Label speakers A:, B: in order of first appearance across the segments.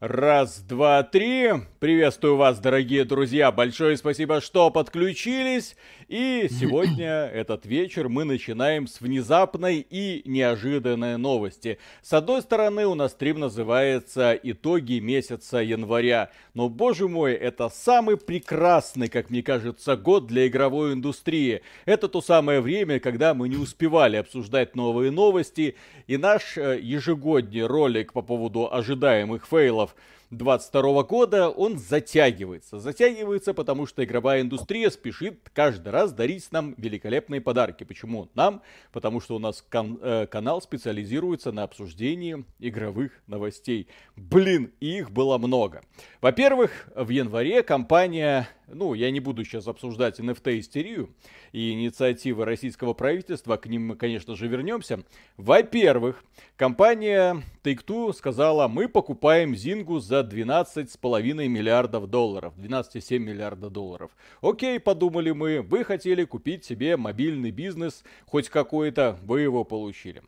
A: Раз, два, три. Приветствую вас, дорогие друзья. Большое спасибо, что подключились. И сегодня этот вечер мы начинаем с внезапной и неожиданной новости. С одной стороны, у нас стрим называется «Итоги месяца января». Но, боже мой, это самый прекрасный, как мне кажется, год для игровой индустрии. Это то самое время, когда мы не успевали обсуждать новые новости. И наш э, ежегодный ролик по поводу ожидаемых фейлов 12. 2022 года, он затягивается. Затягивается, потому что игровая индустрия спешит каждый раз дарить нам великолепные подарки. Почему нам? Потому что у нас кан- э, канал специализируется на обсуждении игровых новостей. Блин, их было много. Во-первых, в январе компания ну, я не буду сейчас обсуждать NFT-истерию и инициативы российского правительства, к ним мы, конечно же, вернемся. Во-первых, компания Take-Two сказала, мы покупаем Зингу за 12,5 миллиардов долларов, 12,7 миллиарда долларов. Окей, подумали мы, вы хотели купить себе мобильный бизнес, хоть какой-то, вы его получили.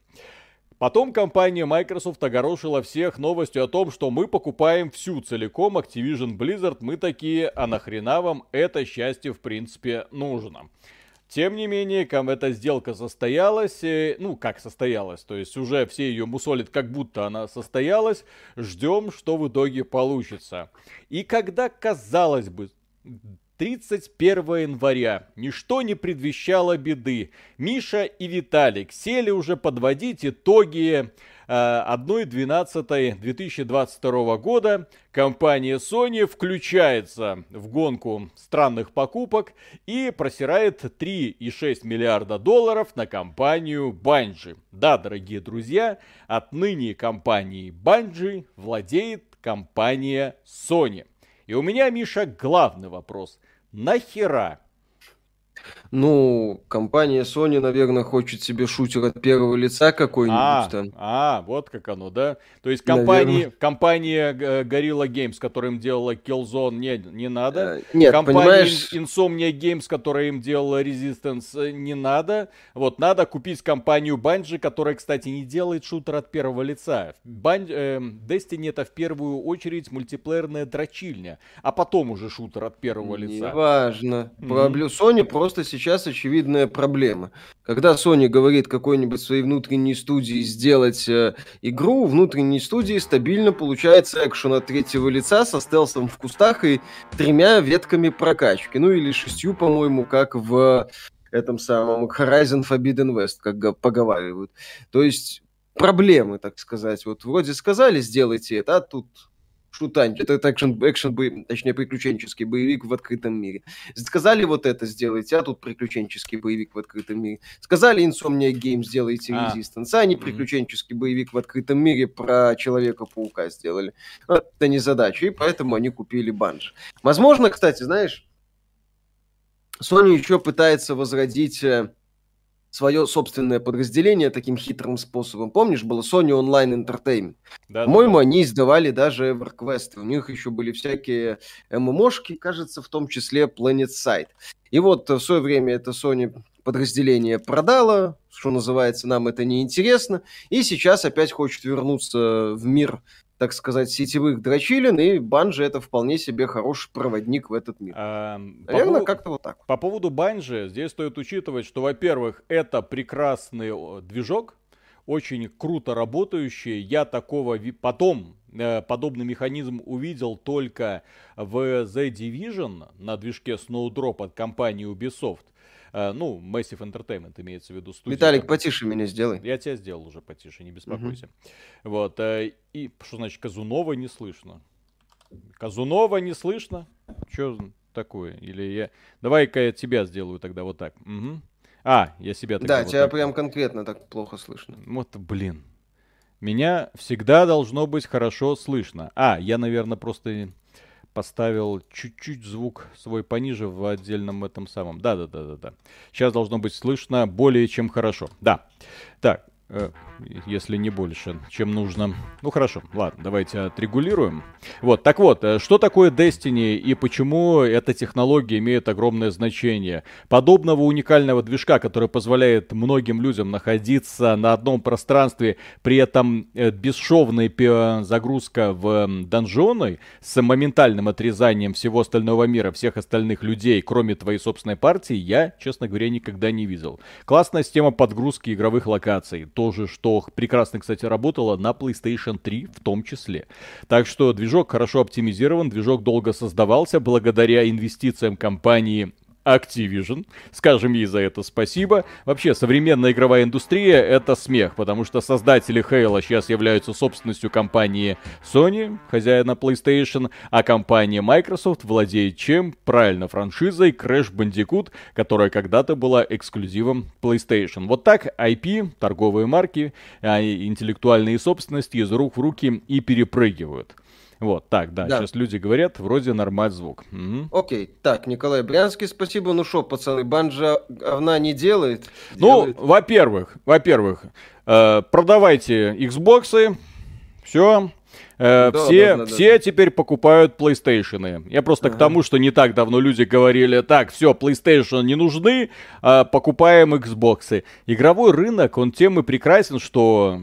A: Потом компания Microsoft огорошила всех новостью о том, что мы покупаем всю целиком Activision Blizzard. Мы такие, а нахрена вам это счастье в принципе нужно? Тем не менее, эта сделка состоялась, ну, как состоялась, то есть уже все ее мусолят, как будто она состоялась, ждем, что в итоге получится. И когда, казалось бы, 31 января. Ничто не предвещало беды. Миша и Виталик сели уже подводить итоги 1.12.2022 года компания Sony включается в гонку странных покупок и просирает 3,6 миллиарда долларов на компанию Bungie. Да, дорогие друзья, отныне компанией Bungie владеет компания Sony. И у меня, Миша, главный вопрос – Нахера?
B: Ну, компания Sony, наверное, хочет себе шутер от первого лица какой-нибудь
A: а,
B: там.
A: А, вот как оно, да? То есть компания, компания э, Gorilla Games, которая им делала Killzone, не, не надо.
B: А, нет,
A: компания
B: понимаешь...
A: Insomnia Games, которая им делала Resistance, э, не надо. Вот, надо купить компанию Bungie, которая, кстати, не делает шутер от первого лица. Бан... Э, Destiny это в первую очередь мультиплеерная дрочильня, а потом уже шутер от первого лица.
B: Неважно. Mm-hmm. Sony просто сейчас сейчас очевидная проблема. Когда Sony говорит какой-нибудь своей внутренней студии сделать э, игру, внутренней студии стабильно получается экшен от третьего лица со стелсом в кустах и тремя ветками прокачки. Ну или шестью, по-моему, как в этом самом Horizon Forbidden West, как поговаривают. То есть проблемы, так сказать. Вот вроде сказали, сделайте это, а тут шутанчик, это экшен, экшен бой, точнее, приключенческий боевик в открытом мире. Сказали вот это сделайте, а тут приключенческий боевик в открытом мире. Сказали Insomnia Games сделайте а. Resistance, а они приключенческий боевик в открытом мире про Человека-паука сделали. Это не задача, и поэтому они купили банж. Возможно, кстати, знаешь, Sony еще пытается возродить э, свое собственное подразделение таким хитрым способом. Помнишь, было Sony Online Entertainment? Да, По-моему, да, они издавали даже EverQuest. У них еще были всякие ММОшки, кажется, в том числе Planet Side. И вот в свое время это Sony подразделение продало, что называется, нам это не интересно, и сейчас опять хочет вернуться в мир так сказать, сетевых дрочилин, и Банжи это вполне себе хороший проводник в этот мир. А, Наверное, по как-то вот так.
A: По поводу Банжи, здесь стоит учитывать, что, во-первых, это прекрасный движок, очень круто работающий. Я такого потом э, подобный механизм увидел только в The Division на движке Snowdrop от компании Ubisoft. Э, ну, Massive Entertainment имеется в виду
B: студия. Виталик, потише меня сделай.
A: Я тебя сделал уже потише, не беспокойся. Угу. Вот, э, и что значит Казунова не слышно? Казунова не слышно? Что такое? Или я... Давай-ка я тебя сделаю тогда вот так. Угу. А, я себя
B: тогда Да,
A: вот
B: тебя так... прям конкретно так плохо слышно.
A: Вот, блин. Меня всегда должно быть хорошо слышно. А, я, наверное, просто поставил чуть-чуть звук свой пониже в отдельном этом самом. Да-да-да-да-да. Сейчас должно быть слышно более чем хорошо. Да. Так, если не больше, чем нужно. Ну хорошо, ладно, давайте отрегулируем. Вот, так вот, э, что такое Destiny и почему эта технология имеет огромное значение? Подобного уникального движка, который позволяет многим людям находиться на одном пространстве, при этом э, бесшовная загрузка в донжоны с моментальным отрезанием всего остального мира, всех остальных людей, кроме твоей собственной партии, я, честно говоря, никогда не видел. Классная система подгрузки игровых локаций тоже, что прекрасно, кстати, работало на PlayStation 3 в том числе. Так что движок хорошо оптимизирован, движок долго создавался благодаря инвестициям компании Activision. Скажем ей за это спасибо. Вообще, современная игровая индустрия — это смех, потому что создатели Halo сейчас являются собственностью компании Sony, хозяина PlayStation, а компания Microsoft владеет чем? Правильно, франшизой Crash Bandicoot, которая когда-то была эксклюзивом PlayStation. Вот так IP, торговые марки, а, интеллектуальные собственности из рук в руки и перепрыгивают. Вот, так, да, да. сейчас люди говорят, вроде нормальный звук.
B: Угу. Окей, так, Николай Брянский, спасибо. Ну что, пацаны, банджа говна не делает?
A: Ну, во-первых, во-первых, э, продавайте Xboxы, все, Э, да, все да, да, все да. теперь покупают PlayStation. Я просто ага. к тому, что не так давно люди говорили, так, все, PlayStation не нужны, а покупаем Xbox. Игровой рынок, он тем и прекрасен, что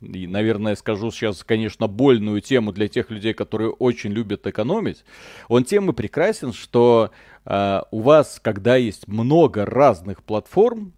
A: и, наверное, скажу сейчас, конечно, больную тему для тех людей, которые очень любят экономить, он тем и прекрасен, что э, у вас, когда есть много разных платформ,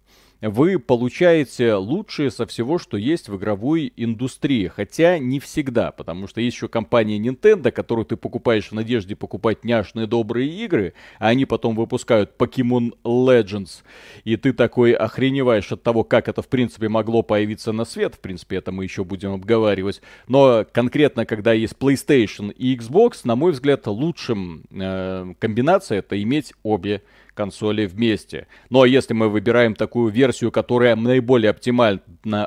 A: вы получаете лучшее со всего, что есть в игровой индустрии. Хотя не всегда, потому что есть еще компания Nintendo, которую ты покупаешь в надежде покупать няшные добрые игры, а они потом выпускают Pokemon Legends, и ты такой охреневаешь от того, как это в принципе могло появиться на свет. В принципе, это мы еще будем обговаривать. Но конкретно, когда есть PlayStation и Xbox, на мой взгляд, лучшим э, комбинация это иметь обе консоли вместе. Но ну, а если мы выбираем такую версию, которая наиболее оптимальна,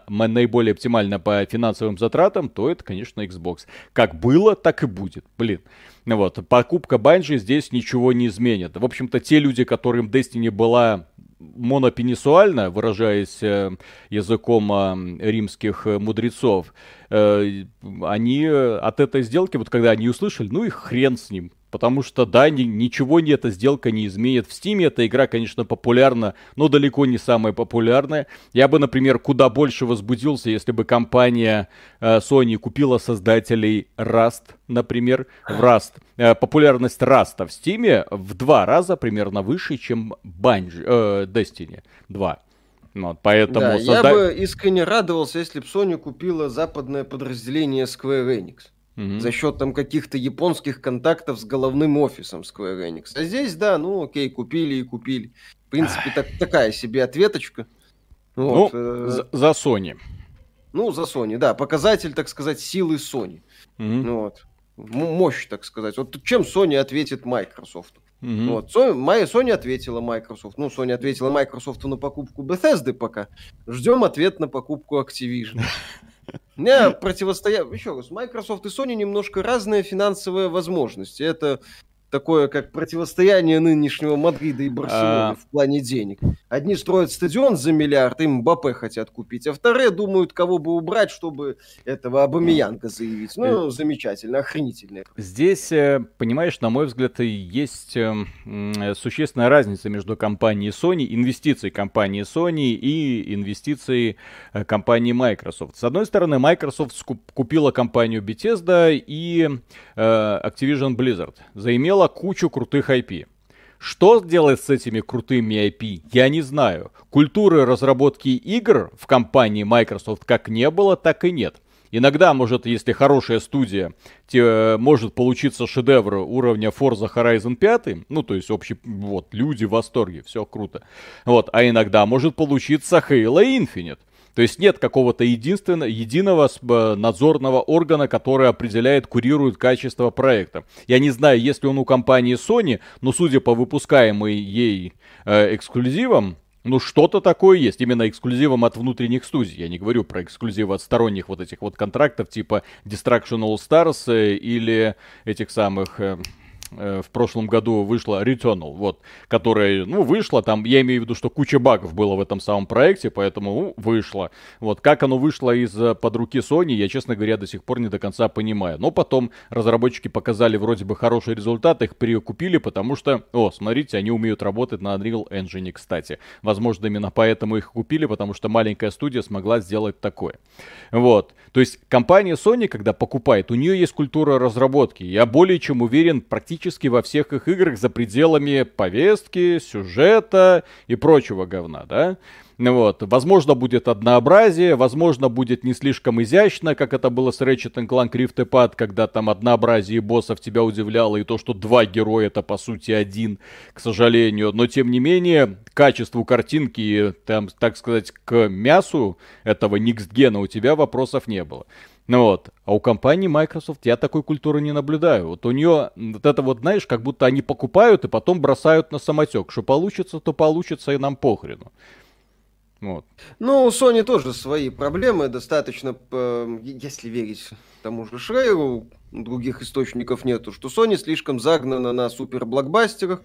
A: наиболее оптимальна по финансовым затратам, то это, конечно, Xbox. Как было, так и будет. Блин. Вот, покупка Банжи здесь ничего не изменит. В общем-то, те люди, которым Destiny была монопенисуально, выражаясь э, языком э, римских мудрецов, э, они от этой сделки, вот когда они услышали, ну и хрен с ним, Потому что, да, ни, ничего не эта сделка не изменит. В Steam эта игра, конечно, популярна, но далеко не самая популярная. Я бы, например, куда больше возбудился, если бы компания э, Sony купила создателей Rust, например, в Rust. Э, популярность Rust в Steam в два раза примерно выше, чем Bungie, э, Destiny 2. Вот, поэтому да,
B: созда... Я бы искренне радовался, если бы Sony купила западное подразделение Square Enix угу. за счет там каких-то японских контактов с головным офисом Square Enix. А здесь, да, ну окей, купили и купили. В принципе, так, такая себе ответочка.
A: Вот, ну, э... за, за Sony.
B: Ну, за Sony, да. Показатель, так сказать, силы Sony. Угу. Вот. Мощь, так сказать. Вот чем Sony ответит Microsoft? Mm-hmm. Вот. Sony, Sony ответила Microsoft. Ну, Sony ответила Microsoft на покупку Bethesda пока. Ждем ответ на покупку Activision. Не, противостоять... Еще раз, Microsoft и Sony немножко разные финансовые возможности. Это такое, как противостояние нынешнего Мадрида и Барселоны а... в плане денег. Одни строят стадион за миллиард, им Мбаппе хотят купить, а вторые думают, кого бы убрать, чтобы этого Абамиянга заявить. Ну, э, замечательно, охренительно.
A: Здесь, э, понимаешь, на мой взгляд, есть эм, существенная разница между компанией Sony, инвестицией компании Sony и инвестицией э, компании Microsoft. С одной стороны, Microsoft купила компанию Bethesda и Activision Blizzard, заимела кучу крутых IP. Что делать с этими крутыми IP, я не знаю. Культуры разработки игр в компании Microsoft как не было, так и нет. Иногда, может, если хорошая студия, те, может получиться шедевр уровня Forza Horizon 5, ну, то есть общий, вот, люди в восторге, все круто. Вот, а иногда может получиться Halo Infinite. То есть нет какого-то единственного, единого э, надзорного органа, который определяет, курирует качество проекта. Я не знаю, есть ли он у компании Sony, но судя по выпускаемой ей э, эксклюзивам, ну, что-то такое есть, именно эксклюзивом от внутренних студий. Я не говорю про эксклюзивы от сторонних вот этих вот контрактов, типа Destruction All Stars э, или этих самых... Э, э, в прошлом году вышла Returnal, вот, которая, ну, вышла, там, я имею в виду, что куча багов было в этом самом проекте, поэтому, ну, вышло. Вот, как оно вышло из-под руки Sony, я, честно говоря, до сих пор не до конца понимаю. Но потом разработчики показали вроде бы хороший результат, их перекупили, потому что, о, смотрите, они умеют работать на Unreal Engine, кстати. Возможно, именно поэтому их купили, потому что маленькая студия смогла сделать такое. Вот. То есть компания Sony, когда покупает, у нее есть культура разработки. Я более чем уверен практически во всех их играх за пределами повестки, сюжета и прочего говна, да? Вот. Возможно, будет однообразие, возможно, будет не слишком изящно, как это было с Ratchet Clank Rift Apart, когда там однообразие боссов тебя удивляло, и то, что два героя это по сути один, к сожалению. Но, тем не менее, качеству картинки, там, так сказать, к мясу этого Никсгена у тебя вопросов не было. Ну вот. А у компании Microsoft я такой культуры не наблюдаю. Вот у нее вот это вот, знаешь, как будто они покупают и потом бросают на самотек. Что получится, то получится, и нам похрену.
B: Вот. Ну, у Sony тоже свои проблемы, достаточно, если верить тому же Шрейеру, других источников нету, что Sony слишком загнана на суперблокбастерах,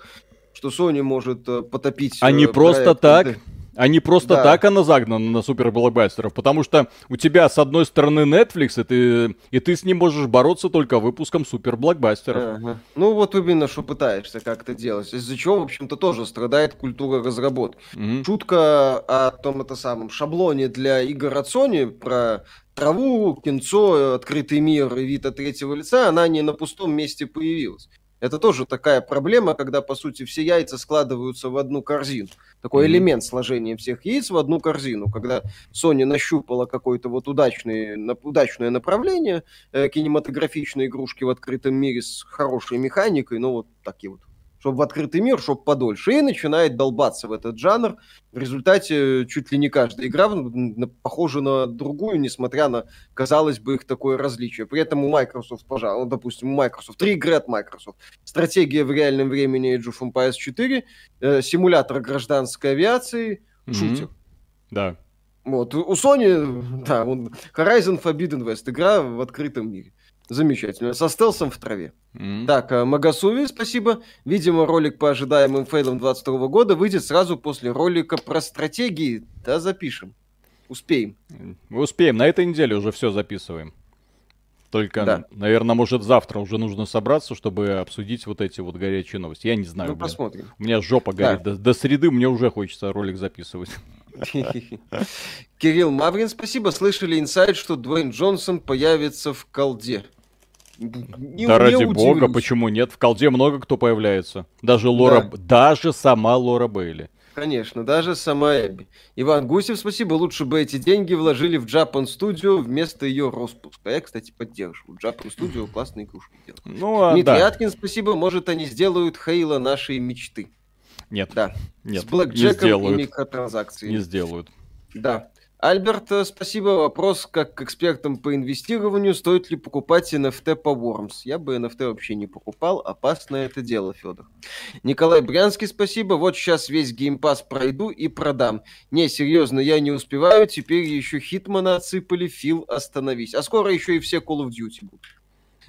B: что Sony может э, потопить...
A: А не просто так. А не просто да. так она загнана на суперблокбастеров, потому что у тебя с одной стороны Netflix, и ты, и ты с ним можешь бороться только выпуском суперблокбастеров. Ага.
B: Ну вот именно, что пытаешься как-то делать. Из-за чего, в общем-то, тоже страдает культура разработки. Угу. Шутка о том это самом шаблоне для игр от Sony про траву, кинцо, открытый мир и вид от третьего лица, она не на пустом месте появилась. Это тоже такая проблема, когда, по сути, все яйца складываются в одну корзину. Такой mm-hmm. элемент сложения всех яиц в одну корзину. Когда Sony нащупала какое-то вот удачное, удачное направление э, кинематографичной игрушки в открытом мире с хорошей механикой, ну вот такие вот чтобы в открытый мир, чтобы подольше, и начинает долбаться в этот жанр. В результате чуть ли не каждая игра похожа на другую, несмотря на, казалось бы, их такое различие. При этом у Microsoft, пожалуйста, ну, допустим, у Microsoft, три игры от Microsoft. Стратегия в реальном времени Age of Empires 4, э, симулятор гражданской авиации, mm-hmm. шутер.
A: Да.
B: Вот, у Sony, да, Horizon Forbidden West, игра в открытом мире. Замечательно. Со стелсом в траве. Mm-hmm. Так, а, Магасуви, спасибо. Видимо, ролик по ожидаемым фейлам 22 года выйдет сразу после ролика про стратегии. Да, запишем. Успеем.
A: Успеем. На этой неделе уже все записываем. Только, да. наверное, может завтра уже нужно собраться, чтобы обсудить вот эти вот горячие новости. Я не знаю. Ну,
B: блин. посмотрим.
A: У меня жопа горит. Да. До, до среды мне уже хочется ролик записывать.
B: Кирилл Маврин, спасибо. Слышали инсайд, что Дуэйн Джонсон появится в колде.
A: Не, да ради удивлюсь. бога, почему нет? В колде много кто появляется. Даже Лора, да. даже сама Лора Бейли.
B: Конечно, даже сама Эбби. Иван Гусев, спасибо. Лучше бы эти деньги вложили в Japan Studio вместо ее распуска. Я, кстати, поддерживаю. Japan Studio классные игрушки делают. Ну, а, Дмитрий да. Аткин, спасибо. Может, они сделают Хейла нашей мечты.
A: Нет.
B: Да.
A: Нет.
B: С блэкджеком и микротранзакциями.
A: Не сделают.
B: Да. Альберт, э, спасибо. Вопрос как к экспертам по инвестированию. Стоит ли покупать NFT по Worms? Я бы NFT вообще не покупал. Опасное это дело, Федор. Николай Брянский, спасибо. Вот сейчас весь геймпас пройду и продам. Не, серьезно, я не успеваю. Теперь еще Хитмана отсыпали. Фил, остановись. А скоро еще и все Call of Duty будут.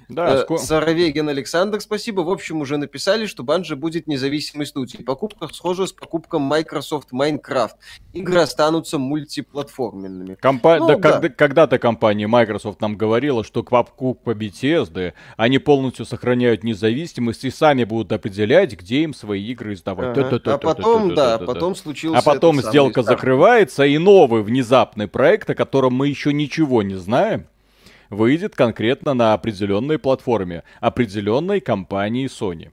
B: Да, э, ско... Саровегин Александр, спасибо. В общем, уже написали, что Банжа будет независимой студией. Покупка схожа с покупкой Microsoft Minecraft. Игры останутся мультиплатформенными.
A: Компа... Ну, да, да. Когда- когда-то компания Microsoft нам говорила, что к покупке Bethesda они полностью сохраняют независимость и сами будут определять, где им свои игры издавать.
B: Ага. А потом, да, потом случилось.
A: А потом сделка закрывается, и новый внезапный проект, о котором мы еще ничего не знаем, выйдет конкретно на определенной платформе, определенной компании Sony.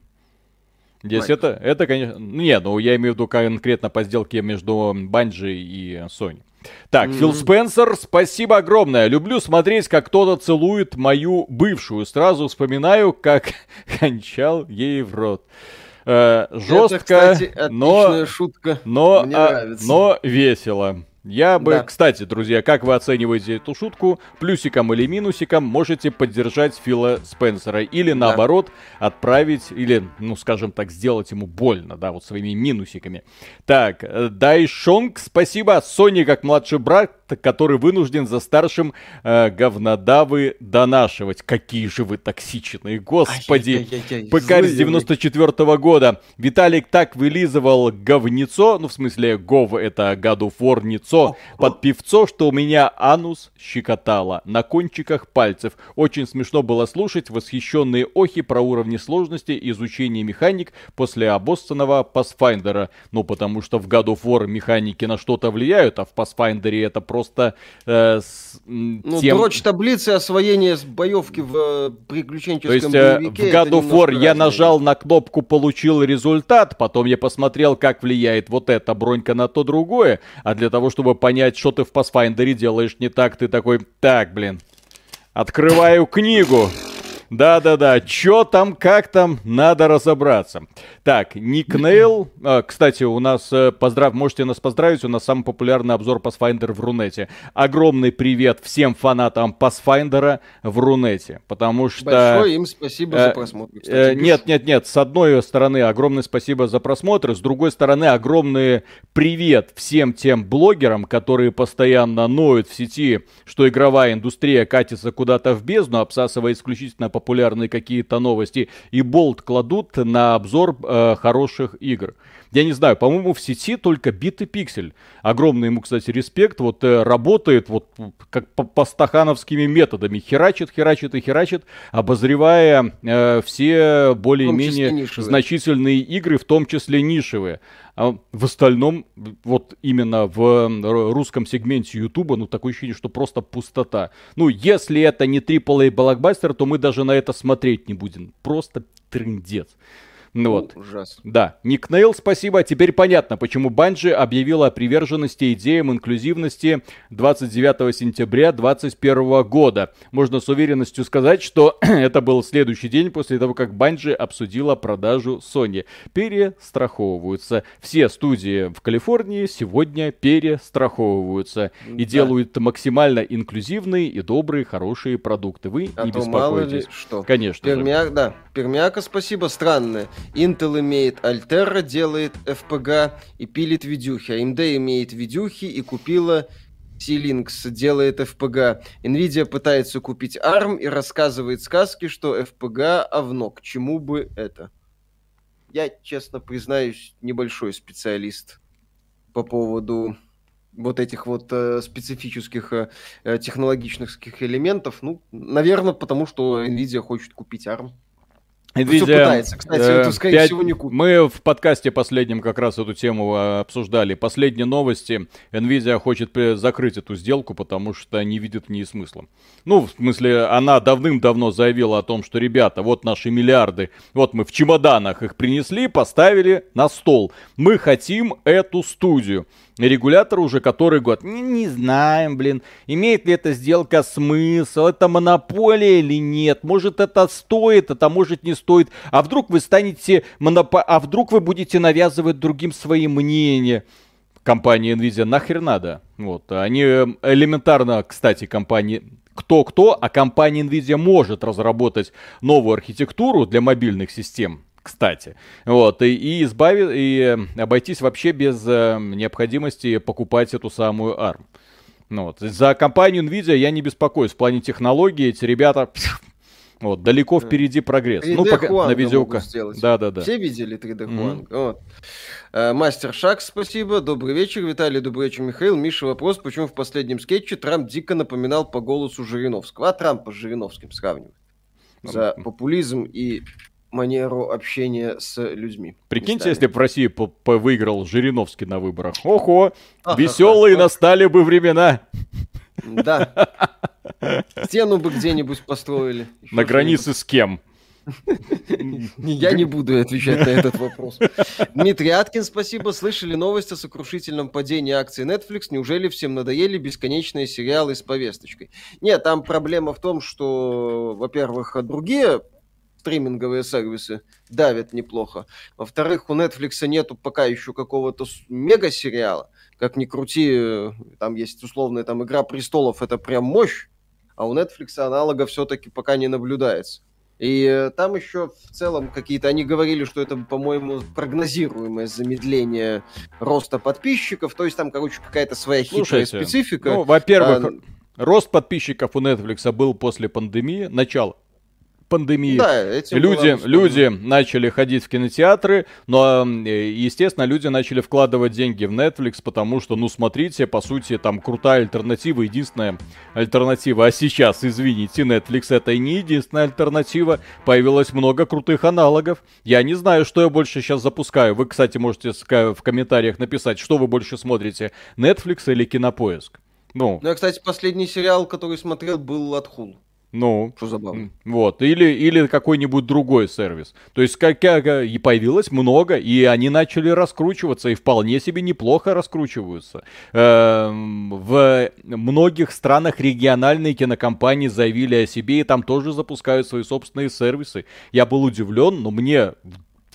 A: Здесь это, это, конечно... Не, ну я имею в виду конкретно по сделке между Bungie и Sony. Так, mm-hmm. Фил Спенсер, спасибо огромное. Люблю смотреть, как кто-то целует мою бывшую. Сразу вспоминаю, как кончал ей в рот. Э, жестко, Это, кстати, но,
B: шутка.
A: Но, а, но весело. Я бы, да. кстати, друзья, как вы оцениваете эту шутку? Плюсиком или минусиком можете поддержать Фила Спенсера. Или наоборот, да. отправить, или, ну, скажем так, сделать ему больно, да, вот своими минусиками. Так, э, Дайшонг, спасибо. Сони как младший брат который вынужден за старшим э, говнодавы донашивать. Какие же вы токсичные, господи. ПК с 94 -го года. Виталик так вылизывал говнецо, ну в смысле гов это God of War ницо, под певцо, что у меня анус щекотало на кончиках пальцев. Очень смешно было слушать восхищенные охи про уровни сложности изучения механик после обоссанного Pathfinder. Ну потому что в of War механики на что-то влияют, а в Pathfinder это просто... Э, с,
B: ну, тем... дрочь таблицы освоения боевки в э, приключенческом
A: То есть э, в God of War я нажал на кнопку «Получил результат», потом я посмотрел, как влияет вот эта бронька на то другое, а для того, чтобы понять, что ты в Pathfinder делаешь не так, ты такой, так, блин, открываю книгу, да-да-да, чё там, как там, надо разобраться. Так, Ник Нейл, э, кстати, у нас, э, поздрав, можете нас поздравить, у нас самый популярный обзор Pathfinder в Рунете. Огромный привет всем фанатам Pathfinder в Рунете, потому что...
B: Большое им спасибо э, за просмотр.
A: Кстати, э, нет, нет, нет, с одной стороны огромное спасибо за просмотр, с другой стороны огромный привет всем тем блогерам, которые постоянно ноют в сети, что игровая индустрия катится куда-то в бездну, обсасывая исключительно по популярные какие-то новости, и болт кладут на обзор э, хороших игр. Я не знаю, по-моему, в сети только битый пиксель. Огромный ему, кстати, респект. Вот э, работает вот как по, по стахановскими методами. Херачит, херачит и херачит, обозревая э, все более-менее значительные игры, в том числе нишевые. А в остальном, вот именно в русском сегменте Ютуба, ну, такое ощущение, что просто пустота. Ну, если это не AAA блокбастер, то мы даже на это смотреть не будем. Просто трындец. Ну, вот. Ужас. Да. Ник Нейл, спасибо. Теперь понятно, почему Банджи объявила о приверженности идеям инклюзивности 29 сентября 2021 года. Можно с уверенностью сказать, что это был следующий день после того, как Банджи обсудила продажу Sony. Перестраховываются. Все студии в Калифорнии сегодня перестраховываются и делают максимально инклюзивные и добрые, хорошие продукты. Вы а не беспокойтесь.
B: Что.
A: Конечно.
B: Пермяк, да. Пермяка, спасибо. Странное. Intel имеет Altera, делает FPGA и пилит видюхи. AMD имеет видюхи и купила Xilinx, делает FPGA. Nvidia пытается купить ARM и рассказывает сказки, что FPGA овно. К чему бы это? Я, честно признаюсь, небольшой специалист по поводу вот этих вот э, специфических э технологичных элементов. Ну, наверное, потому что Nvidia хочет купить ARM.
A: Nvidia, пытается, кстати, э, это, скорее 5... всего, не купит. Мы в подкасте последнем как раз эту тему э, обсуждали. Последние новости. Nvidia хочет закрыть эту сделку, потому что не видит в ней смысла. Ну, в смысле, она давным-давно заявила о том, что, ребята, вот наши миллиарды, вот мы в чемоданах их принесли, поставили на стол. Мы хотим эту студию регулятор уже который год. Не, не знаем, блин, имеет ли эта сделка смысл, это монополия или нет, может это стоит, это может не стоит. А вдруг вы станете монопо... а вдруг вы будете навязывать другим свои мнения? Компания Nvidia нахер надо. Вот, они э, элементарно, кстати, компании кто-кто, а компания Nvidia может разработать новую архитектуру для мобильных систем кстати. Вот, и, и избавить, и обойтись вообще без э, необходимости покупать эту самую ARM. Ну, вот. За компанию Nvidia я не беспокоюсь. В плане технологий эти ребята вот, далеко впереди прогресс.
B: 3D ну, пока на видеока.
A: Да, да, да.
B: Все видели 3D Хуанг? Mm-hmm. Вот. Э, Мастер Шаг, спасибо. Добрый вечер, Виталий. Добрый вечер, Михаил. Миша, вопрос, почему в последнем скетче Трамп дико напоминал по голосу Жириновского? А Трампа с Жириновским сравнивать? За популизм и манеру общения с людьми.
A: Прикиньте, местами. если бы в России по -по выиграл Жириновский на выборах. Охо, а, веселые настали бы времена.
B: Да. Стену бы где-нибудь построили.
A: На границе с кем?
B: Я не буду отвечать на этот вопрос. Дмитрий Аткин, спасибо. Слышали новость о сокрушительном падении акций Netflix? Неужели всем надоели бесконечные сериалы с повесточкой? Нет, там проблема в том, что, во-первых, другие стриминговые сервисы давят неплохо. Во-вторых, у Netflix нету пока еще какого-то мега-сериала. Как ни крути, там есть условная там «Игра престолов», это прям мощь, а у Netflix аналога все-таки пока не наблюдается. И э, там еще в целом какие-то... Они говорили, что это, по-моему, прогнозируемое замедление роста подписчиков. То есть там, короче, какая-то своя хитрая Слушайте, специфика. Ну,
A: во-первых, а... рост подписчиков у Netflix был после пандемии, начало пандемии. Да, этим люди, люди начали ходить в кинотеатры, но, естественно, люди начали вкладывать деньги в Netflix, потому что, ну, смотрите, по сути, там крутая альтернатива, единственная альтернатива. А сейчас, извините, Netflix это и не единственная альтернатива. Появилось много крутых аналогов. Я не знаю, что я больше сейчас запускаю. Вы, кстати, можете в комментариях написать, что вы больше смотрите, Netflix или Кинопоиск.
B: Ну, ну я, кстати, последний сериал, который смотрел, был от Хул.
A: Ну, что забавно. Вот, или, или какой-нибудь другой сервис. То есть, как, и появилось много, и они начали раскручиваться, и вполне себе неплохо раскручиваются. Эм, в многих странах региональные кинокомпании заявили о себе, и там тоже запускают свои собственные сервисы. Я был удивлен, но мне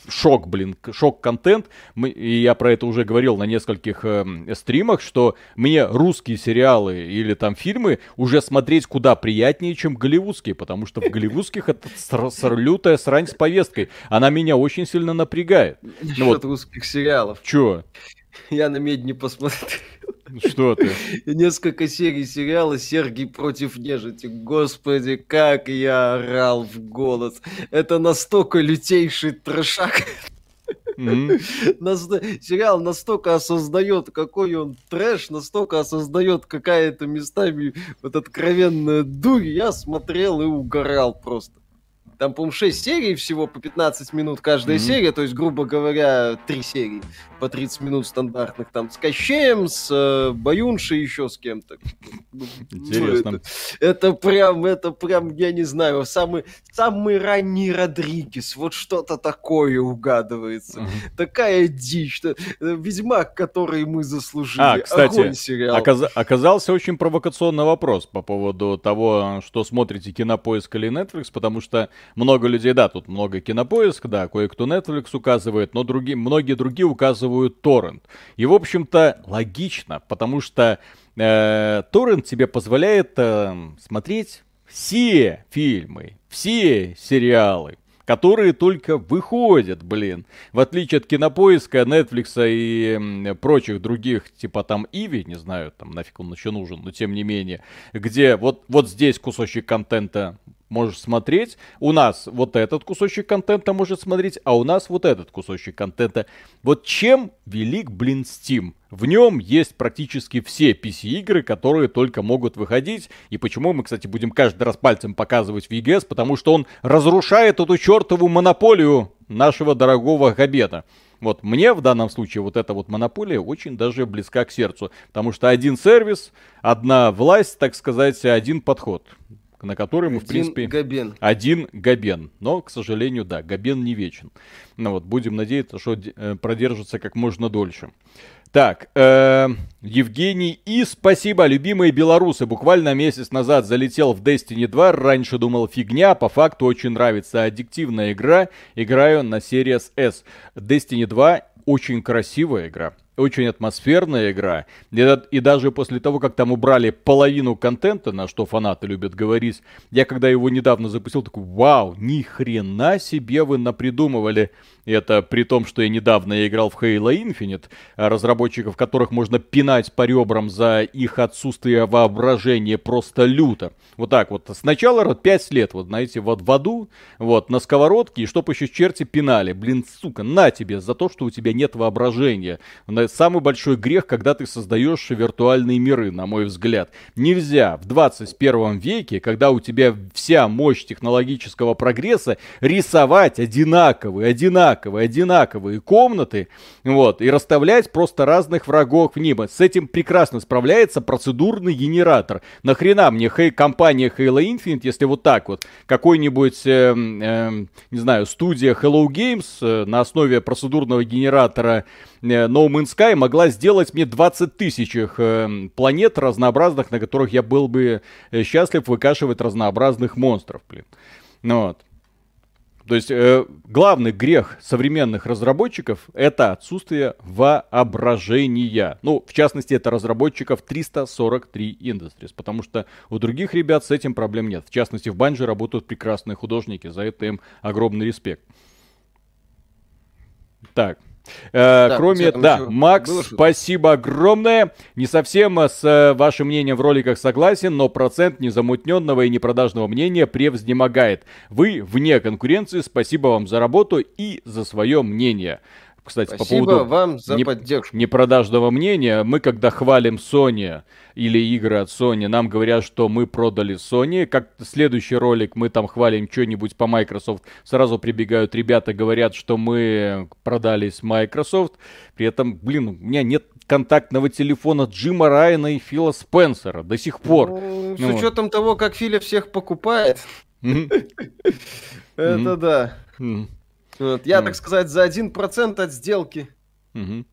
A: шок, блин, шок-контент. И я про это уже говорил на нескольких э, стримах, что мне русские сериалы или там фильмы уже смотреть куда приятнее, чем голливудские, потому что в голливудских это лютая срань с повесткой. Она меня очень сильно напрягает.
B: Насчет ну, вот. русских сериалов.
A: Чё?
B: Я на медне посмотрел.
A: Что ты?
B: Несколько серий сериала «Сергий против нежити». Господи, как я орал в голос. Это настолько лютейший трешак. Mm-hmm. Сериал настолько осознает, какой он трэш, настолько осознает какая-то местами вот откровенная дурь. Я смотрел и угорал просто. Там, по-моему, 6 серий всего по 15 минут каждая mm-hmm. серия, то есть, грубо говоря, 3 серии по 30 минут стандартных. Там с Кощеем, с э, Баюншей, еще с кем-то.
A: Интересно.
B: Это, это прям, это прям, я не знаю, самый, самый ранний Родригес. Вот что-то такое угадывается. Mm-hmm. Такая дичь. Э, Ведьмак, который мы заслужили.
A: А, кстати. Оказ- оказался очень провокационный вопрос по поводу того, что смотрите Кинопоиск или Netflix, потому что много людей, да, тут много кинопоиск, да, кое-кто Netflix указывает, но другие, многие другие указывают торрент. И, в общем-то, логично, потому что э, торрент тебе позволяет э, смотреть все фильмы, все сериалы, которые только выходят, блин. В отличие от Кинопоиска, Netflix и прочих других, типа там Иви, не знаю, там нафиг он еще нужен, но тем не менее, где вот, вот здесь кусочек контента можешь смотреть. У нас вот этот кусочек контента может смотреть, а у нас вот этот кусочек контента. Вот чем велик, блин, Steam? В нем есть практически все PC-игры, которые только могут выходить. И почему мы, кстати, будем каждый раз пальцем показывать в EGS? Потому что он разрушает эту чертову монополию нашего дорогого Габета. Вот мне в данном случае вот эта вот монополия очень даже близка к сердцу. Потому что один сервис, одна власть, так сказать, один подход на который мы, в принципе...
B: Габен.
A: Один Габен. Но, к сожалению, да, Габен не вечен. Ну вот, будем надеяться, что э, продержится как можно дольше. Так, э, Евгений И, спасибо, любимые белорусы. Буквально месяц назад залетел в Destiny 2, раньше думал фигня, по факту очень нравится. Аддиктивная игра, играю на Series S. Destiny 2 очень красивая игра очень атмосферная игра. И, и даже после того, как там убрали половину контента, на что фанаты любят говорить, я когда его недавно запустил, такой, вау, ни хрена себе вы напридумывали. Это при том, что я недавно играл в Halo Infinite, разработчиков которых можно пинать по ребрам за их отсутствие воображения просто люто. Вот так вот. Сначала 5 лет, вот знаете, вот в аду, вот, на сковородке, и чтоб еще черти пинали. Блин, сука, на тебе за то, что у тебя нет воображения. Самый большой грех, когда ты создаешь виртуальные миры, на мой взгляд. Нельзя в 21 веке, когда у тебя вся мощь технологического прогресса, рисовать одинаковые, одинаковые, одинаковые комнаты, вот, и расставлять просто разных врагов в небо. С этим прекрасно справляется процедурный генератор. Нахрена мне хей компания Halo Infinite, если вот так вот какой-нибудь, э, э, не знаю, студия Hello Games э, на основе процедурного генератора no Man's Sky могла сделать мне 20 тысяч э, планет разнообразных, на которых я был бы э, счастлив выкашивать разнообразных монстров, блин. Ну вот. То есть э, главный грех современных разработчиков это отсутствие воображения. Ну, в частности, это разработчиков 343 Industries, потому что у других ребят с этим проблем нет. В частности, в Банже работают прекрасные художники, за это им огромный респект. Так, Э, да, кроме, да, Макс, спасибо огромное. Не совсем с э, вашим мнением в роликах согласен, но процент незамутненного и непродажного мнения превзнемогает. Вы вне конкуренции, спасибо вам за работу и за свое мнение. Кстати,
B: Спасибо
A: по поводу
B: вам за не, поддержку.
A: непродажного мнения, мы когда хвалим Sony или игры от Sony, нам говорят, что мы продали Sony. Как следующий ролик мы там хвалим что-нибудь по Microsoft, сразу прибегают ребята, говорят, что мы продались Microsoft. При этом, блин, у меня нет контактного телефона Джима Райана и Фила Спенсера до сих пор.
B: Ну, с ну, учетом того, как Филя всех покупает. Это да. Вот, я, mm. так сказать, за 1% от сделки. Mm-hmm.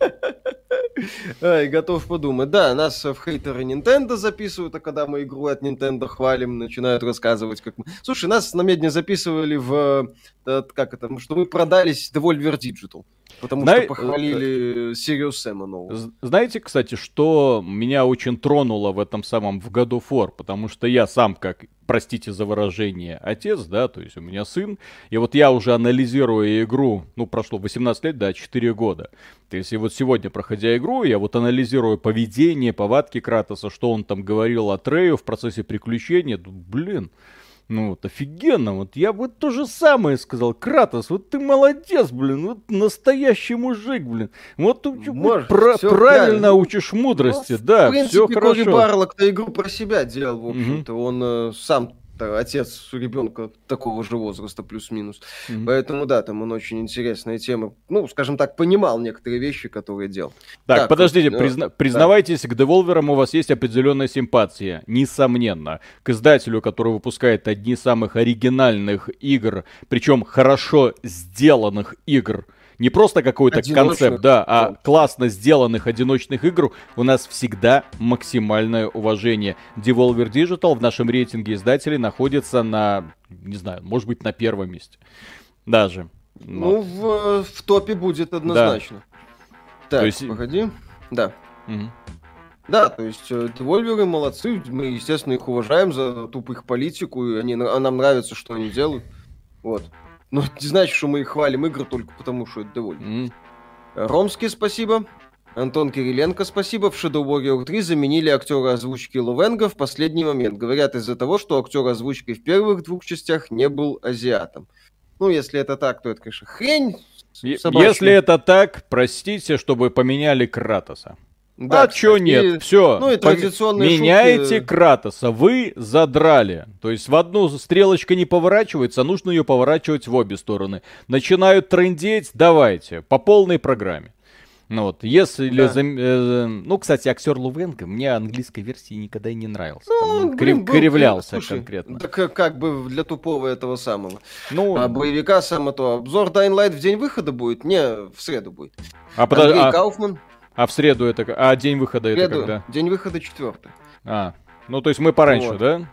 B: Ай, готов подумать. Да, нас в хейтеры Nintendo записывают, а когда мы игру от Nintendo хвалим, начинают рассказывать, как мы... Слушай, нас на медне записывали в... Э, как это? Что мы продались Devolver Digital. Потому Зна... что похвалили Сириус Сэма нового.
A: Знаете, кстати, что меня очень тронуло в этом самом в году фор, потому что я сам, как, простите за выражение, отец, да, то есть у меня сын, и вот я уже анализирую игру, ну, прошло 18 лет, да, 4 года. То есть и вот сегодня, проходя игру, я вот анализирую поведение, повадки Кратоса, что он там говорил о Трею в процессе приключения, блин, ну, вот офигенно. Вот я вот то же самое сказал. Кратос, вот ты молодец, блин. Вот настоящий мужик, блин. Вот ты Может, про- правильно да. учишь мудрости. Ну, да, в принципе, все хорошо. Кори
B: Барлок-то игру про себя делал, в общем-то. Угу. Он э, сам отец ребенка такого же возраста, плюс-минус. Mm-hmm. Поэтому, да, там он очень интересная тема. Ну, скажем так, понимал некоторые вещи, которые делал.
A: Так, так подождите, вот, призна- да. признавайтесь, к деволверам у вас есть определенная симпатия, несомненно. К издателю, который выпускает одни из самых оригинальных игр, причем хорошо сделанных игр, не просто какой-то концепт, да, а классно сделанных одиночных игр, у нас всегда максимальное уважение. Devolver Digital в нашем рейтинге издателей находится на, не знаю, может быть, на первом месте. Даже.
B: Но... Ну, в, в топе будет однозначно. Да. Так, то есть... погоди. Да. Угу. Да, то есть э, Devolver молодцы, мы, естественно, их уважаем за тупых политику, и они, а нам нравится, что они делают. Вот. Но ну, не значит, что мы их хвалим игры только потому, что это довольно. Mm. Ромский, спасибо. Антон Кириленко, спасибо. В Shadow Warrior 3 заменили актера озвучки Лувенга в последний момент. Говорят из-за того, что актер озвучки в первых двух частях не был азиатом. Ну, если это так, то это, конечно, хрень.
A: Собачья. Если это так, простите, чтобы поменяли Кратоса. Да, а чё нет? Все. Ну и традиционные Меняете шутки... Кратоса. Вы задрали. То есть в одну стрелочка не поворачивается, а нужно ее поворачивать в обе стороны. Начинают трендеть, давайте, по полной программе. Ну вот, если... Да. За, э, ну, кстати, актер Лувенко мне английской версии никогда и не нравился. Ну, Там, блин, крив, кривлялся слушай, конкретно.
B: Так э, как бы для тупого этого самого. Ну, а боевика само то. Обзор Dying Light в день выхода будет? Не, в среду будет.
A: А, подожди, а... Кауфман а в среду это... А день выхода среду. это когда?
B: День выхода четвертый.
A: А, ну то есть мы пораньше, вот. да?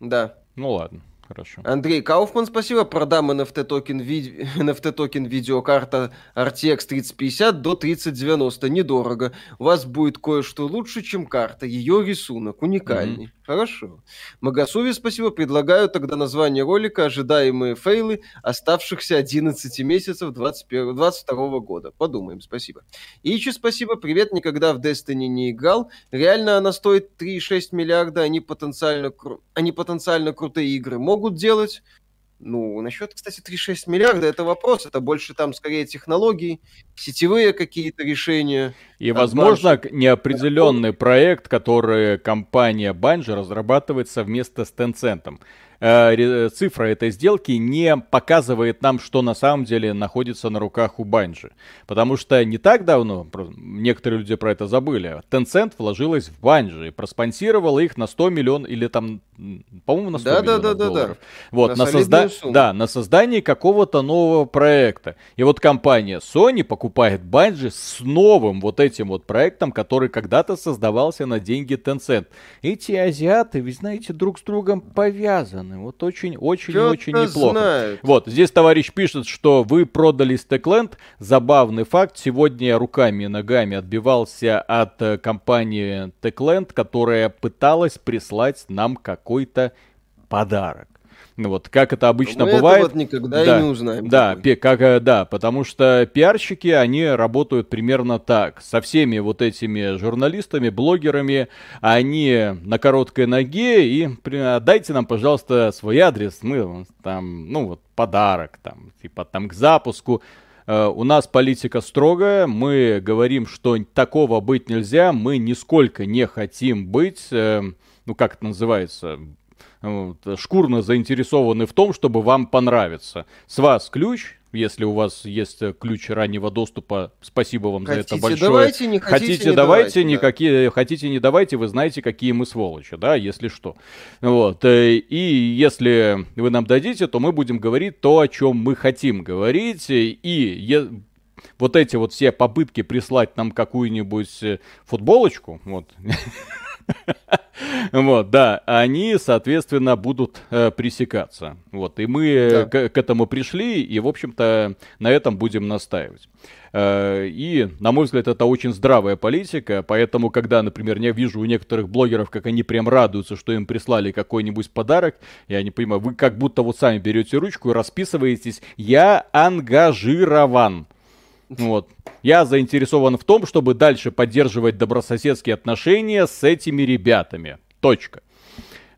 B: Да.
A: Ну ладно. Хорошо.
B: Андрей Кауфман, спасибо. Продам NFT токен, ви... NFT токен видеокарта RTX 3050 до 3090. Недорого. У вас будет кое-что лучше, чем карта. Ее рисунок уникальный. Mm-hmm. Хорошо. Магасуви, спасибо. Предлагаю тогда название ролика «Ожидаемые фейлы оставшихся 11 месяцев 21, 22 года». Подумаем, спасибо. Ичи, спасибо. Привет, никогда в Destiny не играл. Реально она стоит 3,6 миллиарда, они потенциально, кру... они потенциально крутые игры могут делать. Ну, насчет, кстати, 3,6 миллиарда, это вопрос. Это больше там, скорее, технологии, сетевые какие-то решения.
A: И, возможно, дальше. неопределенный проект, который компания Bungie разрабатывает совместно с Tencent. Э, цифра этой сделки не показывает нам, что на самом деле находится на руках у Банжи. Потому что не так давно, некоторые люди про это забыли, Tencent вложилась в Банжи и проспонсировала их на 100 миллионов, или там, по-моему, на 100 да, миллионов да, да, долларов. Да, да. Вот, на, на, созда... да, на создание какого-то нового проекта. И вот компания Sony покупает Банжи с новым вот этим вот проектом, который когда-то создавался на деньги Tencent. Эти азиаты, вы знаете, друг с другом повязаны стороны. Вот очень-очень-очень неплохо. Знает. Вот, здесь товарищ пишет, что вы продали Стекленд. Забавный факт. Сегодня я руками и ногами отбивался от э, компании Techland, которая пыталась прислать нам какой-то подарок. Ну вот, как это обычно
B: Мы
A: бывает.
B: Это вот никогда да, и не узнаем.
A: Да, пи- как, э, да, потому что пиарщики, они работают примерно так. Со всеми вот этими журналистами, блогерами, они на короткой ноге и дайте нам, пожалуйста, свой адрес. Мы там, ну вот, подарок, там, типа там к запуску. Uh, у нас политика строгая, мы говорим, что такого быть нельзя, мы нисколько не хотим быть, uh, ну как это называется, вот, шкурно заинтересованы в том, чтобы вам понравиться. С вас ключ, если у вас есть ключ раннего доступа, спасибо вам хотите, за это большое.
B: Давайте, не хотите,
A: хотите
B: не
A: давайте,
B: давайте
A: никакие, да. хотите не давайте, вы знаете, какие мы сволочи, да, если что. Вот. Э, и если вы нам дадите, то мы будем говорить то, о чем мы хотим говорить. И вот эти вот все попытки прислать нам какую-нибудь э, футболочку, вот, Вот, да, они, соответственно, будут э, пресекаться. Вот, и мы э, да. к, к этому пришли, и, в общем-то, на этом будем настаивать. Э, и, на мой взгляд, это очень здравая политика, поэтому, когда, например, я вижу у некоторых блогеров, как они прям радуются, что им прислали какой-нибудь подарок, я не понимаю, вы как будто вот сами берете ручку и расписываетесь, я ангажирован. Вот. Я заинтересован в том, чтобы дальше поддерживать добрососедские отношения с этими ребятами. Точка.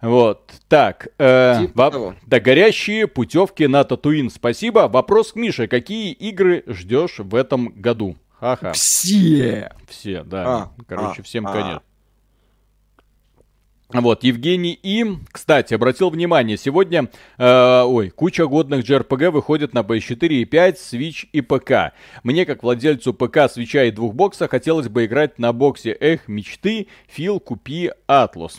A: Вот, так, э, типа во- да, горящие путевки на Татуин, спасибо. Вопрос к Мише, какие игры ждешь в этом году?
B: Ха-ха. Все.
A: Все, да. А, Короче, а, всем а. конец. Вот, Евгений Им, кстати, обратил внимание, сегодня, э, ой, куча годных JRPG выходит на PS4 и 5, Switch и ПК. Мне, как владельцу ПК, свеча и двух бокса, хотелось бы играть на боксе. Эх, мечты, Фил, купи Атлус.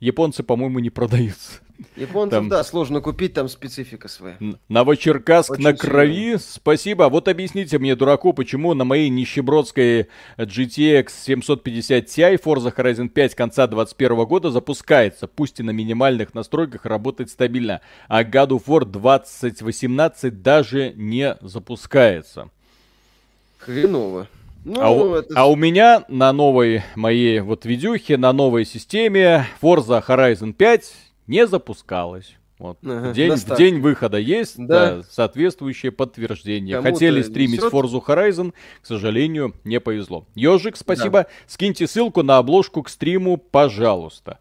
A: Японцы, по-моему, не продаются.
B: Японцев, там... да, сложно купить, там специфика своя.
A: Новочеркасск Очень на крови, сильно. спасибо. Вот объясните мне, дураку, почему на моей нищебродской GTX 750 Ti Forza Horizon 5 конца 2021 года запускается, пусть и на минимальных настройках работает стабильно, а God of War 2018 даже не запускается.
B: Хреново.
A: Ну, а, это... а у меня на новой моей вот видюхе, на новой системе Forza Horizon 5 не запускалось. Вот. Ага, в, день, в день выхода есть да. Да, соответствующее подтверждение. Кому-то Хотели стримить несет? Forza Horizon, к сожалению, не повезло. Ежик, спасибо. Да. Скиньте ссылку на обложку к стриму, пожалуйста.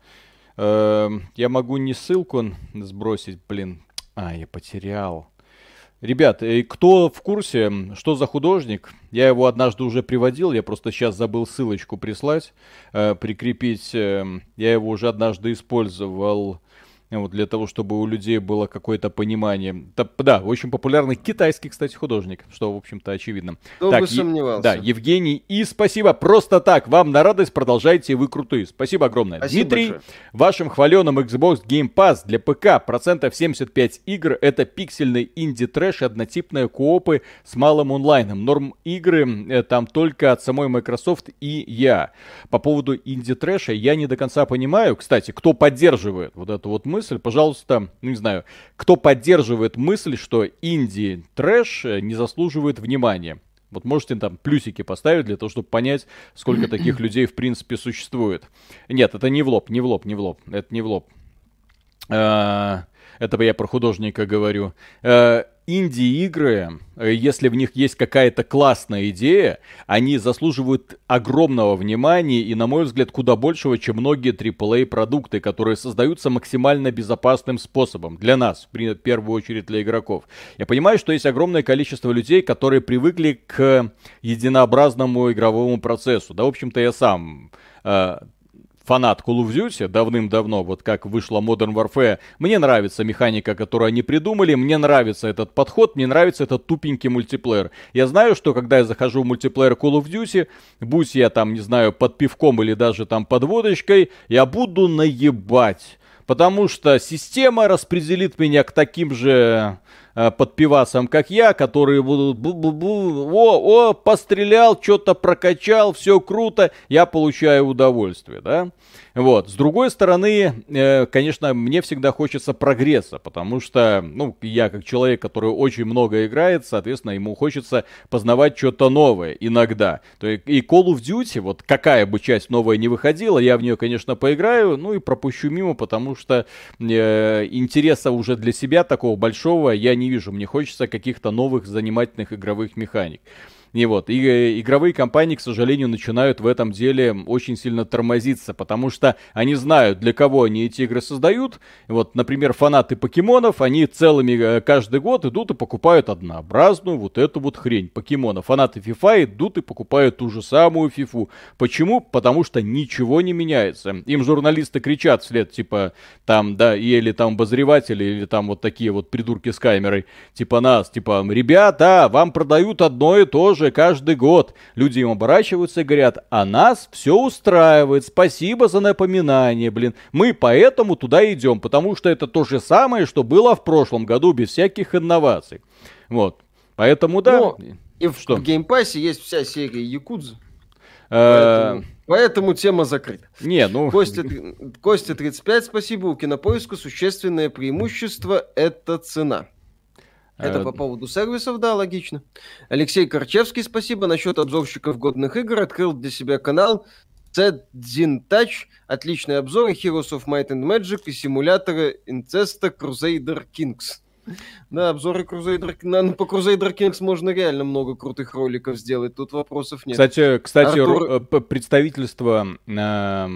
A: Эм, я могу не ссылку сбросить, блин. А, я потерял. Ребят, э, кто в курсе, что за художник? Я его однажды уже приводил, я просто сейчас забыл ссылочку прислать, э, прикрепить. Э, я его уже однажды использовал вот, для того, чтобы у людей было какое-то понимание. Да, да, очень популярный китайский, кстати, художник, что, в общем-то, очевидно.
B: Кто так, бы сомневался.
A: Да, Евгений, и спасибо, просто так, вам на радость, продолжайте, вы крутые. Спасибо огромное. Спасибо Дмитрий, большое. вашим хваленым Xbox Game Pass для ПК процентов 75 игр это пиксельный инди-трэш, однотипные коопы с малым онлайном. Норм игры э, там только от самой Microsoft и я. По поводу инди-трэша я не до конца понимаю, кстати, кто поддерживает вот эту вот мысль, мысль, пожалуйста, ну не знаю, кто поддерживает мысль, что инди трэш э, не заслуживает внимания. Вот можете там плюсики поставить для того, чтобы понять, сколько таких людей в принципе существует. Нет, это не в лоб, не в лоб, не в лоб. Это не в лоб. А, это я про художника говорю. Инди-игры, э, если в них есть какая-то классная идея, они заслуживают огромного внимания и, на мой взгляд, куда большего, чем многие AAA продукты, которые создаются максимально безопасным способом для нас, в первую очередь для игроков. Я понимаю, что есть огромное количество людей, которые привыкли к единообразному игровому процессу. Да, в общем-то, я сам э, фанат Call of Duty давным-давно, вот как вышла Modern Warfare, мне нравится механика, которую они придумали, мне нравится этот подход, мне нравится этот тупенький мультиплеер. Я знаю, что когда я захожу в мультиплеер Call of Duty, будь я там, не знаю, под пивком или даже там под водочкой, я буду наебать. Потому что система распределит меня к таким же под пивасом, как я, которые будут о, о, пострелял, что-то прокачал, все круто, я получаю удовольствие, да. Вот. С другой стороны, э, конечно, мне всегда хочется прогресса, потому что, ну, я как человек, который очень много играет, соответственно, ему хочется познавать что-то новое иногда. То есть и Call of Duty, вот какая бы часть новая не выходила, я в нее, конечно, поиграю, ну и пропущу мимо, потому что э, интереса уже для себя такого большого я не вижу. Мне хочется каких-то новых занимательных игровых механик. И вот, и э, игровые компании, к сожалению, начинают в этом деле очень сильно тормозиться, потому что они знают, для кого они эти игры создают. Вот, например, фанаты покемонов, они целыми э, каждый год идут и покупают однообразную вот эту вот хрень покемона. Фанаты FIFA идут и покупают ту же самую фифу. Почему? Потому что ничего не меняется. Им журналисты кричат вслед, типа, там, да, или там обозреватели, или там вот такие вот придурки с камерой, типа нас, типа, ребята, вам продают одно и то же же каждый год. Люди им оборачиваются и говорят, а нас все устраивает, спасибо за напоминание, блин. Мы поэтому туда идем, потому что это то же самое, что было в прошлом году, без всяких инноваций. Вот. Поэтому да. Но
B: и в, что? в Game Pass е есть вся серия Якудза. Э, поэтому, поэтому тема закрыта.
A: Не, ну...
B: Костя, Костя 35, спасибо. У кинопоиска существенное преимущество – это цена. Это э, по поводу сервисов, да, логично. Алексей Корчевский, спасибо. Насчет обзорщиков годных игр открыл для себя канал Цедзин Touch. Отличные обзоры Heroes of Might and Magic и симулятора инцеста Crusader Kings. Да, обзоры Crusader ну, по Crusader Kings можно реально много крутых роликов сделать, тут вопросов нет.
A: Кстати, кстати Артур... Э, представительство э,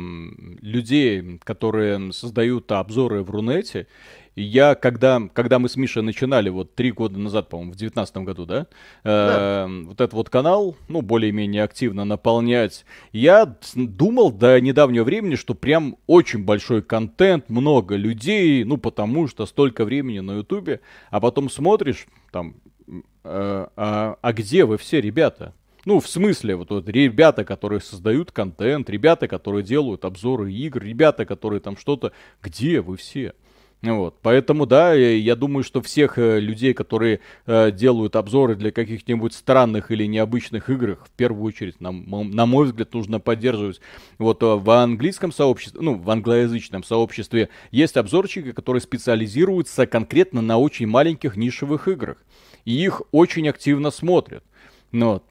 A: людей, которые создают обзоры в Рунете, я, когда, когда мы с Мишей начинали, вот три года назад, по-моему, в девятнадцатом году, да, да. Э, вот этот вот канал, ну, более-менее активно наполнять, я думал до недавнего времени, что прям очень большой контент, много людей, ну, потому что столько времени на Ютубе, а потом смотришь, там, э, а, а где вы все, ребята? Ну, в смысле, вот, вот ребята, которые создают контент, ребята, которые делают обзоры игр, ребята, которые там что-то... Где вы все? Вот. Поэтому, да, я думаю, что всех э, людей, которые э, делают обзоры для каких-нибудь странных или необычных игр, в первую очередь, на, на мой взгляд, нужно поддерживать. Вот э, в английском сообществе, ну, в англоязычном сообществе есть обзорчики, которые специализируются конкретно на очень маленьких нишевых играх. И их очень активно смотрят. Ну, вот.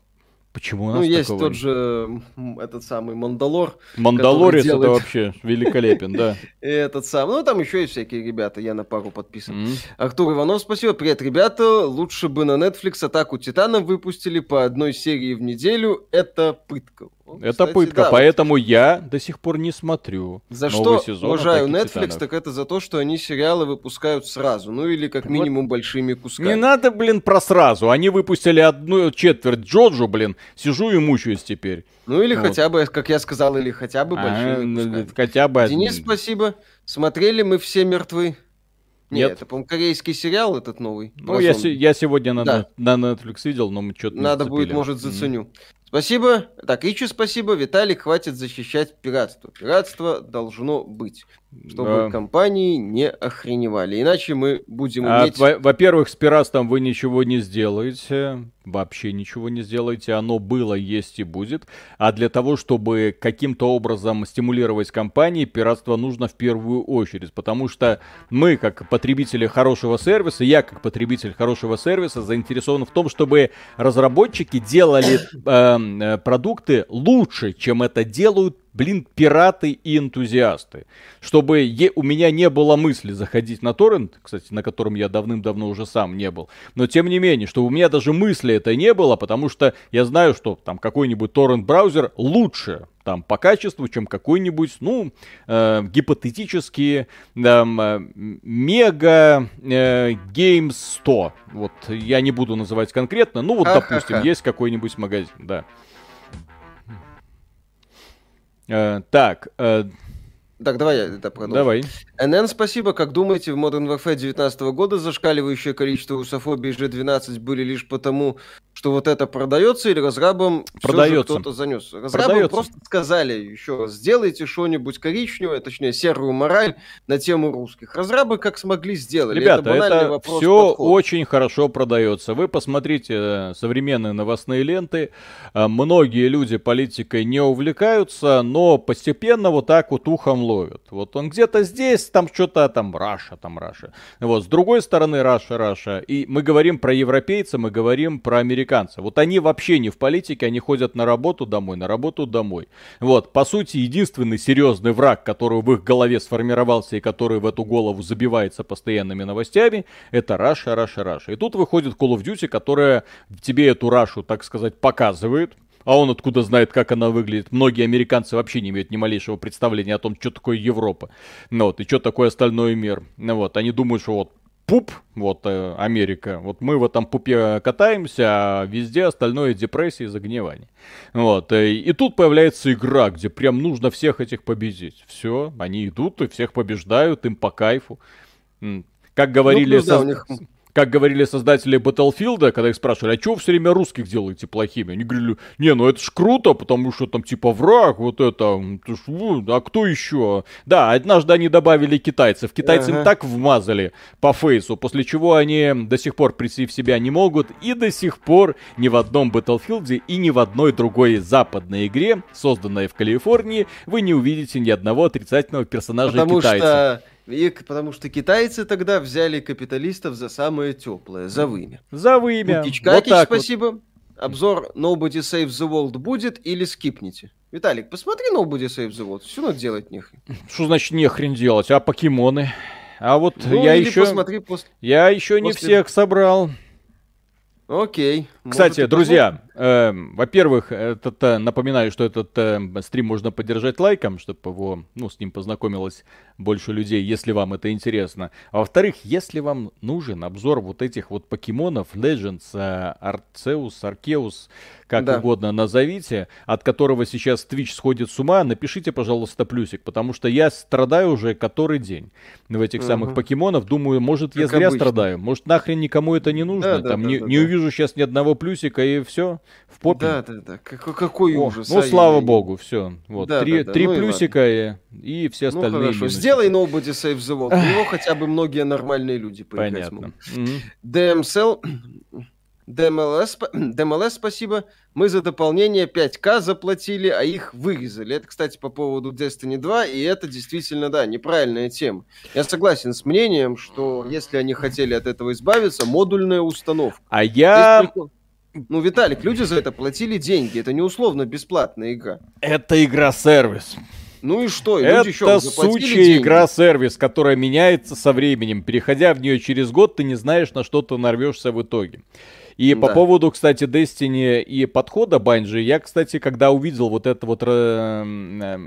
A: Почему у
B: нас Ну, есть такого... тот же этот самый Мандалор.
A: Мандалорец делает... это вообще великолепен, да.
B: Этот самый. Ну, там еще есть всякие ребята, я на пару подписан. Артур Иванов, спасибо. Привет, ребята. Лучше бы на Netflix Атаку Титанов выпустили по одной серии в неделю. Это пытка.
A: Это Кстати, пытка, да, поэтому вот... я до сих пор не смотрю.
B: За что уважаю Netflix, Титанов. так это за то, что они сериалы выпускают сразу, ну или как минимум вот. большими кусками.
A: Не надо, блин, про сразу. Они выпустили одну четверть Джоджу, блин, сижу и мучаюсь теперь.
B: Ну или вот. хотя бы, как я сказал, или хотя бы а, большими а, кусками.
A: Хотя бы.
B: Денис, спасибо. Смотрели мы все мертвы. Нет, Нет это, по-моему, корейский сериал этот новый.
A: Ну, я, я сегодня на, да. на, на Netflix видел, но мы что-то
B: Надо будет, может, заценю. Mm. Спасибо. Так, Ичу спасибо. Виталик, хватит защищать пиратство. Пиратство должно быть чтобы да. компании не охреневали. Иначе мы будем
A: а, иметь... Во-первых, с пиратством вы ничего не сделаете. Вообще ничего не сделаете. Оно было, есть и будет. А для того, чтобы каким-то образом стимулировать компании, пиратство нужно в первую очередь. Потому что мы, как потребители хорошего сервиса, я, как потребитель хорошего сервиса, заинтересован в том, чтобы разработчики делали э, продукты лучше, чем это делают блин, пираты и энтузиасты. Чтобы е- у меня не было мысли заходить на торрент, кстати, на котором я давным-давно уже сам не был, но тем не менее, чтобы у меня даже мысли это не было, потому что я знаю, что там какой-нибудь торрент-браузер лучше там по качеству, чем какой-нибудь, ну, э, гипотетический э, мега э, Games 100. Вот я не буду называть конкретно, ну вот, допустим, есть какой-нибудь магазин, да. Э, так. Э,
B: так, давай я это продолжу.
A: Давай.
B: НН, спасибо. Как думаете, в Modern Warfare 19 года зашкаливающее количество русофобии G12 были лишь потому, что вот это продается, или разрабам
A: продается.
B: кто-то занес? Разрабам продается. просто сказали еще сделайте что-нибудь коричневое, точнее серую мораль на тему русских. Разрабы как смогли сделали.
A: Ребята, это, это все подход. очень хорошо продается. Вы посмотрите э, современные новостные ленты. Э, многие люди политикой не увлекаются, но постепенно вот так вот ухом ловят. Вот он где-то здесь, там что-то там Russia, там Russia. Вот, с другой стороны Russia, Russia. И мы говорим про европейца, мы говорим про американца. Вот они вообще не в политике, они ходят на работу домой, на работу домой. Вот, по сути, единственный серьезный враг, который в их голове сформировался и который в эту голову забивается постоянными новостями, это Russia, Russia, Russia. И тут выходит Call of Duty, которая тебе эту Рашу, так сказать, показывает, а он откуда знает, как она выглядит? Многие американцы вообще не имеют ни малейшего представления о том, что такое Европа. Ну вот, и что такое остальной мир. Ну вот, они думают, что вот пуп, вот э, Америка, вот мы в этом пупе катаемся, а везде остальное депрессия и загнивание. Вот, э, и тут появляется игра, где прям нужно всех этих победить. Все, они идут и всех побеждают, им по кайфу. Как говорили... Ну, ну, да, со... у них как говорили создатели Battlefield, когда их спрашивали, а вы все время русских делаете плохими? Они говорили, не, ну это ж круто, потому что там типа враг, вот это, это ж, а кто еще? Да, однажды они добавили китайцев. Китайцы ага. им так вмазали по фейсу, после чего они до сих пор прийти в себя не могут, и до сих пор ни в одном Battlefield и ни в одной другой западной игре, созданной в Калифорнии, вы не увидите ни одного отрицательного персонажа
B: потому
A: китайца.
B: Что и потому что китайцы тогда взяли капиталистов за самое теплое, за вымя.
A: За вымя.
B: Кичкакич, вот спасибо. Вот. Обзор Nobody Save the World будет или скипните? Виталик, посмотри Nobody Save the World. Все надо делать нехрен.
A: Что значит нехрен делать? А покемоны? А вот ну, я еще...
B: Посмотри после...
A: Я еще после... не всех собрал.
B: Окей.
A: Кстати, друзья, э, во-первых, этот, э, напоминаю, что этот э, стрим можно поддержать лайком, чтобы его, ну, с ним познакомилось больше людей, если вам это интересно. А во-вторых, если вам нужен обзор вот этих вот покемонов, Legends, э, Arceus, Arceus, как да. угодно назовите, от которого сейчас Twitch сходит с ума, напишите, пожалуйста, плюсик, потому что я страдаю уже который день в этих угу. самых покемонов. Думаю, может, как я зря обычно. страдаю, может, нахрен никому это не нужно, да, там да, не, да, не да. увижу сейчас ни одного плюсика и все, в попе.
B: Да, да, да, какой, какой ужас.
A: О, ну, слава я... богу, все. Вот, да, три, да, да. три ну, плюсика и, и, все ну, остальные. Ну, хорошо,
B: минусы. сделай Nobody Save the World, у него хотя бы многие нормальные люди
A: поиграть Понятно.
B: могут. DMCL... DMLS, DMLS, спасибо. Мы за дополнение 5К заплатили, а их вырезали. Это, кстати, по поводу Destiny 2, и это действительно, да, неправильная тема. Я согласен с мнением, что если они хотели от этого избавиться, модульная установка.
A: А я...
B: Ну, Виталик, люди за это платили деньги. Это не условно бесплатная игра.
A: Это игра-сервис.
B: Ну и что? И
A: это еще сучья игра-сервис, которая меняется со временем. Переходя в нее через год, ты не знаешь, на что ты нарвешься в итоге. И да. по поводу, кстати, Destiny и подхода Bungie, я, кстати, когда увидел вот это вот э, э,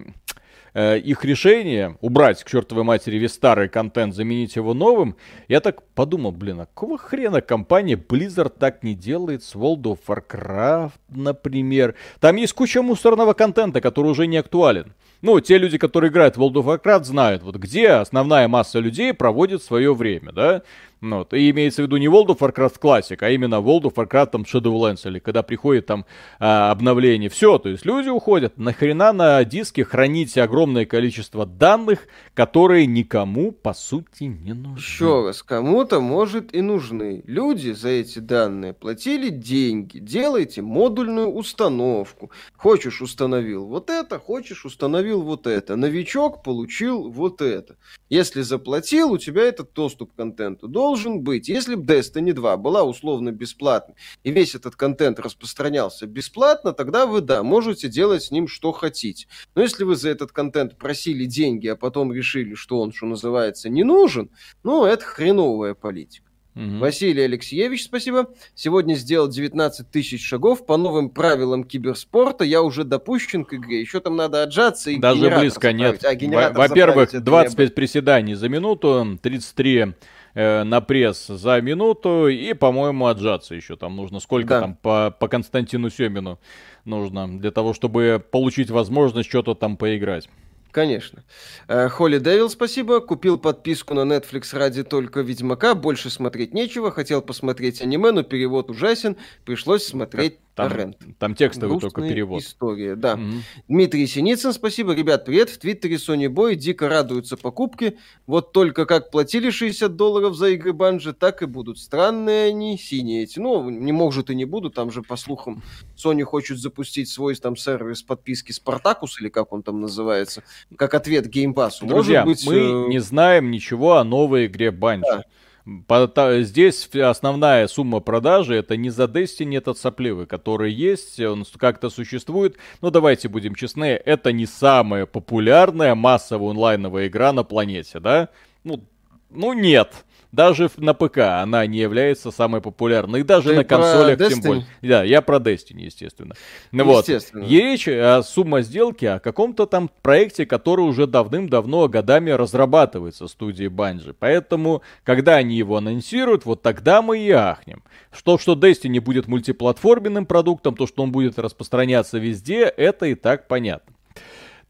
A: э, их решение убрать к чертовой матери весь старый контент, заменить его новым, я так подумал, блин, а какого хрена компания Blizzard так не делает с World of Warcraft, например? Там есть куча мусорного контента, который уже не актуален. Ну, те люди, которые играют в World of Warcraft, знают, вот где основная масса людей проводит свое время, да? Ну, вот. И имеется в виду не World of Warcraft Classic, а именно World of Warcraft там Shadowlands, или когда приходит там а, обновление. Все, то есть люди уходят. Нахрена на диске хранить огромное количество данных, которые никому, по сути, не нужны.
B: Еще раз, кому-то, может, и нужны. Люди за эти данные платили деньги. Делайте модульную установку. Хочешь, установил вот это, хочешь, установил вот это. Новичок получил вот это. Если заплатил, у тебя этот доступ к контенту должен должен быть. Если бы Destiny 2 была условно бесплатной, и весь этот контент распространялся бесплатно, тогда вы, да, можете делать с ним что хотите. Но если вы за этот контент просили деньги, а потом решили, что он, что называется, не нужен, ну, это хреновая политика. Угу. Василий Алексеевич, спасибо. Сегодня сделал 19 тысяч шагов по новым правилам киберспорта. Я уже допущен к игре. Еще там надо отжаться и
A: Даже близко нет. А, Во-первых, 25 приседаний за минуту, 33 э, на пресс за минуту и, по-моему, отжаться еще. Там нужно сколько да. там по, по Константину Семину нужно для того, чтобы получить возможность что-то там поиграть.
B: Конечно. Холли Девил, спасибо. Купил подписку на Netflix ради только Ведьмака. Больше смотреть нечего. Хотел посмотреть аниме, но перевод ужасен. Пришлось смотреть
A: там,
B: торрент.
A: Там текстовый Грустная только перевод.
B: история, да. Угу. Дмитрий Синицын, спасибо. Ребят, привет. В Твиттере Sony Boy дико радуются покупке. Вот только как платили 60 долларов за игры Банжи, так и будут. Странные они, синие эти. Ну, не может и не будут. Там же, по слухам, Sony хочет запустить свой там сервис подписки Спартакус, или как он там называется, как ответ геймпасу.
A: Друзья, Может быть, мы э... не знаем ничего о новой игре Банжи. Да. Здесь основная сумма продажи это не за Destiny этот сопливый, который есть, он как-то существует. Но давайте будем честны, это не самая популярная массовая онлайновая игра на планете, да? Ну, ну нет даже на ПК она не является самой популярной. И даже Ты на консолях тем более. Да, я про Destiny, естественно. Ну вот. И речь о сумма сделки о каком-то там проекте, который уже давным-давно годами разрабатывается в студии Bungie. Поэтому, когда они его анонсируют, вот тогда мы и ахнем. Что, что Destiny будет мультиплатформенным продуктом, то, что он будет распространяться везде, это и так понятно.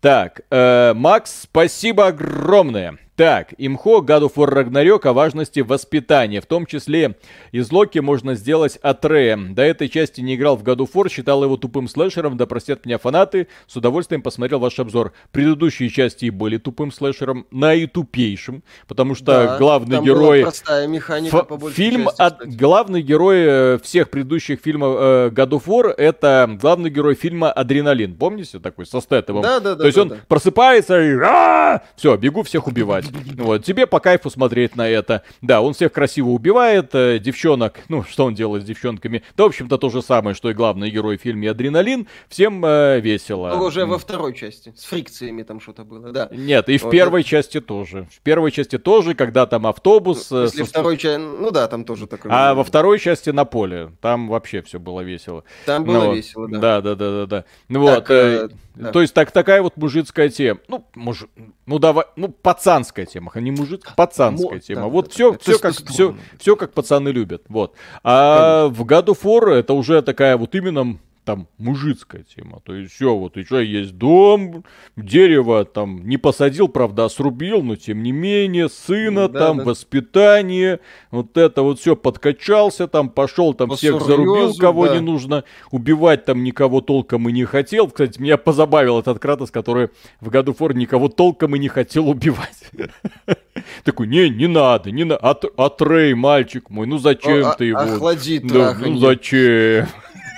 A: Так, э, Макс, спасибо огромное. Так, имхо God of War Ragnarok о важности воспитания. В том числе из Локи можно сделать Атрея. До этой части не играл в God of War, считал его тупым слэшером, да простят меня фанаты. С удовольствием посмотрел ваш обзор. Предыдущие части были тупым слэшером, наитупейшим, потому что да, главный герой...
B: Простая механика по
A: Фильм части, от... Главный герой э, всех предыдущих фильмов э, God of War это главный герой фильма Адреналин. Помните такой со Стэтовым?
B: Да, да, да.
A: То есть
B: да,
A: он
B: да.
A: просыпается и... Все, бегу всех убивать убивать. Вот, тебе по кайфу смотреть на это. Да, он всех красиво убивает, э, девчонок, ну, что он делает с девчонками? Да, в общем-то, то же самое, что и главный герой в фильме «Адреналин». Всем э, весело.
B: Ну, уже во второй части, с фрикциями там что-то было, да.
A: Нет, и в вот первой это... части тоже. В первой части тоже, когда там автобус...
B: Ну, если со... второй части, ну да, там тоже такое.
A: А было. во второй части на поле, там вообще все было весело.
B: Там было ну, весело, да. Да,
A: да, да, да, да. Ну так, вот, э, да. то есть так, такая вот мужицкая тема. Ну, муж... ну давай, ну, пацанская тема, а не мужик пацанская Мо... тема. Да, вот да, все, все, как, все, все как пацаны любят. Вот. А Конечно. в of War это уже такая вот именно там мужицкая тема. То есть все, вот и что, есть дом, дерево там не посадил, правда, а срубил, но тем не менее, сына да, там, да. воспитание, вот это вот все, подкачался там, пошел там, По всех зарубил, кого да. не нужно, убивать там никого толком и не хотел. Кстати, меня позабавил этот Кратос, который в году Фор никого толком и не хотел убивать. Такой, не, не надо, не надо, Атрей, мальчик мой, ну зачем ты его?
B: Охлади Ну
A: зачем?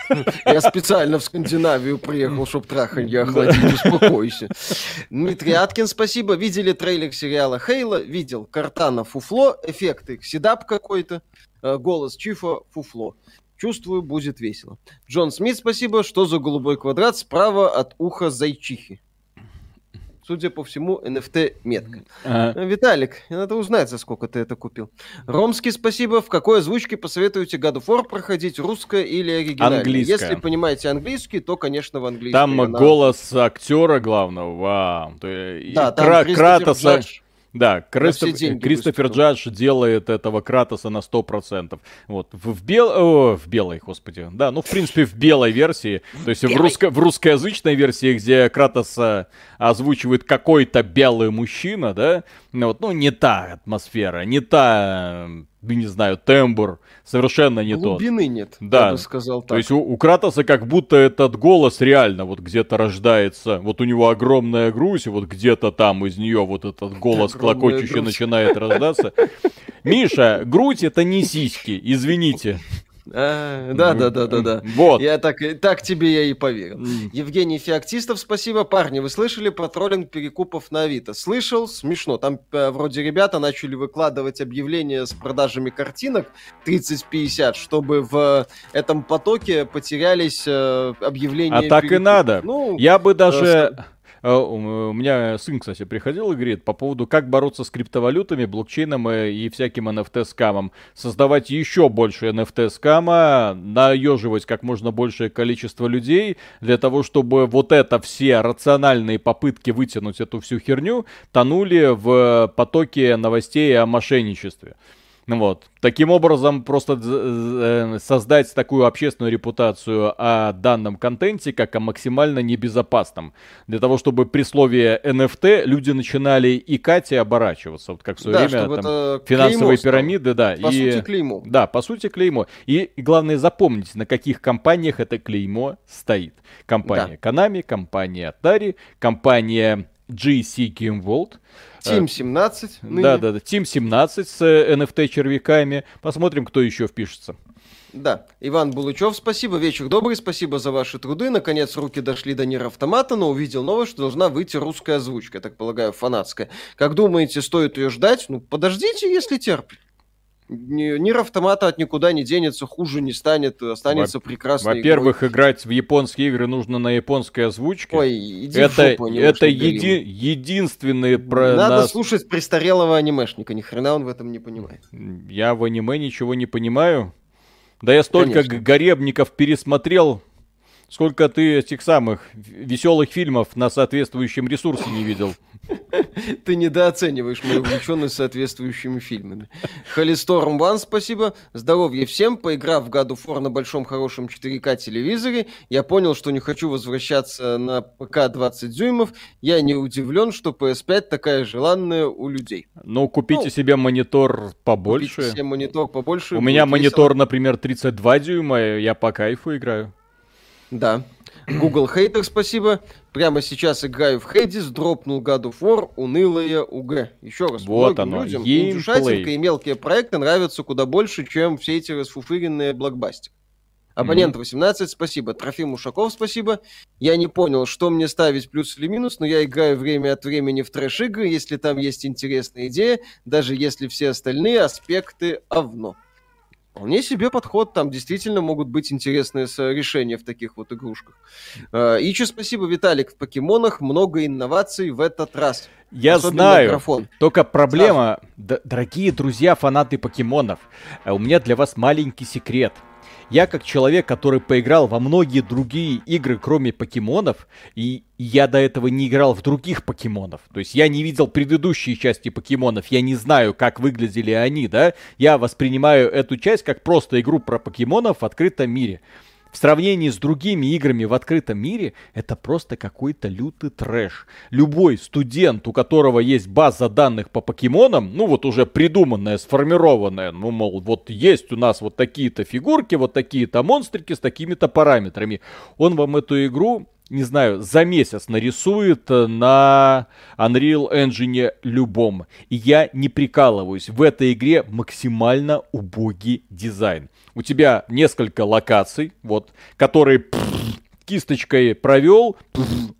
B: Я специально в Скандинавию приехал, чтобы траханье охладить, успокойся. Дмитрий Аткин, спасибо. Видели трейлер сериала Хейла? Видел. Картана фуфло, эффекты седап какой-то, э, голос Чифа фуфло. Чувствую, будет весело. Джон Смит, спасибо. Что за голубой квадрат справа от уха зайчихи? Судя по всему, NFT-метка. Ага. Э, Виталик, надо узнать, за сколько ты это купил. Ромский, спасибо. В какой озвучке посоветуете God of War проходить, русская или оригинальная?
A: Английская.
B: Если понимаете английский, то, конечно, в английском.
A: Там она... голос актера главного, вау. Да, там Кра- Кратоса... Джадж. Да, Кристоф... Кристофер Джадж делает этого Кратоса на 100%. Вот, в, в, бел... О, в белой, господи. Да, ну, в принципе, в белой версии. То есть в, русско... в русскоязычной версии, где Кратоса озвучивает какой-то белый мужчина, да, ну, вот, ну, не та атмосфера, не та не знаю, тембр совершенно не
B: Глубины
A: тот.
B: Глубины нет,
A: да.
B: я бы сказал так.
A: То есть у, у Кратоса как будто этот голос реально вот где-то рождается. Вот у него огромная грудь, и вот где-то там из нее вот этот голос клокочущий начинает рождаться. Миша, грудь это не сиськи, извините.
B: А, да, да, да, да, да. Вот. Я так, так тебе я и поверил. Евгений Феоктистов, спасибо. Парни, вы слышали про троллинг перекупов на Авито? Слышал, смешно. Там э, вроде ребята начали выкладывать объявления с продажами картинок 30-50, чтобы в этом потоке потерялись э, объявления.
A: А так и надо. Ну, я бы даже... Э, Э, у меня сын, кстати, приходил и говорит по поводу, как бороться с криптовалютами, блокчейном и всяким NFT-скамом. Создавать еще больше NFT-скама, наеживать как можно большее количество людей для того, чтобы вот это все рациональные попытки вытянуть эту всю херню тонули в потоке новостей о мошенничестве. Ну вот. Таким образом, просто э, создать такую общественную репутацию о данном контенте, как о максимально небезопасном. Для того, чтобы при слове NFT люди начинали икать и оборачиваться. Вот как в свое
B: Да,
A: время там, финансовые
B: стало.
A: пирамиды, да.
B: По
A: и...
B: сути, клеймо.
A: Да, по сути, клеймо. И, главное запомнить, на каких компаниях это клеймо стоит. Компания Konami, компания Atari, компания GC Game World.
B: Team 17. ныне.
A: Да, да, да. Team 17 с э, NFT-червяками. Посмотрим, кто еще впишется.
B: Да, Иван Булычев, спасибо, вечер добрый, спасибо за ваши труды. Наконец руки дошли до Нир Автомата, но увидел новость, что должна выйти русская озвучка, я так полагаю, фанатская. Как думаете, стоит ее ждать? Ну, подождите, если терпит. Ни- Нир Автомата от никуда не денется, хуже не станет, останется прекрасной
A: Во-первых, играть в японские игры нужно на японской озвучке.
B: Ой, иди в
A: это
B: жопу,
A: это еди, единственный про
B: Надо
A: нас-
B: слушать престарелого анимешника, ни хрена он в этом не понимает.
A: Я в аниме ничего не понимаю. Да я столько
B: Конечно.
A: горебников пересмотрел, сколько ты этих самых веселых фильмов на соответствующем ресурсе не видел.
B: Ты недооцениваешь мою увлеченность соответствующими фильмами. Холисторм Ван, спасибо. Здоровья всем. Поиграв в of War на большом хорошем 4К телевизоре, я понял, что не хочу возвращаться на ПК 20 дюймов. Я не удивлен, что PS5 такая желанная у людей.
A: Ну, купите
B: Ну,
A: себе монитор побольше.
B: Купите себе монитор побольше.
A: У меня
B: весело.
A: монитор, например, 32 дюйма, я по кайфу играю.
B: Да. Google Hater, спасибо. Прямо сейчас играю в Hades, дропнул God of War, унылая УГ. Еще раз,
A: Вот оно,
B: людям индюшатинка и мелкие проекты нравятся куда больше, чем все эти расфуфыренные блокбастеры. Абонент 18, спасибо. Трофим Ушаков, спасибо. Я не понял, что мне ставить плюс или минус, но я играю время от времени в трэш-игры, если там есть интересная идея, даже если все остальные аспекты овно. Вполне себе подход, там действительно могут быть интересные решения в таких вот игрушках. Э, Ичи, спасибо, Виталик, в покемонах много инноваций в этот раз.
A: Я
B: Особенно
A: знаю,
B: графон.
A: только проблема, дорогие друзья, фанаты покемонов, э, у меня для вас маленький секрет. Я как человек, который поиграл во многие другие игры, кроме покемонов, и я до этого не играл в других покемонов. То есть я не видел предыдущие части покемонов, я не знаю, как выглядели они, да. Я воспринимаю эту часть как просто игру про покемонов в открытом мире. В сравнении с другими играми в открытом мире, это просто какой-то лютый трэш. Любой студент, у которого есть база данных по покемонам, ну вот уже придуманная, сформированная, ну мол, вот есть у нас вот такие-то фигурки, вот такие-то монстрики с такими-то параметрами. Он вам эту игру не знаю, за месяц нарисует э, на Unreal Engine любом. И я не прикалываюсь. В этой игре максимально убогий дизайн. У тебя несколько локаций, вот, которые кисточкой провел,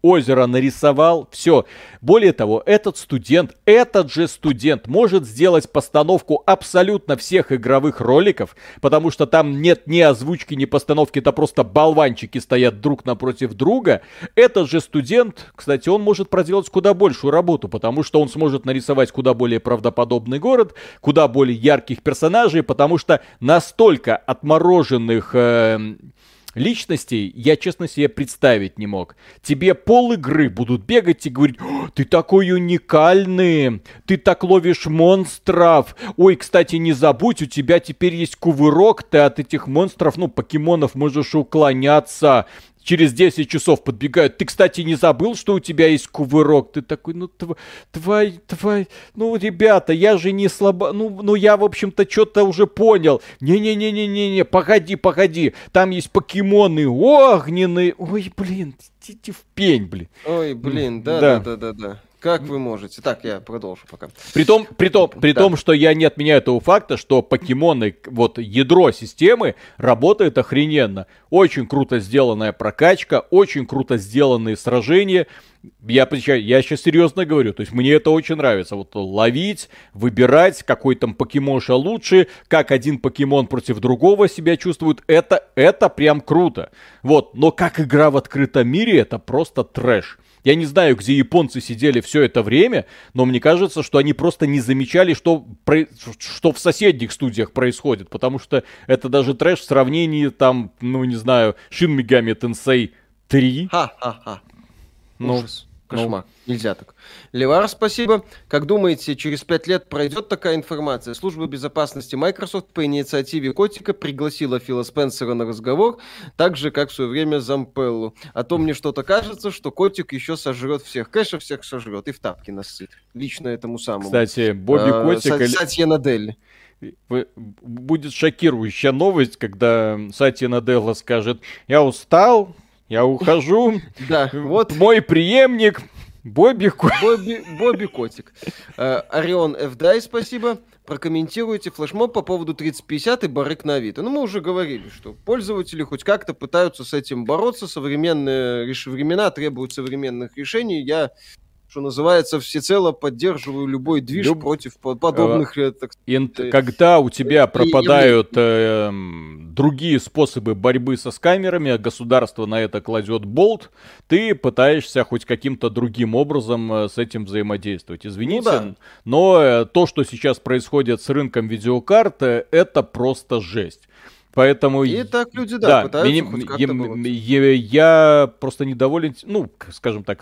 A: озеро нарисовал, все. Более того, этот студент, этот же студент может сделать постановку абсолютно всех игровых роликов, потому что там нет ни озвучки, ни постановки, это просто болванчики стоят друг напротив друга. Этот же студент, кстати, он может проделать куда большую работу, потому что он сможет нарисовать куда более правдоподобный город, куда более ярких персонажей, потому что настолько отмороженных... эм, личностей я, честно, себе представить не мог. Тебе пол игры будут бегать и говорить, «О, ты такой уникальный, ты так ловишь монстров. Ой, кстати, не забудь, у тебя теперь есть кувырок, ты от этих монстров, ну, покемонов можешь уклоняться. Через 10 часов подбегают. Ты, кстати, не забыл, что у тебя есть кувырок? Ты такой, ну, тв- твой, твой, ну, ребята, я же не слабо, ну, ну, я, в общем-то, что-то уже понял. Не-не-не-не-не-не, погоди, погоди, там есть покемоны огненные. Ой, блин, идите в пень, блин.
B: Ой, блин, да, Как вы можете? Так, я продолжу пока.
A: Притом, притом, при
B: Да.
A: том, что я не отменяю того факта, что покемоны, вот ядро системы, работает охрененно. Очень круто сделанная прокачка, очень круто сделанные сражения. Я, я сейчас серьезно говорю, то есть мне это очень нравится. Вот ловить, выбирать, какой там покемоша лучше, как один покемон против другого себя чувствует, это, это прям круто. Вот, но как игра в открытом мире, это просто трэш. Я не знаю, где японцы сидели все это время, но мне кажется, что они просто не замечали, что, что в соседних студиях происходит, потому что это даже трэш в сравнении там, ну не знаю, Shin Megami Tensei 3.
B: Ха-ха-ха.
A: Ну,
B: Ужас. Кошмар. Ну. Нельзя так. Левар, спасибо. Как думаете, через пять лет пройдет такая информация? Служба безопасности Microsoft по инициативе Котика пригласила Фила Спенсера на разговор, так же, как в свое время Зампеллу. А то мне что-то кажется, что Котик еще сожрет всех. Конечно, всех сожрет и в тапки насыт. Лично этому самому.
A: Кстати, Бобби а, Котик... Са-
B: Сатья Надель.
A: Будет шокирующая новость, когда Сатья Наделла скажет, я устал, я ухожу.
B: Да, вот.
A: Мой преемник Бобби
B: Бобби, Бобби Котик. Э, Орион Фдай, спасибо. Прокомментируйте флешмоб по поводу 3050 и барык на Авито. Ну, мы уже говорили, что пользователи хоть как-то пытаются с этим бороться. Современные времена требуют современных решений. Я что называется, всецело поддерживаю любой движ Люб... против подобных...
A: Э, так сказать, когда у тебя пропадают э, другие способы борьбы со скамерами, а государство на это кладет болт, ты пытаешься хоть каким-то другим образом э, с этим взаимодействовать. Извините, ну, да. но э, то, что сейчас происходит с рынком видеокарт, это просто жесть. Поэтому...
B: И так люди, да, да пытаются
A: меня, я, я просто недоволен, ну, скажем так,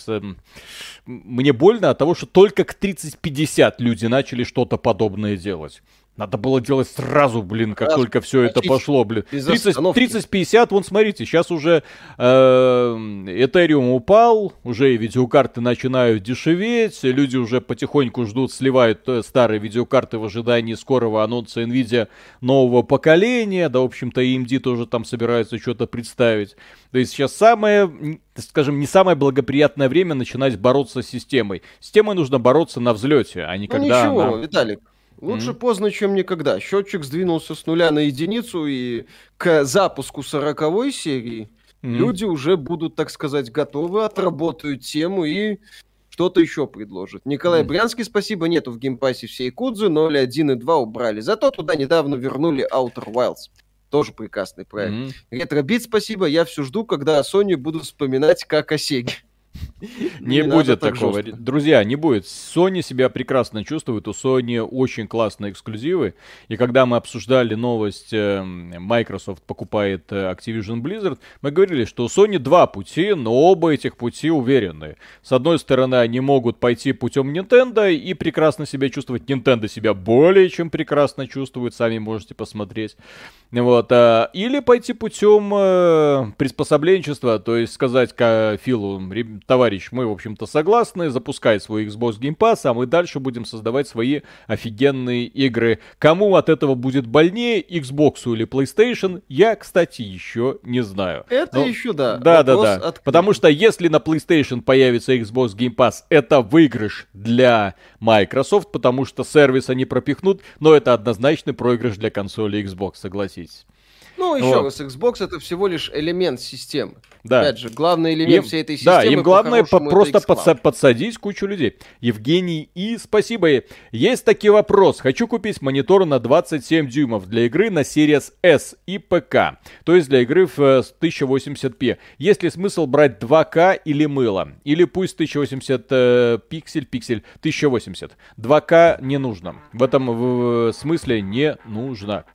A: мне больно от того, что только к 30-50 люди начали что-то подобное делать. Надо было делать сразу, блин, как Раз, только все это пошло, блин. 30-50, вон смотрите, сейчас уже э, Ethereum упал, уже видеокарты начинают дешеветь, люди уже потихоньку ждут, сливают э, старые видеокарты в ожидании скорого анонса Nvidia нового поколения, да, в общем-то, AMD тоже там собираются что-то представить. То есть сейчас самое, скажем, не самое благоприятное время начинать бороться с системой. Системой нужно бороться на взлете, а не ну, когда
B: ничего,
A: она...
B: Виталик, Лучше mm-hmm. поздно, чем никогда. Счетчик сдвинулся с нуля на единицу, и к запуску сороковой серии mm-hmm. люди уже будут, так сказать, готовы, отработают тему и что-то еще предложат. Николай mm-hmm. Брянский, спасибо, нету в Game Pass е всей Якудзы, 0.1 и 2 убрали. Зато туда недавно вернули Outer Wilds. Тоже прекрасный проект. Mm-hmm. Ретробит, спасибо, я все жду, когда о Sony буду вспоминать как о Сеге.
A: Не, не будет такого. Жестко. Друзья, не будет. Sony себя прекрасно чувствует. У Sony очень классные эксклюзивы. И когда мы обсуждали новость, э, Microsoft покупает э, Activision Blizzard, мы говорили, что у Sony два пути, но оба этих пути уверенные. С одной стороны, они могут пойти путем Nintendo и прекрасно себя чувствовать. Nintendo себя более чем прекрасно чувствует, сами можете посмотреть. Вот, а, или пойти путем э, приспособленчества, то есть сказать к Филу, товарищ, мы, в общем-то, согласны, запускай свой Xbox Game Pass, а мы дальше будем создавать свои офигенные игры. Кому от этого будет больнее, Xbox или PlayStation, я, кстати, еще не знаю.
B: Это Но... еще, да.
A: Да, да, да. От... Потому что если на PlayStation появится Xbox Game Pass, это выигрыш для Microsoft, потому что сервис они пропихнут, но это однозначный проигрыш для консоли Xbox, согласитесь.
B: Ну, еще вот. раз, Xbox это всего лишь элемент системы. Да. Опять же, главный элемент им, всей этой
A: системы. Да, им главное по просто подса- подсадить кучу людей. Евгений И, спасибо. Есть такой вопрос. Хочу купить монитор на 27 дюймов для игры на Series S и ПК. То есть для игры в 1080p. Есть ли смысл брать 2К или мыло? Или пусть 1080 э, пиксель, пиксель 1080. 2К не нужно. В этом в, в смысле не нужно.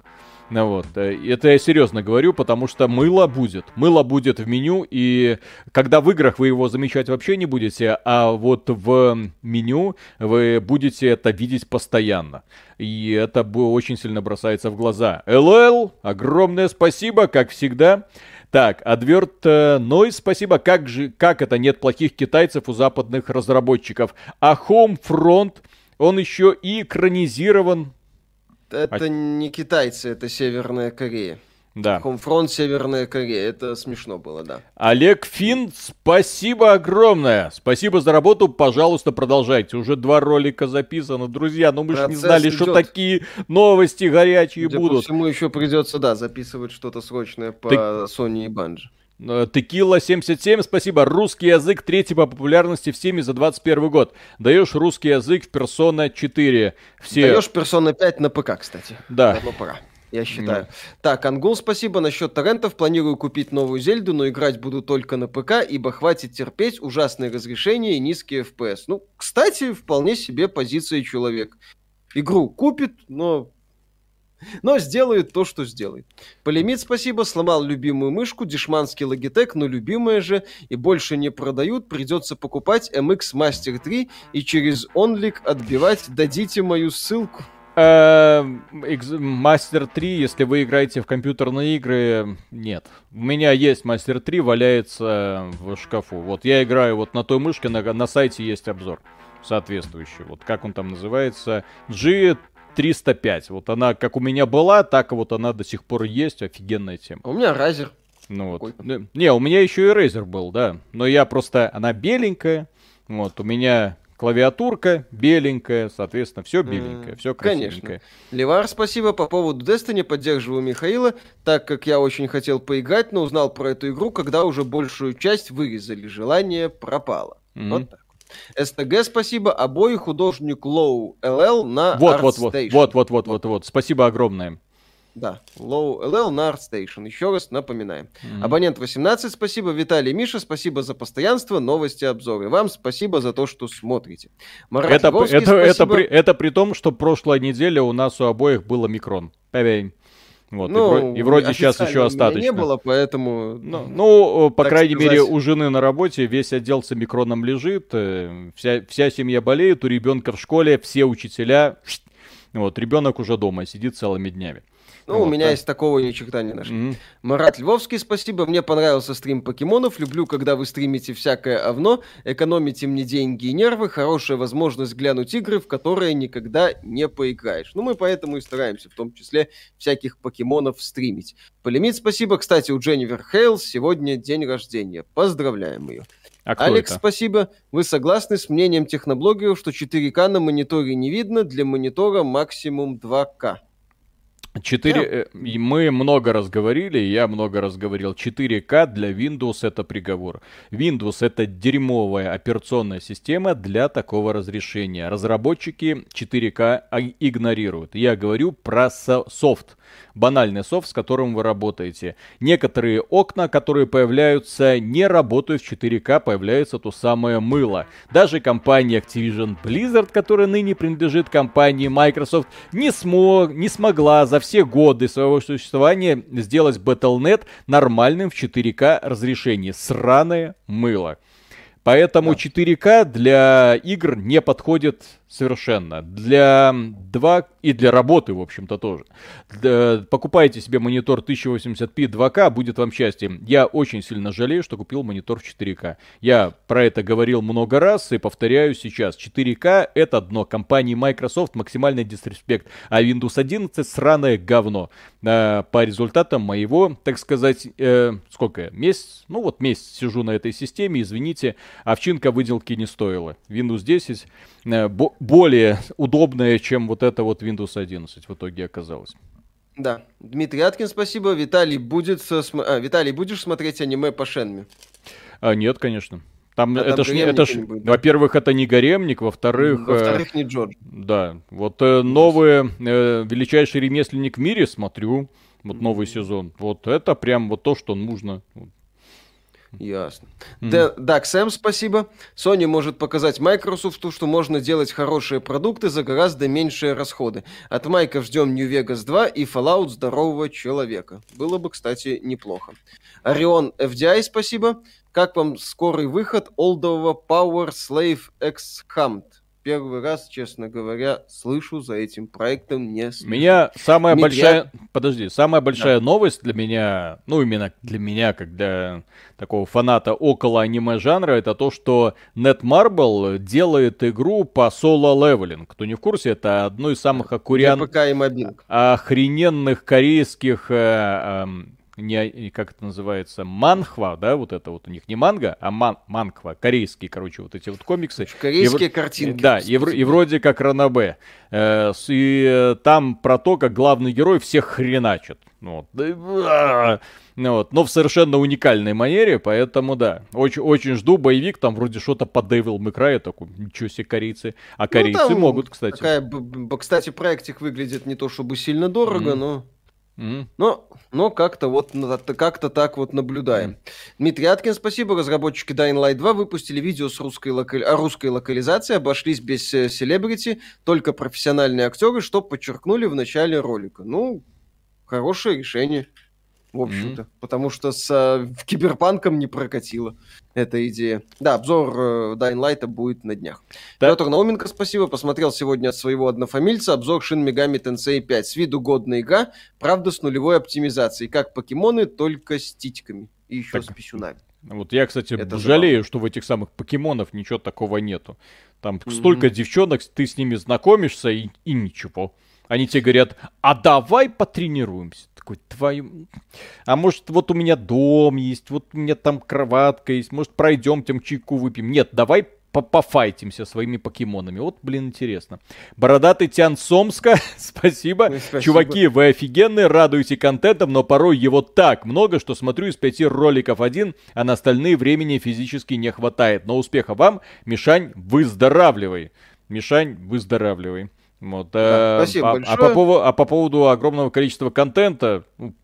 A: Ну вот, э, это я серьезно говорю, потому что мыло будет. Мыло будет в меню, и когда в играх вы его замечать вообще не будете, а вот в меню вы будете это видеть постоянно. И это очень сильно бросается в глаза. ЛЛ, огромное спасибо, как всегда. Так, Адверт Нойс, спасибо. Как же, как это нет плохих китайцев у западных разработчиков? А Homefront, он еще и экранизирован
B: это а... не китайцы, это Северная Корея.
A: Да.
B: Homefront Северная Корея. Это смешно было, да.
A: Олег Фин, спасибо огромное. Спасибо за работу. Пожалуйста, продолжайте. Уже два ролика записано. Друзья, ну мы же не знали, идет. что такие новости горячие Судя будут.
B: По всему еще придется, да, записывать что-то срочное по Ты... Sony и Bungie.
A: Э, Текила 77, спасибо. Русский язык третий по популярности в Steam за 21 год. Даешь русский язык в Persona 4.
B: Все... Даешь Persona 5 на ПК, кстати.
A: Да. Давно
B: пора. Я считаю. Mm. Так, Ангул, спасибо. Насчет торрентов планирую купить новую Зельду, но играть буду только на ПК, ибо хватит терпеть ужасные разрешения и низкие FPS. Ну, кстати, вполне себе позиция человек. Игру купит, но Но сделают то, что сделает. Полимит, спасибо, сломал любимую мышку, дешманский логитек, но любимая же, и больше не продают, придется покупать MX Master 3 и через OnLink отбивать. Дадите мою ссылку.
A: Мастер 3, если вы играете в компьютерные игры, нет. У меня есть Мастер 3, валяется в шкафу. Вот я играю вот на той мышке, на, на сайте есть обзор соответствующий. Вот как он там называется? G305. Вот она как у меня была, так вот она до сих пор есть. Офигенная тема.
B: У меня Razer.
A: Ну вот. Не, у меня еще и Razer был, да. Но я просто, она беленькая. Вот, у меня Клавиатурка беленькая, соответственно, все беленькое, все красивенькое. Конечно.
B: Левар, спасибо. По поводу Destiny поддерживаю Михаила, так как я очень хотел поиграть, но узнал про эту игру, когда уже большую часть вырезали. Желание пропало. Mm-hmm. Вот так. СТГ спасибо, обои художник Лоу ЛЛ на
A: вот, вот, вот, вот, вот, вот, вот, вот, спасибо огромное.
B: Да, Low LL на ArtStation. Еще раз напоминаем. Mm-hmm. Абонент 18, спасибо. Виталий Миша, спасибо за постоянство, новости, обзоры. Вам спасибо за то, что смотрите.
A: Марат это, Львовский, это, это, при, это при том, что прошлая неделя у нас у обоих был омикрон. Поверь. Вот, ну, и, вроде сейчас еще остаточно.
B: не было, поэтому...
A: Ну, ну по крайней сказать... мере, у жены на работе весь отдел с омикроном лежит, э, вся, вся семья болеет, у ребенка в школе все учителя... Вот, ребенок уже дома сидит целыми днями.
B: Ну, вот, у меня да. есть такого ни черта не нашли. Mm-hmm. Марат Львовский, спасибо. Мне понравился стрим покемонов. Люблю, когда вы стримите всякое овно, экономите мне деньги и нервы, хорошая возможность глянуть игры, в которые никогда не поиграешь. Ну, мы поэтому и стараемся, в том числе, всяких покемонов стримить. Полимит, спасибо. Кстати, у Дженнифер Хейл сегодня день рождения. Поздравляем ее. А Алекс, это? спасибо. Вы согласны с мнением техноблогеров, что 4К на мониторе не видно, для монитора максимум 2К?
A: 4, yeah. Э, мы много раз говорили, я много раз говорил, 4К для Windows это приговор. Windows это дерьмовая операционная система для такого разрешения. Разработчики 4К игнорируют. Я говорю про софт банальный софт, с которым вы работаете. Некоторые окна, которые появляются, не работают в 4К, появляется то самое мыло. Даже компания Activision Blizzard, которая ныне принадлежит компании Microsoft, не, смог, не смогла за все годы своего существования сделать Battle.net нормальным в 4К разрешении. Сраное мыло. Поэтому да. 4К для игр не подходит совершенно. Для 2 и для работы, в общем-то, тоже. Покупайте себе монитор 1080p 2К, будет вам счастье. Я очень сильно жалею, что купил монитор в 4К. Я про это говорил много раз и повторяю сейчас. 4К это дно компании Microsoft, максимальный дисреспект. А Windows 11 сраное говно. По результатам моего, так сказать, э, сколько? Месяц? Ну вот месяц сижу на этой системе, извините, овчинка выделки не стоила. Windows 10 э, более удобная, чем вот это вот Windows 11 в итоге оказалось.
B: Да. Дмитрий Аткин, спасибо. Виталий, будет со... а, Виталий, будешь смотреть аниме по Шенме?
A: А, нет, конечно. Там а это ж, это ж, во-первых, это не гаремник, во-вторых...
B: Во-вторых, не Джордж.
A: Да, вот э, новый э, величайший ремесленник в мире смотрю, вот новый сезон. Вот это прям вот то, что нужно.
B: Ясно. Mm. Да, Сэм, спасибо. Sony может показать Microsoft, что можно делать хорошие продукты за гораздо меньшие расходы. От Майка ждем New Vegas 2 и Fallout здорового человека. Было бы, кстати, неплохо. Орион FDI, спасибо. Как вам скорый выход олдового PowerSlave Exhumed? Первый раз, честно говоря, слышу за этим проектом не слежу.
A: Меня самая Медиа... большая... Подожди, самая большая да. новость для меня, ну именно для меня, как для такого фаната около аниме-жанра, это то, что Netmarble делает игру по Solo Leveling. Кто не в курсе, это одно из самых окурян... охрененных корейских э, э, не, как это называется, манхва, да, вот это вот у них не манга, а ман, манхва, корейские, короче, вот эти вот комиксы.
B: Корейские и, картинки.
A: Да, и, и вроде как Ранабе. Э, и э, там про то, как главный герой всех хреначит. Ну, вот. Ну, вот, но в совершенно уникальной манере, поэтому да, очень, очень жду боевик, там вроде что-то по Devil May Cry, такой, ничего себе корейцы, а ну, корейцы ну, могут, кстати.
B: Такая, кстати, проектик выглядит не то чтобы сильно дорого, mm. но Mm-hmm. Но, но как-то вот как-то так вот наблюдаем. Mm-hmm. Дмитрий Аткин, спасибо. Разработчики Dying Light 2 выпустили видео с русской локали... о русской локализации, обошлись без э, селебрити, только профессиональные актеры, что подчеркнули в начале ролика. Ну, хорошее решение в общем-то. Mm-hmm. Потому что с э, киберпанком не прокатило эта идея. Да, обзор э, Dying Light будет на днях. Да. Петр Науменко, спасибо. Посмотрел сегодня от своего однофамильца обзор Shin Megami Tensei 5. С виду годная игра, правда, с нулевой оптимизацией. Как покемоны, только с титьками. И еще так. с писюнами.
A: Вот я, кстати, Это жалею, что в этих самых покемонов ничего такого нету. Там mm-hmm. столько девчонок, ты с ними знакомишься и, и ничего. Они тебе говорят, а давай потренируемся. Такой, твою... А может, вот у меня дом есть, вот у меня там кроватка есть, может, пройдем там чайку выпьем. Нет, давай пофайтимся своими покемонами. Вот, блин, интересно. Бородатый Тян Сомска, спасибо. спасибо. Чуваки, вы офигенные, радуете контентом, но порой его так много, что смотрю из пяти роликов один, а на остальные времени физически не хватает. Но успеха вам, Мишань, выздоравливай. Мишань, выздоравливай. Вот, да, э, спасибо а, большое. А по, поводу, а по поводу огромного количества контента, ну,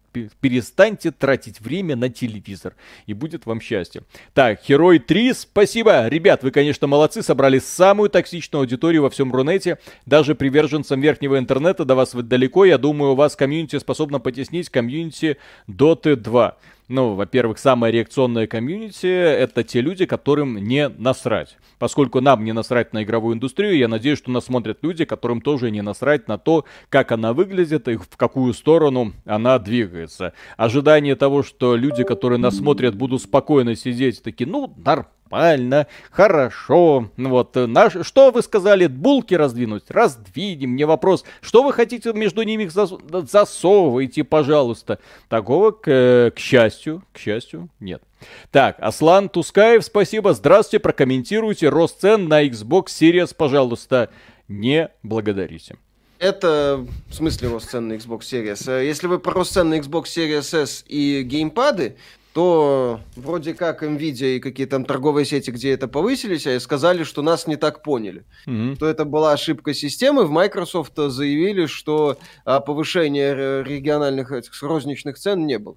A: перестаньте тратить время на телевизор, и будет вам счастье. Так, Герой 3, спасибо. Ребят, вы, конечно, молодцы, собрали самую токсичную аудиторию во всем Рунете. Даже приверженцам верхнего интернета до вас далеко. Я думаю, у вас комьюнити способно потеснить комьюнити Dota 2. Ну, во-первых, самая реакционная комьюнити — это те люди, которым не насрать. Поскольку нам не насрать на игровую индустрию, я надеюсь, что нас смотрят люди, которым тоже не насрать на то, как она выглядит и в какую сторону она двигается. Ожидание того, что люди, которые нас смотрят, будут спокойно сидеть, такие, ну, нормально нормально, хорошо. Вот, э, наш, что вы сказали, булки раздвинуть? Раздвинем, не вопрос. Что вы хотите между ними зас, засовывайте, пожалуйста. Такого, к, э, к счастью, к счастью, нет. Так, Аслан Тускаев, спасибо. Здравствуйте, прокомментируйте рост цен на Xbox Series, пожалуйста. Не благодарите.
B: Это в смысле рост цен на Xbox Series. Э, если вы про рост цен на Xbox Series S и геймпады, то вроде как Nvidia и какие там торговые сети, где это повысились, а сказали, что нас не так поняли. Mm-hmm. Что это была ошибка системы. В Microsoft заявили, что а, повышения региональных этих розничных цен не было.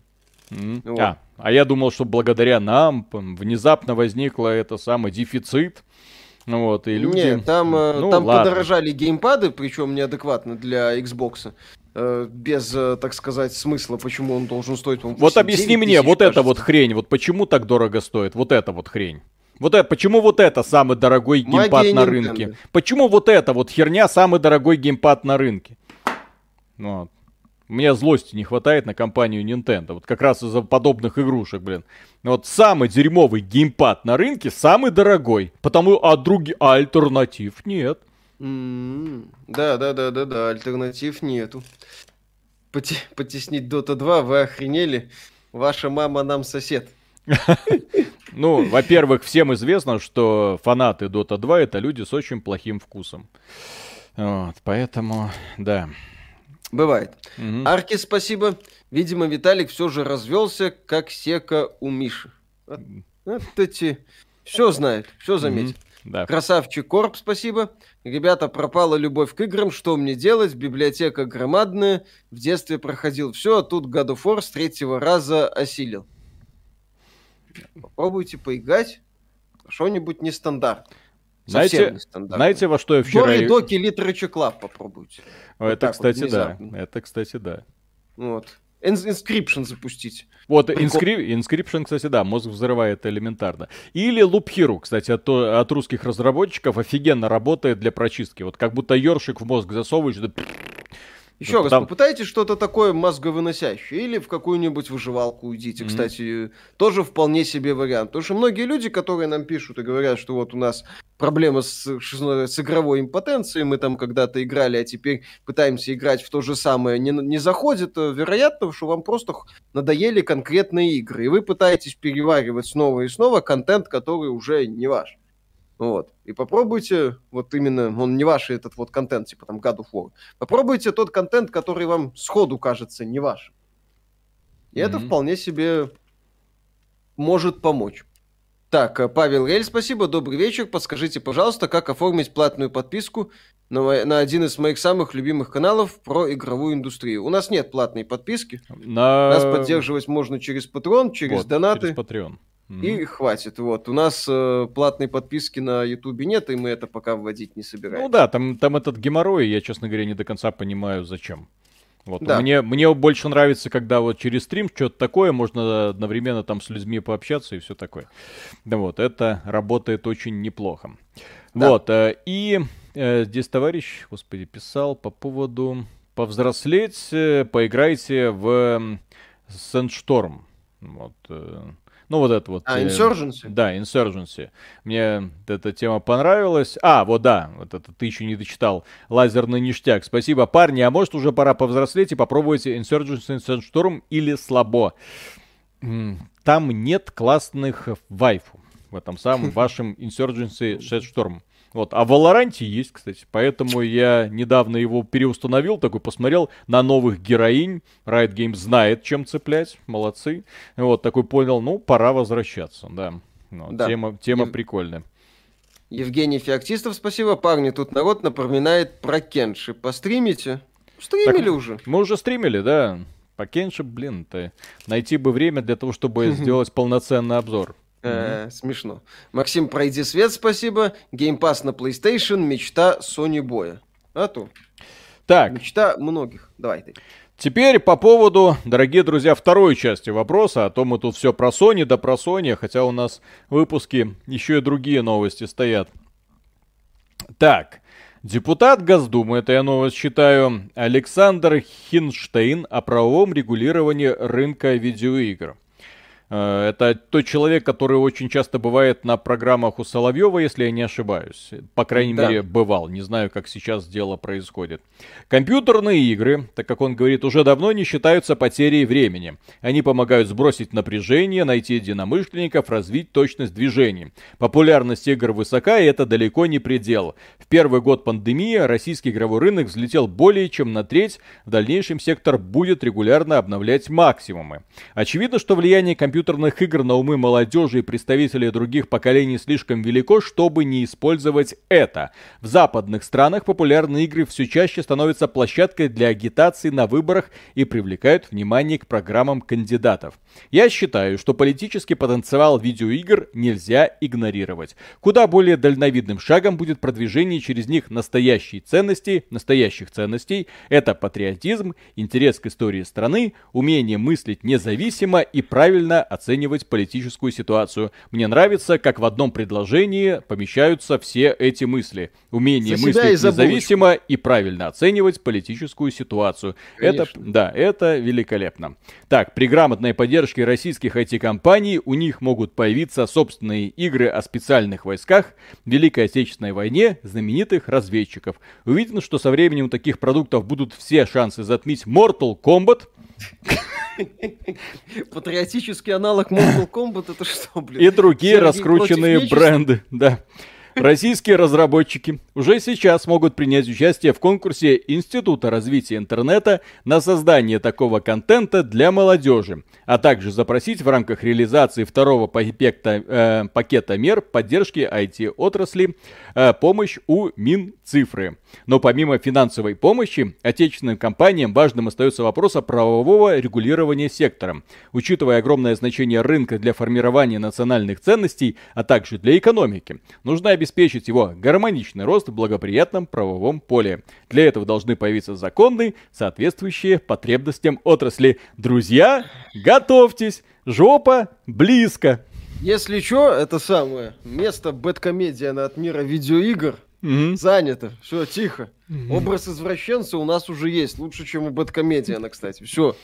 A: Mm-hmm. Вот. А, а я думал, что благодаря нам внезапно возникла это самый дефицит. Вот, и люди...
B: Нет, там, э, ну, там подорожали геймпады, причем неадекватно для Xbox. Э, без, э, так сказать, смысла, почему он должен стоить.
A: Вот объясни мне, вот эта вот хрень, вот почему так дорого стоит, вот эта вот хрень. Вот это, почему вот это самый дорогой геймпад Магия на Nintendo. рынке? Почему вот эта вот херня самый дорогой геймпад на рынке? Вот. У меня злости не хватает на компанию Nintendo. Вот как раз из-за подобных игрушек, блин. Вот самый дерьмовый геймпад на рынке самый дорогой. Потому а других альтернатив нет.
B: Mm-hmm. Да, да, да, да, да, альтернатив нету. Поте- потеснить Dota 2, вы охренели? Ваша мама нам сосед.
A: Ну, во-первых, всем известно, что фанаты Dota 2 это люди с очень плохим вкусом. Вот, поэтому, да.
B: Бывает. Угу. Арки, спасибо. Видимо, Виталик все же развелся, как сека у Миши. Вот, вот эти... Все знает, все заметит. Угу. Да. Красавчик Корп, спасибо. Ребята, пропала любовь к играм, что мне делать? Библиотека громадная. В детстве проходил все, а тут God of War с третьего раза осилил. Попробуйте поиграть. Что-нибудь нестандартное.
A: Знаете, нестандартное. знаете, во что я вчера...
B: Дори Доки Literature Club попробуйте.
A: Вот это, кстати, вот, да. Это, кстати, да.
B: Вот. Inscription запустить.
A: Вот, инскрип... Inscription, кстати, да, мозг взрывает элементарно. Или Loop Hero, кстати, от, от русских разработчиков офигенно работает для прочистки. Вот как будто ёршик в мозг засовываешь, да
B: еще раз, там... попытайтесь что-то такое мозговыносящее. Или в какую-нибудь выживалку уйдите. Mm-hmm. Кстати, тоже вполне себе вариант. Потому что многие люди, которые нам пишут и говорят, что вот у нас проблема с, с игровой импотенцией, мы там когда-то играли, а теперь пытаемся играть в то же самое, не, не заходит, э, вероятно, что вам просто надоели конкретные игры. И вы пытаетесь переваривать снова и снова контент, который уже не ваш. Вот. И попробуйте, вот именно, он не ваш этот вот контент, типа там God of War. Попробуйте тот контент, который вам сходу кажется не ваш. И mm-hmm. это вполне себе может помочь. Так, э, Павел Рель, спасибо, добрый вечер. Подскажите, пожалуйста, как оформить платную подписку на, на один из моих самых любимых каналов про игровую индустрию. У нас нет платной подписки. На... Нас поддерживать можно через Patreon, через вот, донаты.
A: Через Patreon.
B: И хватит. Вот. У нас э, платной подписки на Ютубе нет, и мы это пока вводить не собираемся.
A: Ну да, там, там этот геморрой, я, честно говоря, не до конца понимаю, зачем. Вот. Да. Мне, мне больше нравится, когда вот через стрим что-то такое, можно одновременно там с людьми пообщаться и все такое. Да вот, это работает очень неплохо. Да. Вот, э, и э, здесь товарищ, господи, писал по поводу повзрослеть, э, поиграйте в Sandstorm. Вот, э, ну, вот это вот.
B: А, э, Insurgency?
A: Да, Insurgency. Мне эта тема понравилась. А, вот да, вот это ты еще не дочитал. Лазерный ништяк. Спасибо, парни. А может уже пора повзрослеть и попробуйте Insurgency Sandstorm или слабо. Там нет классных вайфу в этом самом вашем Insurgency Sandstorm. Вот. А в Valorant есть, кстати. Поэтому я недавно его переустановил, такой посмотрел на новых героинь. Riot Games знает, чем цеплять. Молодцы. Вот, такой понял, ну, пора возвращаться, да. Ну, да. Тема, тема Ев... прикольная.
B: Евгений Феоктистов, спасибо. Парни, тут народ напоминает про Кенши. Постримите? Стримили так, уже.
A: Мы уже стримили, да. По Кенши, блин, ты найти бы время для того, чтобы сделать полноценный обзор.
B: Э, смешно. Максим, пройди свет, спасибо. Геймпас на PlayStation, мечта Sony Боя. А то.
A: Так.
B: Мечта многих. Давай ты.
A: Теперь по поводу, дорогие друзья, второй части вопроса, а то мы тут все про Sony да про Sony, хотя у нас выпуски еще и другие новости стоят. Так, депутат Госдумы, это я новость читаю, Александр Хинштейн о правовом регулировании рынка видеоигр. Э, это тот человек, который очень часто бывает на программах у Соловьева, если я не ошибаюсь. По крайней да. мере, бывал. Не знаю, как сейчас дело происходит. Компьютерные игры, так как он говорит, уже давно не считаются потерей времени. Они помогают сбросить напряжение, найти единомышленников, развить точность движений. Популярность игр высока, и это далеко не предел. В первый год пандемии российский игровой рынок взлетел более чем на треть. В дальнейшем сектор будет регулярно обновлять максимумы. Очевидно, что влияние компьютерных компьютерных игр на умы молодежи и представителей других поколений слишком велико, чтобы не использовать это. В западных странах популярные игры все чаще становятся площадкой для агитации на выборах и привлекают внимание к программам кандидатов. Я считаю, что политический потенциал видеоигр нельзя игнорировать. Куда более дальновидным шагом будет продвижение через них настоящей ценности, настоящих ценностей. Это патриотизм, интерес к истории страны, умение мыслить независимо и правильно оценивать политическую ситуацию. Мне нравится, как в одном предложении помещаются все эти мысли. Умение мыслить независимо и правильно оценивать политическую ситуацию. Конечно. Это, да, это великолепно. Так, при грамотной поддержке российских IT-компаний у них могут появиться собственные игры о специальных войсках, Великой Отечественной войне, знаменитых разведчиков. Увидено, что со временем у таких продуктов будут все шансы затмить Mortal Kombat,
B: Патриотический аналог Mortal Kombat это что, блин?
A: И другие раскрученные бренды, да. Российские разработчики уже сейчас могут принять участие в конкурсе Института развития интернета на создание такого контента для молодежи, а также запросить в рамках реализации второго пакета, э, пакета мер поддержки IT-отрасли э, помощь у Минцифры. Но помимо финансовой помощи, отечественным компаниям важным остается вопрос о правового регулирования сектора. Учитывая огромное значение рынка для формирования национальных ценностей, а также для экономики, нужно обеспечить его гармоничный рост в благоприятном правовом поле. Для этого должны появиться законы, соответствующие потребностям отрасли. Друзья, готовьтесь! Жопа близко!
B: Если что, это самое место Бэткомедиана от мира видеоигр Угу. Занято. Все, тихо. Угу. Образ извращенца у нас уже есть. Лучше, чем у Бэткомедиана, кстати. Все.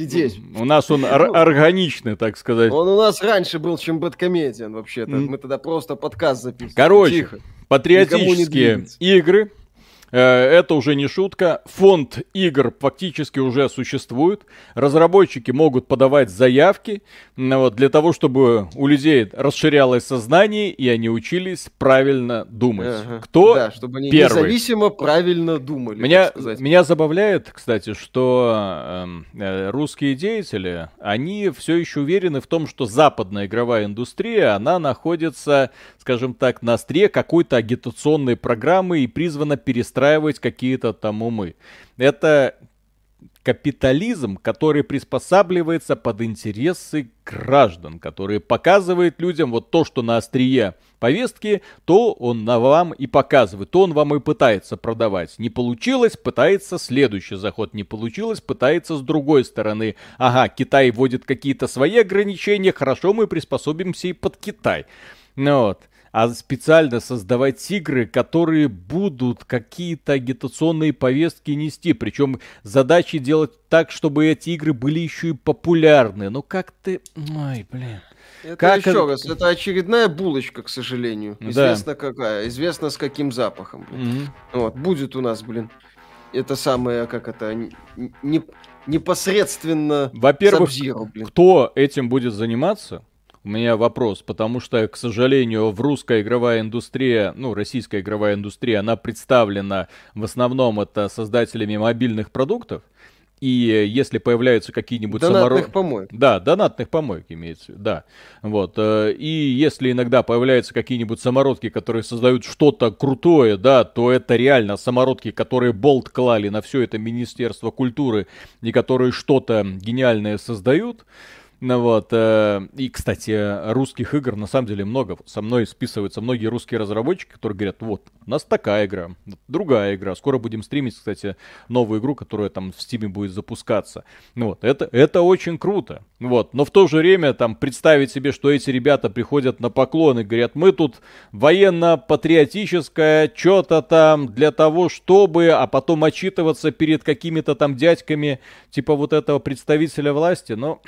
B: Сидеть.
A: У нас он ор- органичный, так сказать.
B: Он у нас раньше был, чем Бэткомедиан, вообще-то. Мы тогда просто подкаст записывали.
A: Короче, патриотические игры это уже не шутка. Фонд игр фактически уже существует. Разработчики могут подавать заявки вот, для того, чтобы у людей расширялось сознание и они учились правильно думать. Ага. Кто да,
B: чтобы они
A: первый?
B: независимо правильно думали.
A: Меня, меня забавляет, кстати, что э, русские деятели, они все еще уверены в том, что западная игровая индустрия, она находится, скажем так, на острие какой-то агитационной программы и призвана перестраивать какие-то там умы. Это капитализм, который приспосабливается под интересы граждан, который показывает людям вот то, что на острие повестки, то он на вам и показывает, то он вам и пытается продавать. Не получилось, пытается следующий заход, не получилось, пытается с другой стороны. Ага, Китай вводит какие-то свои ограничения, хорошо, мы приспособимся и под Китай. Ну вот а специально создавать игры, которые будут какие-то агитационные повестки нести. Причем задачи делать так, чтобы эти игры были еще и популярны. Ну как ты... Ой, блин.
B: Это как еще раз, это очередная булочка, к сожалению. Известно да. какая, известно с каким запахом. Блин. Угу. Вот, будет у нас, блин, это самое, как это, не, непосредственно
A: Во-первых, кто этим будет заниматься? У меня вопрос, потому что, к сожалению, в русская игровая индустрия, ну, российская игровая индустрия, она представлена в основном это создателями мобильных продуктов. И если появляются какие-нибудь
B: донатных саморо... помоек.
A: Да, донатных помоек имеется, да. Вот. Э, и если иногда появляются какие-нибудь самородки, которые создают что-то крутое, да, то это реально самородки, которые болт клали на все это Министерство культуры и которые что-то гениальное создают. Ну вот, э, и, кстати, русских игр на самом деле много. Со мной списываются многие русские разработчики, которые говорят, вот, у нас такая игра, другая игра. Скоро будем стримить, кстати, новую игру, которая там в Стиме будет запускаться. Ну вот, это, это очень круто. Вот, но в то же время там представить себе, что эти ребята приходят на поклон и говорят, мы тут военно-патриотическое, что-то там для того, чтобы, а потом отчитываться перед какими-то там дядьками, типа вот этого представителя власти, но...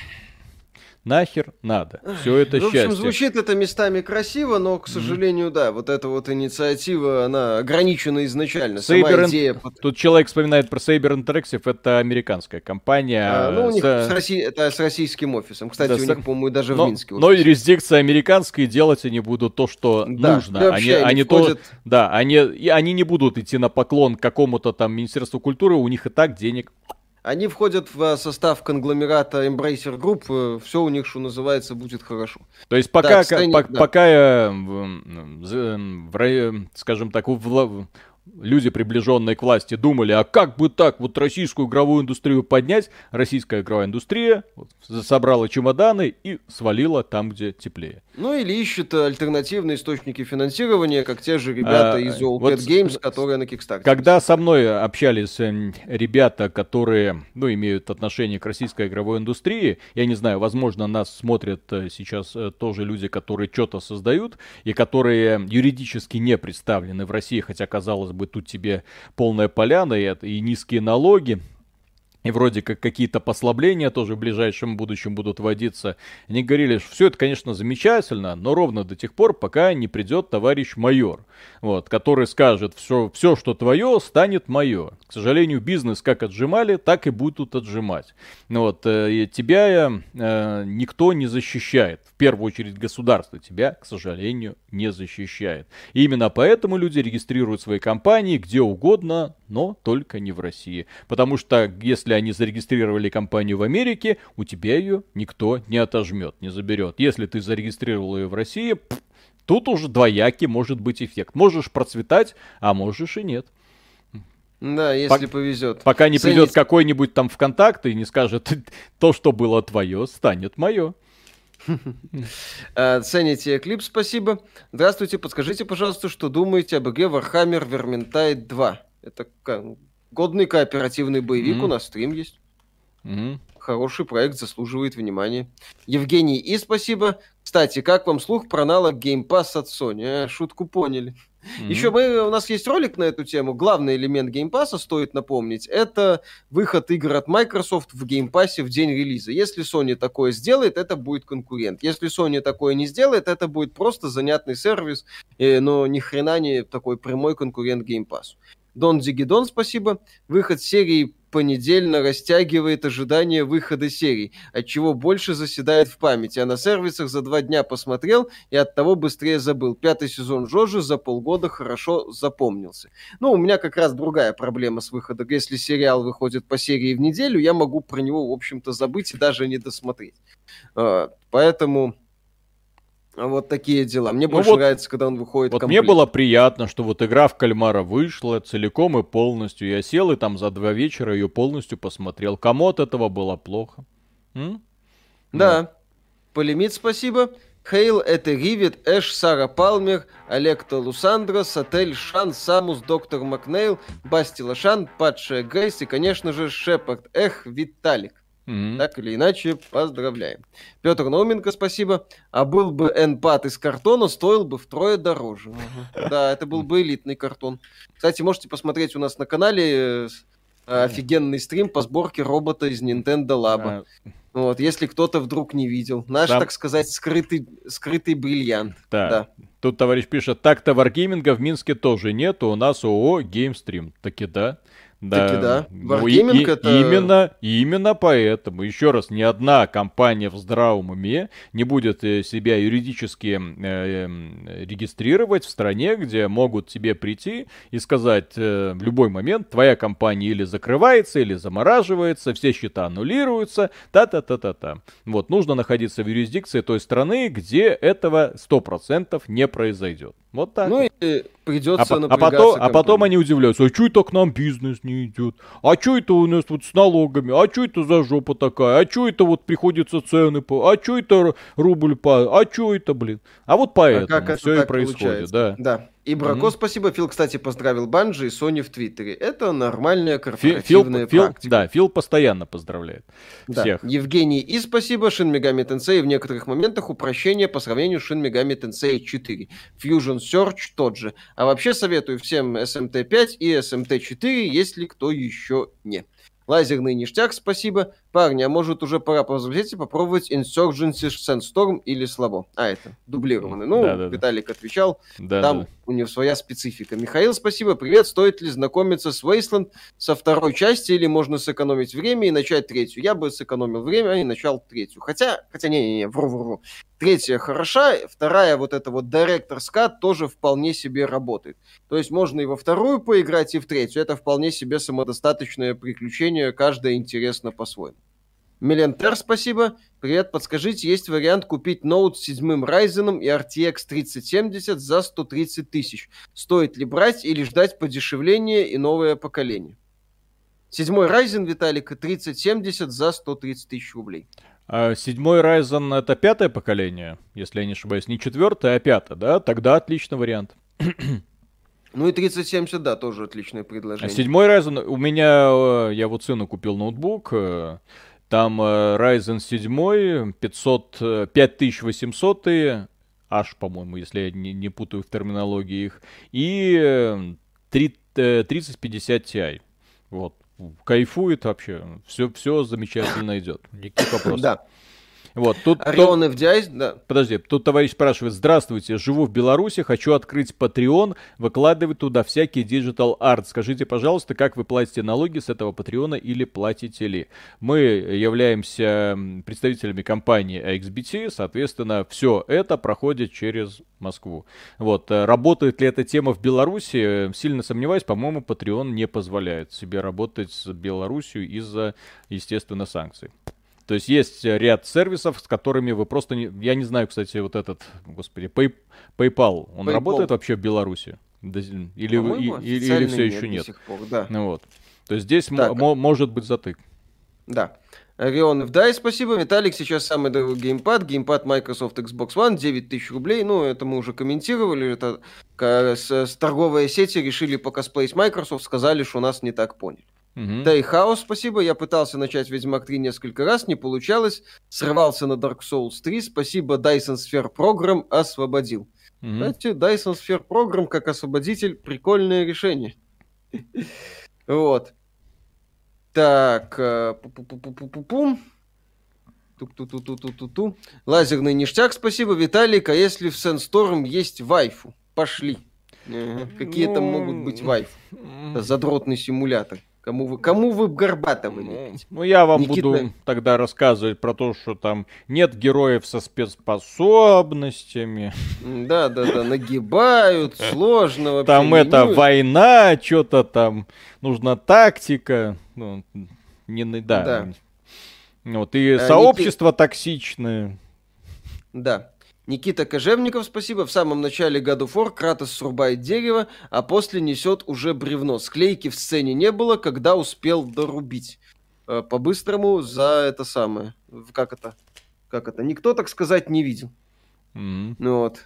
A: Нахер надо. Все это
B: в
A: общем, счастье.
B: звучит это местами красиво, но, к сожалению, mm-hmm. да, вот эта вот инициатива, она ограничена изначально.
A: Saber Сама идея... Тут человек вспоминает про Saber Interactive, это американская компания.
B: А, ну, у них с... С Росси... это с российским офисом. Кстати, да, у них, по-моему, даже
A: но,
B: в Минске.
A: Но юрисдикция американская, делать они будут то, что да, нужно. Они, они, они входят... то, да, они, они не будут идти на поклон какому-то там Министерству культуры, у них и так денег
B: они входят в состав конгломерата Embracer Group, э, все у них, что называется, будет хорошо.
A: То есть пока, да, кстати, по, да. пока я, в, в, скажем так, в, люди, приближенные к власти, думали, а как бы так вот российскую игровую индустрию поднять, российская игровая индустрия вот, собрала чемоданы и свалила там, где теплее.
B: Ну или ищет альтернативные источники финансирования, как те же ребята а, из All вот Games, которые на Kickstarter.
A: Когда со мной общались эм, ребята, которые, ну, имеют отношение к российской игровой индустрии, я не знаю, возможно, нас смотрят э, сейчас э, тоже люди, которые что-то создают, и которые юридически не представлены в России, хотя, казалось бы, тут тебе полная поляна и, и низкие налоги, и вроде как какие-то послабления тоже в ближайшем будущем будут вводиться. Они говорили, что все это, конечно, замечательно, но ровно до тех пор, пока не придет товарищ майор, вот, который скажет, все, все, что твое, станет мое. К сожалению, бизнес как отжимали, так и будут отжимать. Вот, э, тебя э, никто не защищает. В первую очередь государство тебя, к сожалению, не защищает. И именно поэтому люди регистрируют свои компании где угодно, но только не в России. Потому что если они зарегистрировали компанию в Америке, у тебя ее никто не отожмет, не заберет. Если ты зарегистрировал ее в России, тут уже двоякий может быть эффект. Можешь процветать, а можешь и нет.
B: Да, если По- повезет.
A: Пока не Ценить... придет какой-нибудь там ВКонтакте и не скажет, то, что было твое, станет мое.
B: А, цените клип, спасибо. Здравствуйте, подскажите, пожалуйста, что думаете об игре Warhammer Vermintide 2? Это годный кооперативный боевик, mm-hmm. у нас стрим есть. Mm-hmm. Хороший проект, заслуживает внимания. Евгений, и спасибо. Кстати, как вам слух про аналог Game Pass от Sony? А, шутку поняли. Mm-hmm. Еще мы, у нас есть ролик на эту тему. Главный элемент Pass, стоит напомнить, это выход игр от Microsoft в Pass в день релиза. Если Sony такое сделает, это будет конкурент. Если Sony такое не сделает, это будет просто занятный сервис, э, но ни хрена не такой прямой конкурент Pass. Дон Дигидон, спасибо. Выход серии понедельно растягивает ожидание выхода серий, от чего больше заседает в памяти, а на сервисах за два дня посмотрел и от того быстрее забыл. Пятый сезон Жожи за полгода хорошо запомнился. Ну, у меня как раз другая проблема с выходом. Если сериал выходит по серии в неделю, я могу про него, в общем-то, забыть и даже не досмотреть. А, поэтому вот такие дела. Мне ну больше вот, нравится, когда он выходит
A: Вот комплект. мне было приятно, что вот игра в кальмара вышла целиком и полностью. Я сел и там за два вечера ее полностью посмотрел. Кому от этого было плохо?
B: М? Да. Ну. Полимит, спасибо. Хейл, это Ривит, Эш, Сара Палмер, Олег Талусандра, Сатель, Шан, Самус, Доктор Макнейл, Басти Лошан, Падшая Грейс и, конечно же, Шепард. Эх, Виталик. Mm-hmm. Так или иначе, поздравляем. Петр Науменко, спасибо. А был бы энпад из картона, стоил бы втрое дороже. Да, это был бы элитный картон. Кстати, можете посмотреть у нас на канале э, офигенный стрим по сборке робота из Nintendo Lab. А... Вот, если кто-то вдруг не видел. Наш, Там... так сказать, скрытый, скрытый бриллиант.
A: Да. да. Тут товарищ пишет, так-то варгейминга в Минске тоже нету, у нас ООО Геймстрим. Таки да. Да, Таки да. Ну, и, и, это... Именно, именно поэтому, еще раз, ни одна компания в здравом уме не будет э, себя юридически э, э, регистрировать в стране, где могут тебе прийти и сказать э, в любой момент, твоя компания или закрывается, или замораживается, все счета аннулируются, та-та-та-та-та. Вот, нужно находиться в юрисдикции той страны, где этого 100% не произойдет. Вот так. Ну и
B: придется
A: а, а, потом, а потом они удивляются, а что это к нам бизнес не идет? А что это у нас вот с налогами? А что это за жопа такая? А что это вот приходится цены по? А что это рубль по? А что это, блин? А вот поэтому а все и происходит, получается? да.
B: Да. И Брако, mm-hmm. спасибо. Фил, кстати, поздравил Банжи и Sony в Твиттере. Это нормальная корпоративная
A: Фил,
B: практика.
A: да, Фил постоянно поздравляет да. всех.
B: Евгений и спасибо. Шин Мегами Тенсей в некоторых моментах упрощение по сравнению с Шин Мегами Тенсей 4. Fusion Search тот же. А вообще советую всем SMT5 и SMT4, если кто еще не. Лазерный ништяк, спасибо. Парни, а может уже пора повзрослеть и попробовать Insurgency Sandstorm или слабо? А, это дублированный. Ну, да, да, Виталик да. отвечал. Да, там да. у него своя специфика. Михаил, спасибо. Привет. Стоит ли знакомиться с Wasteland со второй части или можно сэкономить время и начать третью? Я бы сэкономил время и начал третью. Хотя, хотя не-не-не, вру-вру-вру. Третья хороша, вторая вот эта вот Director Cut тоже вполне себе работает. То есть можно и во вторую поиграть, и в третью. Это вполне себе самодостаточное приключение, каждое интересно по-своему. Мелентер, спасибо. Привет, подскажите, есть вариант купить ноут с седьмым Ryzen и RTX 3070 за 130 тысяч. Стоит ли брать или ждать подешевления и новое поколение? Седьмой Ryzen, Виталик, 3070 за 130 тысяч рублей.
A: А седьмой Ryzen это пятое поколение, если я не ошибаюсь, не четвертое, а пятое, да? Тогда отличный вариант.
B: Ну и 3070, да, тоже отличное предложение.
A: А седьмой Ryzen, у меня, э, я вот сыну купил ноутбук, э, там э, Ryzen 7 500, 5800 аж, по-моему, если я не, не путаю в терминологии их, и 3050 Ti. Вот кайфует вообще. Все, все замечательно идет. Никаких вопросов. Да.
B: Вот, тут... Орион FDI, да.
A: Подожди, тут товарищ спрашивает, здравствуйте, живу в Беларуси, хочу открыть Patreon, выкладывать туда всякий digital art. Скажите, пожалуйста, как вы платите налоги с этого Патреона или платите ли? Мы являемся представителями компании XBT, соответственно, все это проходит через Москву. Вот, э, работает ли эта тема в Беларуси? Сильно сомневаюсь, по-моему, Patreon не позволяет себе работать с Беларусью из-за, естественно, санкций. То есть есть ряд сервисов, с которыми вы просто не... Я не знаю, кстати, вот этот, господи, Pay... PayPal, он PayPal. работает вообще в Беларуси? Или, или, или все еще нет? Пор, да. Ну вот. То есть здесь может быть затык.
B: Да. Орион дай спасибо. Виталик, сейчас самый дорогой геймпад. Геймпад Microsoft Xbox One, 9 тысяч рублей. Ну, это мы уже комментировали. Это с, с торговые сети решили покосплеить Microsoft, сказали, что нас не так поняли. Угу. Да и хаос, спасибо. Я пытался начать Ведьмак 3 несколько раз, не получалось. Срывался на Dark Souls 3. Спасибо, Dyson Sphere Program освободил. Угу. Знаете, Dyson Sphere Program как освободитель прикольное решение. Вот. Так, э, пу-пу-пу-пу-пум. Тук-ту-ту-ту-ту-ту. Лазерный ништяк, спасибо, Виталик. А если в Sandstorm есть вайфу? Пошли. Какие там могут быть вайф? Задротный симулятор. Кому вы, кому вы Горбатова лепите?
A: Ну, я вам Никита... буду тогда рассказывать про то, что там нет героев со спецспособностями.
B: Да, да, да, нагибают, сложно вообще.
A: Там это война, что-то там, нужна тактика. Ну, не, да. да. Вот, и а, сообщество токсичное.
B: Да. Никита Кожевников, спасибо. В самом начале War Кратос срубает дерево, а после несет уже бревно. Склейки в сцене не было, когда успел дорубить. Э, по-быстрому за это самое. Как это? Как это? Никто, так сказать, не видел. Mm-hmm. Ну вот.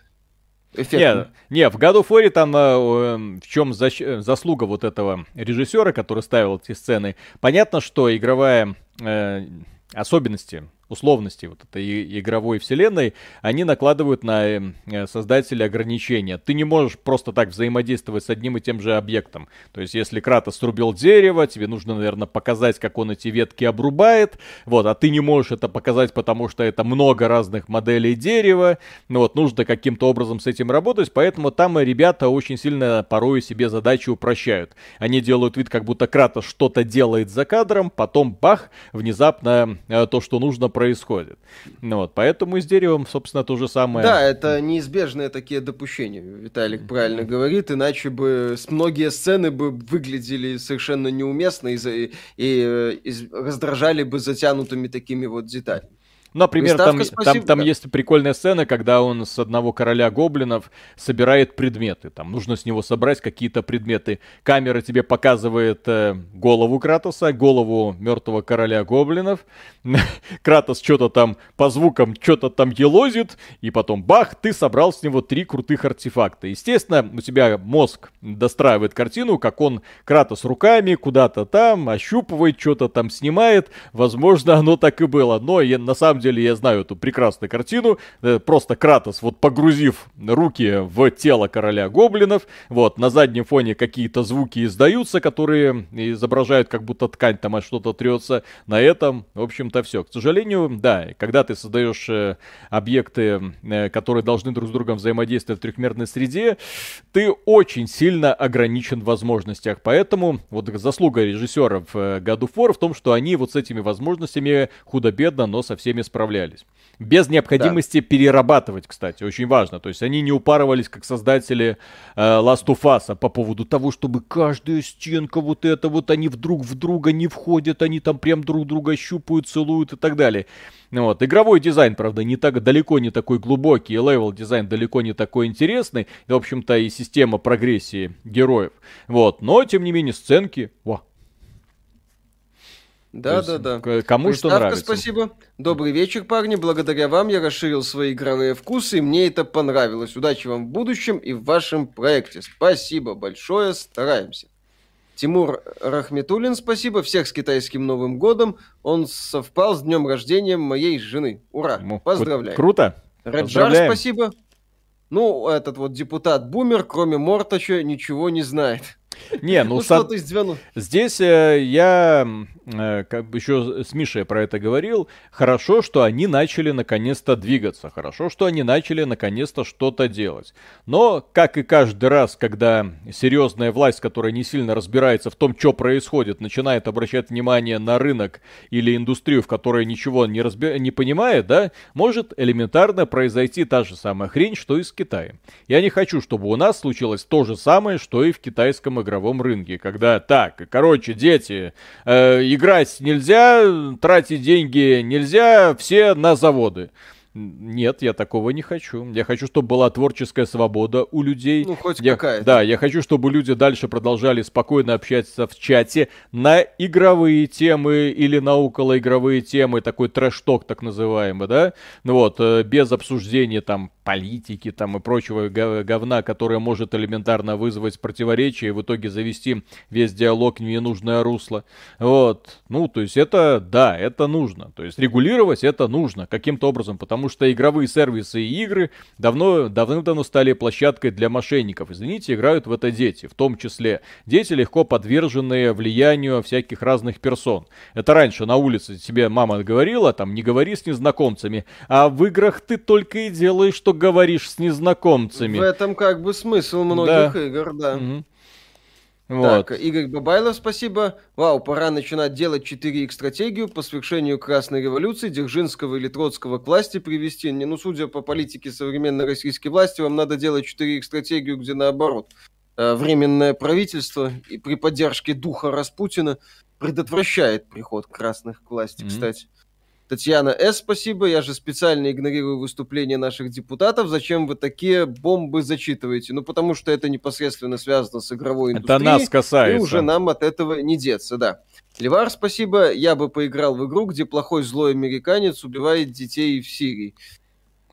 A: Эффектно. Не, не, в of War там э, в чем защ... заслуга вот этого режиссера, который ставил эти сцены. Понятно, что игровая э, особенности условности вот этой игровой вселенной, они накладывают на э, создателя ограничения. Ты не можешь просто так взаимодействовать с одним и тем же объектом. То есть, если Кратос срубил дерево, тебе нужно, наверное, показать, как он эти ветки обрубает, вот, а ты не можешь это показать, потому что это много разных моделей дерева, ну вот, нужно каким-то образом с этим работать, поэтому там ребята очень сильно порой себе задачи упрощают. Они делают вид, как будто Кратос что-то делает за кадром, потом бах, внезапно э, то, что нужно происходит. Ну вот, поэтому и с деревом, собственно, то же самое.
B: Да, это неизбежные такие допущения, Виталик правильно говорит, иначе бы многие сцены бы выглядели совершенно неуместно и, и, и, и раздражали бы затянутыми такими вот деталями.
A: Например, там, там, там есть прикольная сцена, когда он с одного короля гоблинов собирает предметы. Там нужно с него собрать какие-то предметы. Камера тебе показывает э, голову Кратоса, голову мертвого короля гоблинов. Кратос что-то там по звукам что-то там елозит, и потом бах, ты собрал с него три крутых артефакта. Естественно, у тебя мозг достраивает картину, как он Кратос руками куда-то там ощупывает, что-то там снимает. Возможно, оно так и было. Но я, на самом деле деле я знаю эту прекрасную картину. Э, просто Кратос, вот погрузив руки в тело короля гоблинов, вот, на заднем фоне какие-то звуки издаются, которые изображают, как будто ткань там что-то трется. На этом, в общем-то, все. К сожалению, да, когда ты создаешь э, объекты, э, которые должны друг с другом взаимодействовать в трехмерной среде, ты очень сильно ограничен в возможностях. Поэтому вот заслуга режиссеров God of War в том, что они вот с этими возможностями худо-бедно, но со всеми справляются справлялись. Без необходимости да. перерабатывать, кстати, очень важно. То есть они не упарывались, как создатели э, Last of Us, по поводу того, чтобы каждая стенка вот это вот, они вдруг в друга не входят, они там прям друг друга щупают, целуют и так далее. Вот. Игровой дизайн, правда, не так, далеко не такой глубокий, level дизайн далеко не такой интересный, и, в общем-то, и система прогрессии героев. Вот. Но, тем не менее, сценки, во,
B: да, да, да.
A: Кому Приставка, что нравится.
B: спасибо. Добрый вечер, парни. Благодаря вам я расширил свои игровые вкусы, и мне это понравилось. Удачи вам в будущем и в вашем проекте. Спасибо большое, стараемся. Тимур Рахметулин, спасибо. Всех с китайским Новым годом. Он совпал с днем рождения моей жены. Ура! Ну, Поздравляю.
A: Круто.
B: Раджар, спасибо. Ну, этот вот депутат Бумер, кроме Мортача, ничего не знает.
A: Не, ну, ну со... здесь э, я э, как бы еще с Мишей про это говорил. Хорошо, что они начали наконец-то двигаться. Хорошо, что они начали наконец-то что-то делать. Но, как и каждый раз, когда серьезная власть, которая не сильно разбирается в том, что происходит, начинает обращать внимание на рынок или индустрию, в которой ничего не, разби... не понимает, да, может элементарно произойти та же самая хрень, что и с Китаем. Я не хочу, чтобы у нас случилось то же самое, что и в китайском игровом рынке, когда так, короче, дети, э, играть нельзя, тратить деньги нельзя, все на заводы. Нет, я такого не хочу. Я хочу, чтобы была творческая свобода у людей.
B: Ну, хоть
A: я,
B: какая-то.
A: Да, я хочу, чтобы люди дальше продолжали спокойно общаться в чате на игровые темы или на околоигровые темы, такой трэш-ток так называемый, да? Ну вот, э, без обсуждения там политики там и прочего говна, которое может элементарно вызвать противоречие и в итоге завести весь диалог в ненужное русло. Вот. Ну, то есть это, да, это нужно. То есть регулировать это нужно каким-то образом, потому потому что игровые сервисы и игры давно, давным-давно стали площадкой для мошенников. Извините, играют в это дети, в том числе дети, легко подверженные влиянию всяких разных персон. Это раньше на улице тебе мама говорила, там, не говори с незнакомцами, а в играх ты только и делаешь, что говоришь с незнакомцами. В
B: этом как бы смысл многих да. игр, да. Угу. Вот. Так, Игорь Бабайлов, спасибо. Вау, пора начинать делать 4Х стратегию по свершению Красной революции, Дзержинского или Троцкого к власти привести. Не, ну, судя по политике современной российской власти, вам надо делать 4Х стратегию, где наоборот. Э, временное правительство и при поддержке духа Распутина предотвращает приход красных к власти, mm-hmm. кстати. Татьяна С. Спасибо. Я же специально игнорирую выступления наших депутатов. Зачем вы такие бомбы зачитываете? Ну, потому что это непосредственно связано с игровой индустрией.
A: Это нас касается.
B: И уже нам от этого не деться, да. Левар, спасибо. Я бы поиграл в игру, где плохой злой американец убивает детей в Сирии.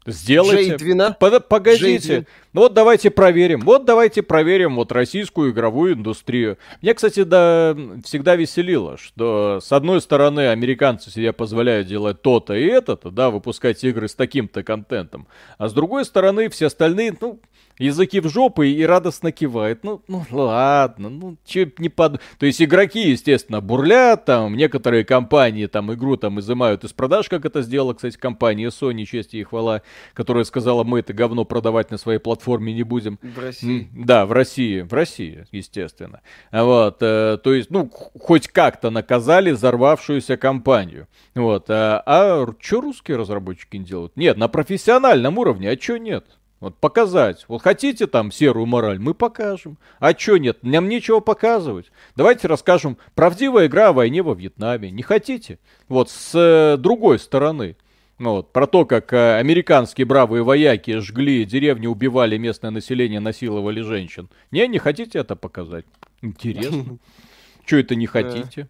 A: Сделайте. Под, погодите. Ну вот давайте проверим. Вот давайте проверим вот российскую игровую индустрию. Мне, кстати, да, всегда веселило, что с одной стороны американцы себе позволяют делать то-то и это-то, да, выпускать игры с таким-то контентом. А с другой стороны все остальные, ну, языки в жопу и радостно кивает. Ну, ну ладно, ну че не под... То есть игроки, естественно, бурлят, там некоторые компании там игру там изымают из продаж, как это сделала, кстати, компания Sony, честь и хвала, которая сказала, мы это говно продавать на своей платформе не будем.
B: В России.
A: Да, в России, в России, естественно. Вот, э, то есть, ну, хоть как-то наказали взорвавшуюся компанию. Вот, а, а что русские разработчики не делают? Нет, на профессиональном уровне, а что нет? Вот показать. Вот хотите там серую мораль, мы покажем. А чё нет? Нам нечего показывать. Давайте расскажем. Правдивая игра о войне во Вьетнаме. Не хотите? Вот с э, другой стороны. Ну вот, про то, как э, американские бравые вояки жгли деревни, убивали местное население, насиловали женщин. Не, не хотите это показать? Интересно. Чё это не хотите?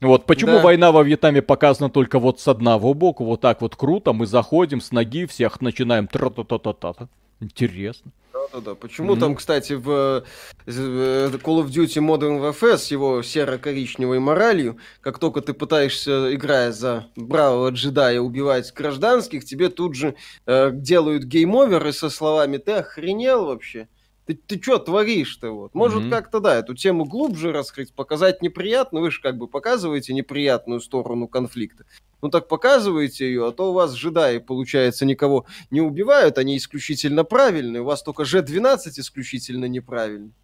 A: Вот почему да. война во Вьетнаме показана только вот с одного боку, вот так вот круто, мы заходим с ноги, всех начинаем тра-та-та-та-та. Интересно.
B: Да-да-да. Почему mm-hmm. там, кстати, в Call of Duty Modern Warfare с его серо-коричневой моралью, как только ты пытаешься, играя за бравого джедая, убивать гражданских, тебе тут же э, делают game over ы со словами «ты охренел вообще?» Ты, ты что творишь-то вот? Может, mm-hmm. как-то, да, эту тему глубже раскрыть, показать неприятно, вы же как бы показываете неприятную сторону конфликта. Ну так показываете ее, а то у вас джедаи, получается, никого не убивают, они исключительно правильные, у вас только G12 исключительно неправильный.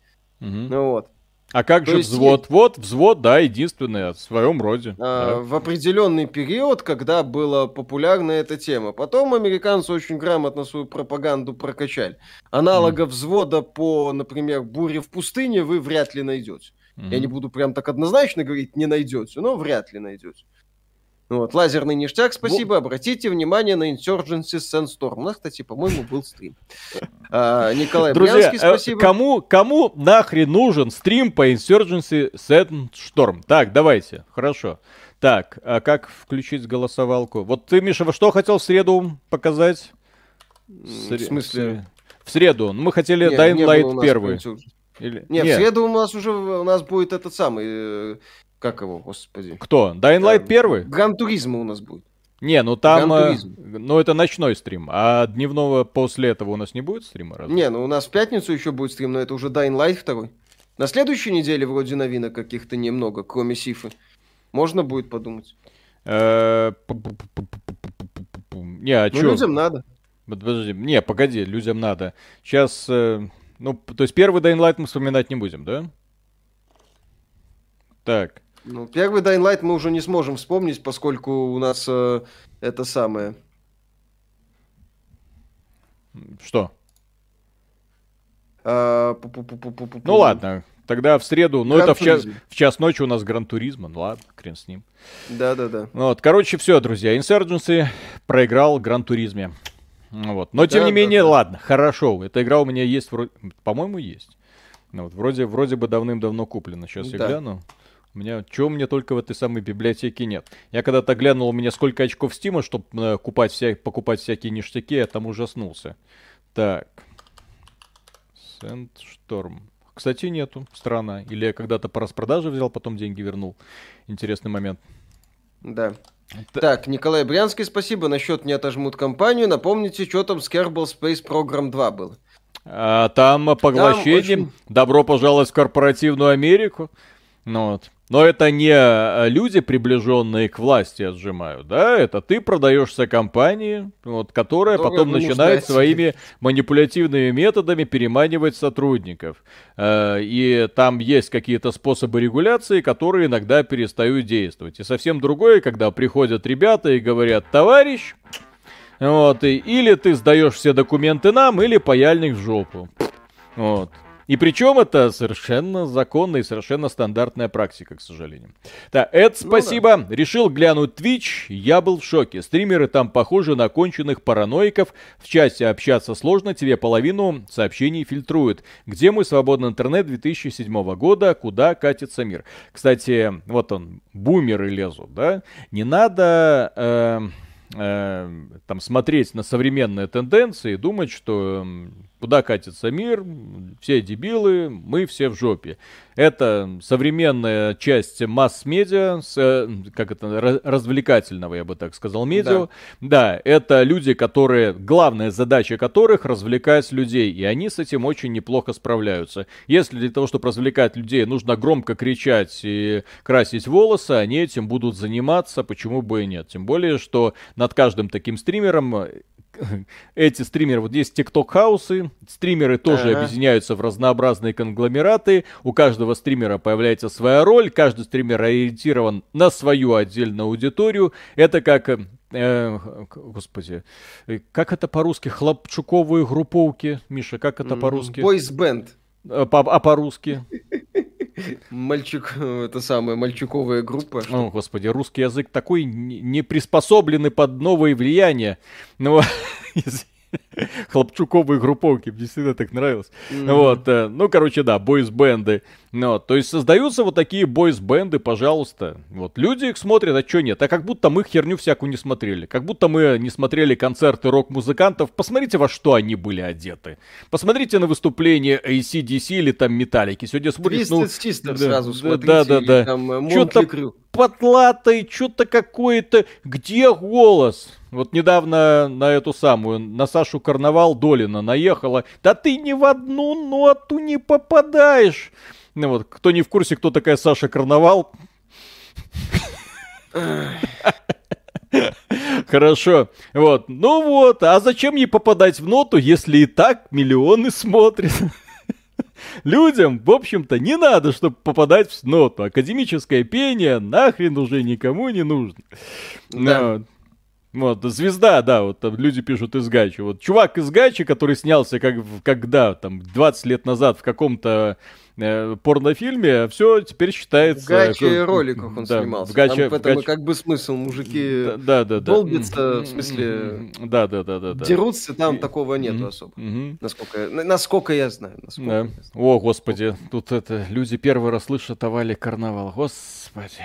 B: Mm-hmm. Ну вот.
A: А как То же есть... взвод? Вот взвод, да, единственный в своем роде. А,
B: да. В определенный период, когда была популярна эта тема. Потом американцы очень грамотно свою пропаганду прокачали. Аналога mm. взвода по, например, буре в пустыне вы вряд ли найдете. Mm-hmm. Я не буду прям так однозначно говорить, не найдете, но вряд ли найдете. Вот, лазерный ништяк, спасибо. Обратите внимание на Insurgency Sandstorm. У нас, кстати, по-моему, был стрим. А, Николай
A: Друзья, Брянский, э, спасибо. Кому, кому нахрен нужен стрим по Insurgency Sandstorm? Так, давайте, хорошо. Так, а как включить голосовалку? Вот ты, Миша, что хотел в среду показать?
B: В смысле?
A: В среду. Мы хотели Нет, Dying Light первый.
B: Или... Нет, Нет, в среду у нас уже у нас будет этот самый э, как его, господи?
A: Кто? Dying Light первый?
B: Гран Туризма у нас будет.
A: Не, ну там, э, ну это ночной стрим, а дневного после этого у нас не будет стрима?
B: Разве? Не, ну у нас в пятницу еще будет стрим, но это уже Dying Light второй. На следующей неделе вроде новинок каких-то немного, кроме Сифы. Можно будет подумать.
A: Э, не, а
B: ну, людям надо.
A: Подожди, не, погоди, людям надо. Сейчас, э, ну, то есть первый Dying Light мы вспоминать не будем, да? Так.
B: Ну, первый Dying Light мы уже не сможем вспомнить, поскольку у нас э, это самое.
A: Что? А, ну ладно, тогда в среду, ну это в час, в час ночи у нас Гран Туризма, ну ладно, хрен с ним.
B: Да-да-да.
A: Ну вот, короче, все, друзья, Insurgency проиграл Гран Туризме. Ну вот. Но тем да, не менее, да. ладно, хорошо, эта игра у меня есть, вроде, по-моему, есть. Ну, вот, вроде, вроде бы давным-давно куплена, сейчас да. я гляну. У меня, чего меня только в этой самой библиотеке нет. Я когда-то глянул, у меня сколько очков стима, чтобы э, купать вся, покупать всякие ништяки, я там ужаснулся. Так. Сэндшторм. Кстати, нету. Странно. Или я когда-то по распродаже взял, потом деньги вернул. Интересный момент.
B: Да. Так, Николай Брянский, спасибо. Насчет не отожмут компанию. Напомните, что там с Kerbal Space Program 2 был.
A: А, там поглощение. Очень... Добро пожаловать в корпоративную Америку. Ну, вот. Но это не э, люди, приближенные к власти, отжимают, да? Это ты продаешься компании, вот, которая Долго потом начинает своими манипулятивными методами переманивать сотрудников. Э, и там есть какие-то способы регуляции, которые иногда перестают действовать. И совсем другое, когда приходят ребята и говорят, товарищ, вот, и, или ты сдаешь все документы нам, или паяльник в жопу. Вот. И причем это совершенно законная и совершенно стандартная практика, к сожалению. Так, это спасибо. Ну, да. Решил глянуть Twitch. Я был в шоке. Стримеры там похожи на конченых параноиков. В чате общаться сложно, тебе половину сообщений фильтруют. Где мой свободный интернет 2007 года? Куда катится мир? Кстати, вот он, бумеры лезут, да? Не надо... Э, э, там смотреть на современные тенденции и думать, что куда катится мир, все дебилы, мы все в жопе. Это современная часть масс-медиа, э, как это, развлекательного, я бы так сказал, медиа. Да. да, это люди, которые, главная задача которых развлекать людей, и они с этим очень неплохо справляются. Если для того, чтобы развлекать людей, нужно громко кричать и красить волосы, они этим будут заниматься, почему бы и нет. Тем более, что над каждым таким стримером эти стримеры, вот есть тикток-хаусы, стримеры тоже ага. объединяются в разнообразные конгломераты, у каждого стримера появляется своя роль, каждый стример ориентирован на свою отдельную аудиторию. Это как э, господи, как это по-русски? Хлопчуковые групповки, Миша, как это по-русски?
B: Бойс бенд.
A: А, а по-русски?
B: Мальчик, это самая мальчуковая группа.
A: О, господи, русский язык такой не приспособленный под новые влияния. Ну, хлопчуковые групповки, мне всегда так нравилось. Mm-hmm. Вот, э, ну, короче, да, бойс-бенды. Ну, то есть создаются вот такие бойс-бенды, пожалуйста. Вот, люди их смотрят, а что нет? А как будто мы херню всякую не смотрели. Как будто мы не смотрели концерты рок-музыкантов. Посмотрите, во что они были одеты. Посмотрите на выступление ACDC или там Металлики. Сегодня смотришь, ну...
B: да, сразу смотрите.
A: Да, да, да.
B: Э, что-то
A: потлатый, что-то какое-то. Где голос? Вот недавно на эту самую, на Сашу Карнавал Долина наехала. Да ты ни в одну ноту не попадаешь. Ну вот, кто не в курсе, кто такая Саша Карнавал. Хорошо. Вот. Ну вот, а зачем ей попадать в ноту, если и так миллионы смотрят? Людям, в общем-то, не надо, чтобы попадать в ноту. Академическое пение нахрен уже никому не нужно. Да. Вот. Звезда, да, вот там люди пишут из Гачи. Вот чувак из Гачи, который снялся как, когда, там, 20 лет назад в каком-то э, порнофильме, все теперь считается... В
B: Гачи э, роликах он да, снимался. В Гачи, там в этом как бы смысл, мужики
A: да, да, да,
B: долбятся, в смысле...
A: Да, да, да, да, да.
B: Дерутся, там такого нету особо. Насколько, насколько я знаю. Насколько
A: да. я знаю. О, господи, тут это, люди первый раз слышат о Вале Карнавал. Господи.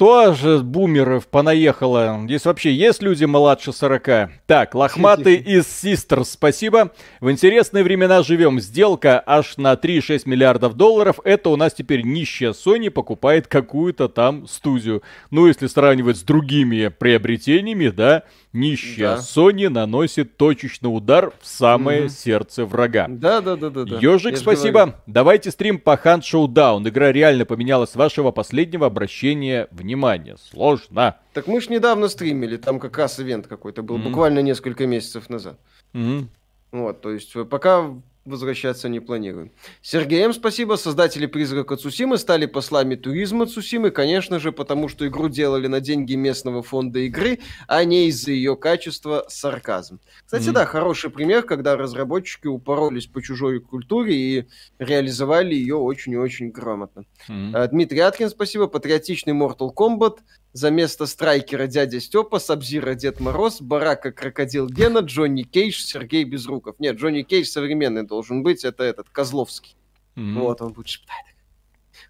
A: Что же бумеров понаехало? Здесь вообще есть люди младше 40? Так, лохматый из Систер, спасибо. В интересные времена живем. Сделка аж на 3,6 миллиардов долларов. Это у нас теперь нищая Sony покупает какую-то там студию. Ну, если сравнивать с другими приобретениями, да, Нищая да. Sony наносит точечный удар в самое угу. сердце врага.
B: Да, да, да, да. да.
A: Ежик, спасибо. Говорю. Давайте стрим по Hunt Showdown. Игра реально поменялась с вашего последнего обращения внимания. Сложно.
B: Так мы ж недавно стримили, там как раз ивент какой-то был, mm буквально несколько месяцев назад.
A: mm
B: Вот, то есть пока возвращаться не планируем. Сергеем спасибо. Создатели «Призрака Цусимы» стали послами туризма Цусимы, конечно же, потому что игру делали на деньги местного фонда игры, а не из-за ее качества сарказм. Кстати, mm-hmm. да, хороший пример, когда разработчики упоролись по чужой культуре и реализовали ее очень и очень грамотно. Mm-hmm. Дмитрий Аткин, спасибо. Патриотичный Mortal Kombat за место Страйкера дядя Степа, Сабзира Дед Мороз, Барака Крокодил Гена, Джонни Кейдж, Сергей Безруков. Нет, Джонни Кейдж современный должен быть, это этот, Козловский. Mm-hmm. Вот, он будет шептать.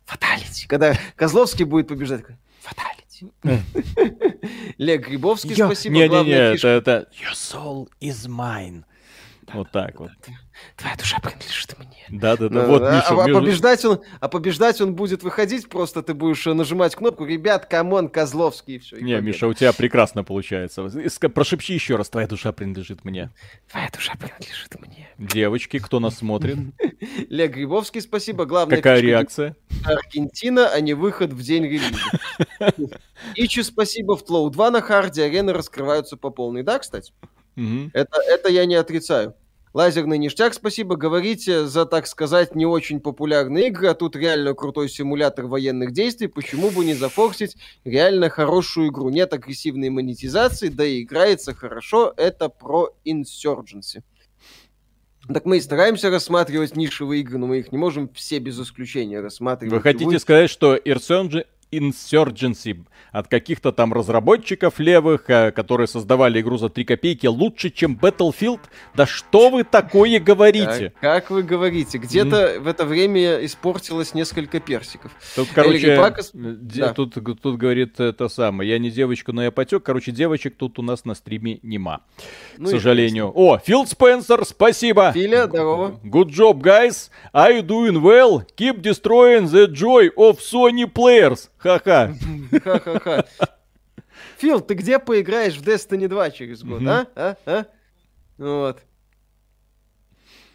B: Fatality. Когда Козловский будет побеждать, fatality. Олег Грибовский, спасибо.
A: Не-не-не, это, это Your soul is mine. Вот так вот.
B: Твоя душа принадлежит мне.
A: Да-да-да, вот,
B: а,
A: Миша.
B: а
A: между-
B: побеждать он, а побеждать он будет выходить, просто ты будешь э, нажимать кнопку, ребят, come on, Козловский, и все.
A: Не, Миша, у тебя прекрасно получается. Прошепчи еще раз, твоя душа принадлежит мне.
B: Твоя душа принадлежит мне.
A: Девочки, кто нас смотрит?
B: Лег Грибовский, спасибо. Главное,
A: Какая
B: фишка
A: реакция?
B: Аргентина, а не выход в день релиза. Ичи, спасибо. В Тлоу 2 на харде арены раскрываются по полной. Да, кстати?
A: Мгм.
B: Это, это я не отрицаю. Лазерный ништяк, спасибо. Говорите за, так сказать, не очень популярные игры, а тут реально крутой симулятор военных действий. Почему бы не зафорсить реально хорошую игру? Нет агрессивной монетизации, да и играется хорошо. Это про Insurgency. Так мы и стараемся рассматривать нишевые игры, но мы их не можем все без исключения рассматривать.
A: Вы хотите
B: Вы-
A: сказать, что Insurgen- Insurgency от каких-то там разработчиков левых, э, которые создавали игру за 3 копейки, лучше, чем Battlefield? Да что вы такое говорите?
B: Как, как вы говорите, где-то в это время испортилось несколько персиков.
A: Тут, короче,
B: Пакос- Да.
A: тут, тут говорит это самое. Я не девочка, но я потек. Короче, девочек тут у нас на стриме нема.
B: Ну
A: к сожалению. О, Фил Спенсер, спасибо.
B: Филя, здорово.
A: Good job, guys. Are you doing well? Keep destroying the joy of Sony players. Ха-ха.
B: Ха-ха-ха. Фил, ты где поиграешь в Destiny 2 через год, а? А? А? Вот.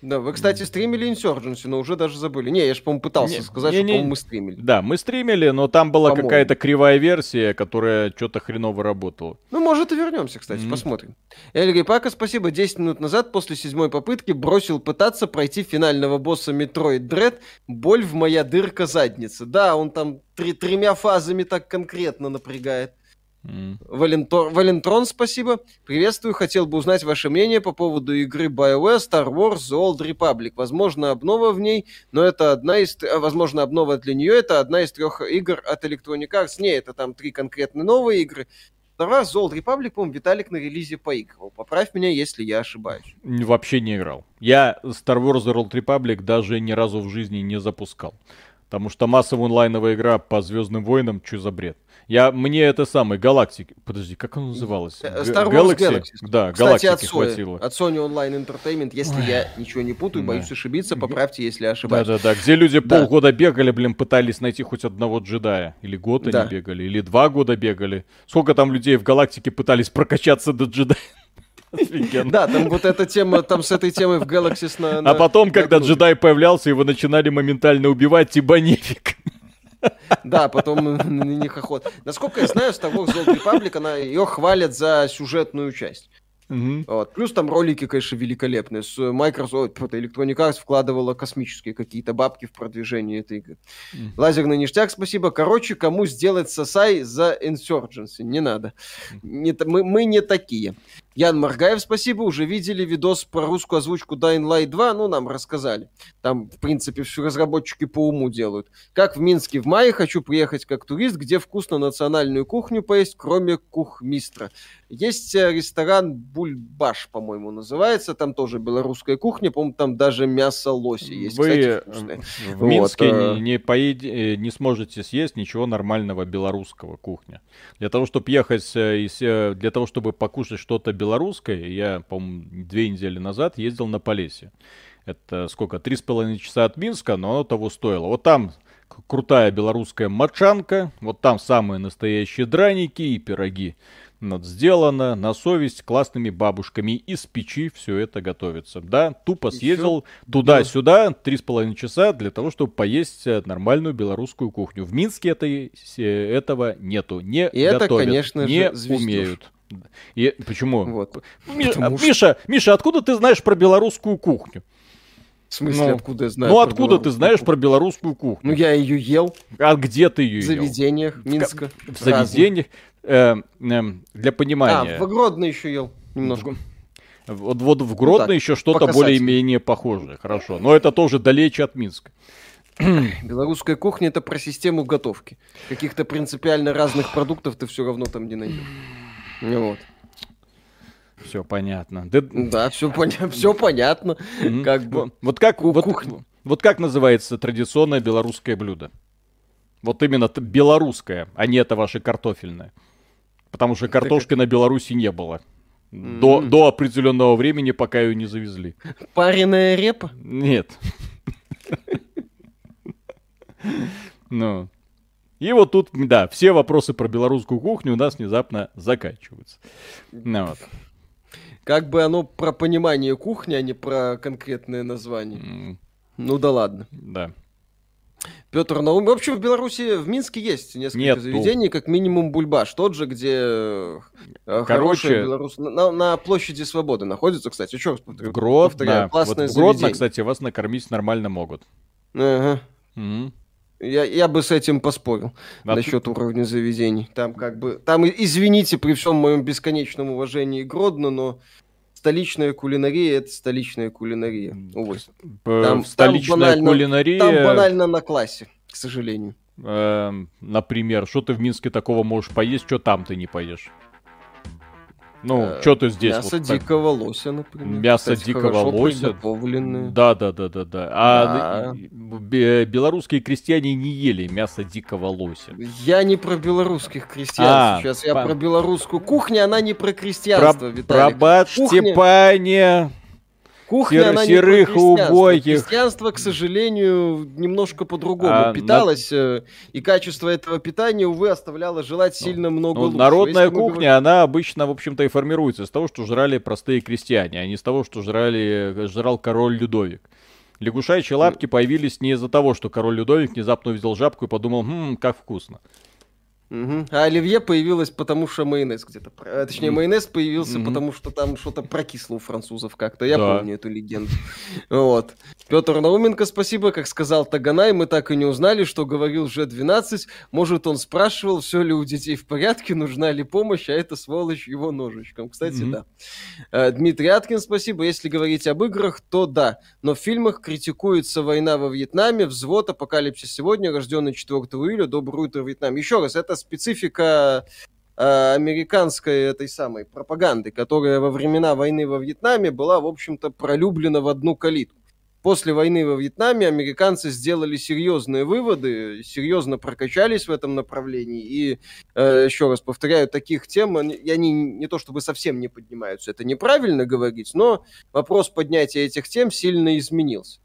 B: Да, вы, кстати, стримили Insurgency, но уже даже забыли. Не, я же, по-моему, пытался
A: Не,
B: сказать,
A: не,
B: что,
A: не.
B: по-моему, мы стримили.
A: Да, мы стримили, но там была
B: По-моему.
A: какая-то кривая версия, которая что-то хреново работала.
B: Ну, может, и вернемся, кстати,
A: Мгм.
B: посмотрим. Эльри Пака, спасибо. 10 минут назад, после седьмой попытки, бросил пытаться пройти финального босса Metroid Dread. Боль в моя дырка задницы. Да, он там три- тремя фазами так конкретно напрягает.
A: М.
B: Валентор- Валентрон, спасибо. Приветствую, хотел бы узнать ваше мнение по поводу игры BioWare Star Wars The Old Republic. Возможно, обнова в ней, но это одна из... а, Возможно, обнова для нее это одна из трех игр от Electronic Arts. Не, это там три конкретные новые игры. Star Wars The Old Republic, по-моему, Виталик на релизе поигрывал. Поправь меня, если я ошибаюсь.
A: Вообще не играл. Я Star Wars The Old Republic даже ни разу в жизни не запускал. Потому что массовая онлайновая игра по Звездным войнам, что за бред? Я, мне это самый, Галактик... Подожди, как она называлась?
B: Э, Star Wars
A: Galaxy?
B: Galaxy.
A: Да,
B: Кстати, от
A: Галактики
B: Sony,
A: хватило.
B: от Sony Online Entertainment, если я ничего не путаю,
A: Да.
B: боюсь ошибиться, поправьте, если ошибаюсь.
A: Да-да-да, где люди
B: Да.
A: полгода бегали, блин, пытались найти хоть одного джедая. Или год
B: Да.
A: они бегали, или два года бегали. Сколько там людей в галактике пытались прокачаться до джедая? Офигенно.
B: Да, там вот эта тема, там с этой темой в Galaxy на...
A: А
B: на-
A: потом, когда джедай появлялся, его начинали моментально убивать, типа нефиг.
B: Да, потом на них охот. Насколько я знаю, Star Wars The Old Republic, она, ее хвалят за сюжетную часть.
A: Мгм.
B: Вот. Плюс там ролики, конечно, великолепные. С Microsoft, Electronic Arts вкладывала космические какие-то бабки в продвижение этой игры.
A: Мгм.
B: Лазерный ништяк, спасибо. Короче, кому сделать сосай за Insurgency? Не надо. Не мы, мы не такие. Ян Маргаев, спасибо. Уже видели видос про русскую озвучку Dying Light 2? Ну, нам рассказали. Там, в принципе, все разработчики по уму делают. Как в Минске в мае хочу приехать как турист, где вкусно национальную кухню поесть, кроме кухмистра. Есть э, ресторан Бульбаш, по-моему, называется. Там тоже белорусская кухня. По-моему, там даже мясо лоси есть.
A: Вы
B: Кстати,
A: э,
B: вкусное.
A: в
B: Вот,
A: Минске
B: э.
A: не, не, поеди- э, не сможете съесть ничего нормального белорусского кухня. Для того, чтобы ехать, э, э, для того, чтобы покушать что-то белорусское, я, по-моему, две недели назад ездил на Полесье. Это сколько? Три с половиной часа от Минска, но оно того стоило. Вот там крутая белорусская мочанка, вот там самые настоящие драники и пироги. Вот, сделано на совесть классными бабушками. Из печи все это готовится. Да, тупо съездил туда-сюда три с половиной часа для того, чтобы поесть э, нормальную белорусскую кухню. В Минске это, этого нету. Не
B: И это,
A: готовят,
B: конечно же,
A: не
B: звездёж.
A: умеют. И почему?
B: Вот.
A: Ми-
B: Потому
A: а,
B: что-
A: Миша, Миша, откуда ты знаешь про белорусскую кухню?
B: В смысле,
A: Ну,
B: откуда я знаю?
A: ну откуда ты знаешь
B: кухню?
A: про белорусскую кухню?
B: Ну, я ее ел
A: А где ты ее
B: в
A: ел?
B: заведениях Минска.
A: В
B: разных.
A: заведениях. э, эм, для
B: А,
A: понимания.
B: в Гродно еще ел немножко.
A: Вот, вот в Гродно
B: так,
A: еще что-то более-менее похожее. Хорошо. Но это тоже далече от Минска.
B: Белорусская кухня это про систему готовки. Каких-то принципиально разных продуктов ты все равно там не найдешь. Вот.
A: Все понятно. Да,
B: Да, все, поня- все понятно.
A: м,
B: Как бы.
A: вот, как, вот, вот как называется традиционное белорусское блюдо? Вот именно белорусское, а не это ваше картофельное. Потому что картошки на Беларуси не было. До, до определенного времени, пока ее не завезли.
B: Пареная репа?
A: Нет. Ну. И вот тут, да, все вопросы про белорусскую кухню у нас внезапно заканчиваются. Ну, вот.
B: Как бы оно про понимание кухни, а не про конкретное название. Mm. Ну да ладно.
A: Да.
B: Петр Наум. В общем, в Беларуси, в Минске есть несколько Нет, заведений, как минимум Бульбаш, тот же, где э,
A: Короче,
B: Беларусь... на, на площади Свободы находится, кстати. Еще раз
A: повторяю. Гродно. Классное вот в Гродно, кстати, вас накормить нормально могут.
B: Ага. Угу. Я, я бы с этим поспорил а насчет ты... уровня заведений. Там как бы, там извините при всем моем бесконечном уважении Гродно, но столичная кулинария это столичная кулинария. Увы.
A: Там, столичная там банально, кулинария.
B: Там банально на классе, к сожалению.
A: Э, например, что ты в Минске такого можешь поесть, что там ты не поешь? Ну, э, что ты здесь?
B: Мясо вот, дикого так... лося, например.
A: Мясо Кстати, дикого лося. Да, да, да, да, да. А да. белорусские крестьяне не ели мясо дикого лося.
B: Я не про белорусских крестьян а, сейчас, я по... про белорусскую кухню, она не про крестьянство, про... Виталик.
A: Пробачьте, Кухня... пане.
B: Кухня, Сер- она серых не убогих. Крестьянство, к сожалению, немножко по-другому а, питалось, на... Э, и качество этого питания, увы, оставляло желать ну, сильно много ну, лучше.
A: Народная Если кухня, говорим... она обычно, в общем-то, и формируется из того, что жрали простые крестьяне, а не из того, что жрали, жрал король Людовик. Лягушачьи лапки появились не из-за того, что король Людовик внезапно увидел жабку и подумал, хм, как вкусно.
B: Угу. А оливье появилось потому, что майонез где-то. А, точнее, майонез появился угу. потому, что там что-то прокисло у французов как-то. Я да. помню эту легенду. Вот. Петр Науменко, спасибо. Как сказал Таганай, мы так и не узнали, что говорил же 12. Может, он спрашивал, все ли у детей в порядке, нужна ли помощь, а это сволочь его ножичком. Кстати, угу. да. А, Дмитрий Аткин, спасибо. Если говорить об играх, то да. Но в фильмах критикуется война во Вьетнаме, взвод, апокалипсис сегодня, рожденный 4 июля, доброе утро, Вьетнам. Еще раз, это специфика э, американской этой самой пропаганды, которая во времена войны во Вьетнаме была, в общем-то, пролюблена в одну калитку. После войны во Вьетнаме американцы сделали серьезные выводы, серьезно прокачались в этом направлении. И, э, еще раз повторяю, таких тем, они, они не то чтобы совсем не поднимаются, это неправильно говорить, но вопрос поднятия этих тем сильно изменился.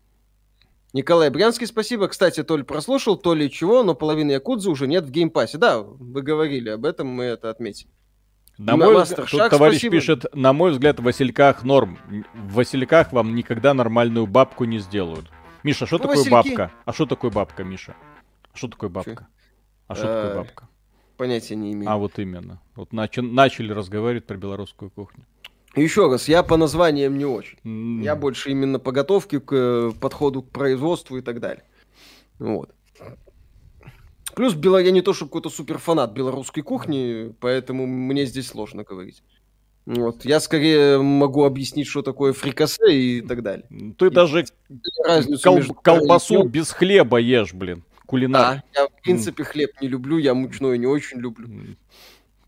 B: Николай Брянский, спасибо. Кстати, то ли прослушал, то ли чего, но половины Якудзы уже нет в геймпассе. Да, вы говорили об этом, мы это отметили.
A: На мой взгляд, тут товарищ спасибо. пишет, на мой взгляд, в Васильках норм. В Васильках вам никогда нормальную бабку не сделают. Миша, что ну, такое Васильки... бабка? А что такое бабка, Миша? А что такое бабка? А что такое бабка?
B: Понятия не имею.
A: А вот именно. Вот начали разговаривать про белорусскую кухню.
B: Еще раз, я по названиям не очень. Mm. Я больше именно по готовке, к э, подходу к производству и так далее. Вот. Плюс я не то, что какой-то супер фанат белорусской кухни, поэтому мне здесь сложно говорить. Вот. Я скорее могу объяснить, что такое фрикасе и так далее.
A: Ты и даже кол- между... колбасу без хлеба ешь, блин. Кулинар.
B: Да, я в принципе хлеб не люблю, я мучной не очень люблю.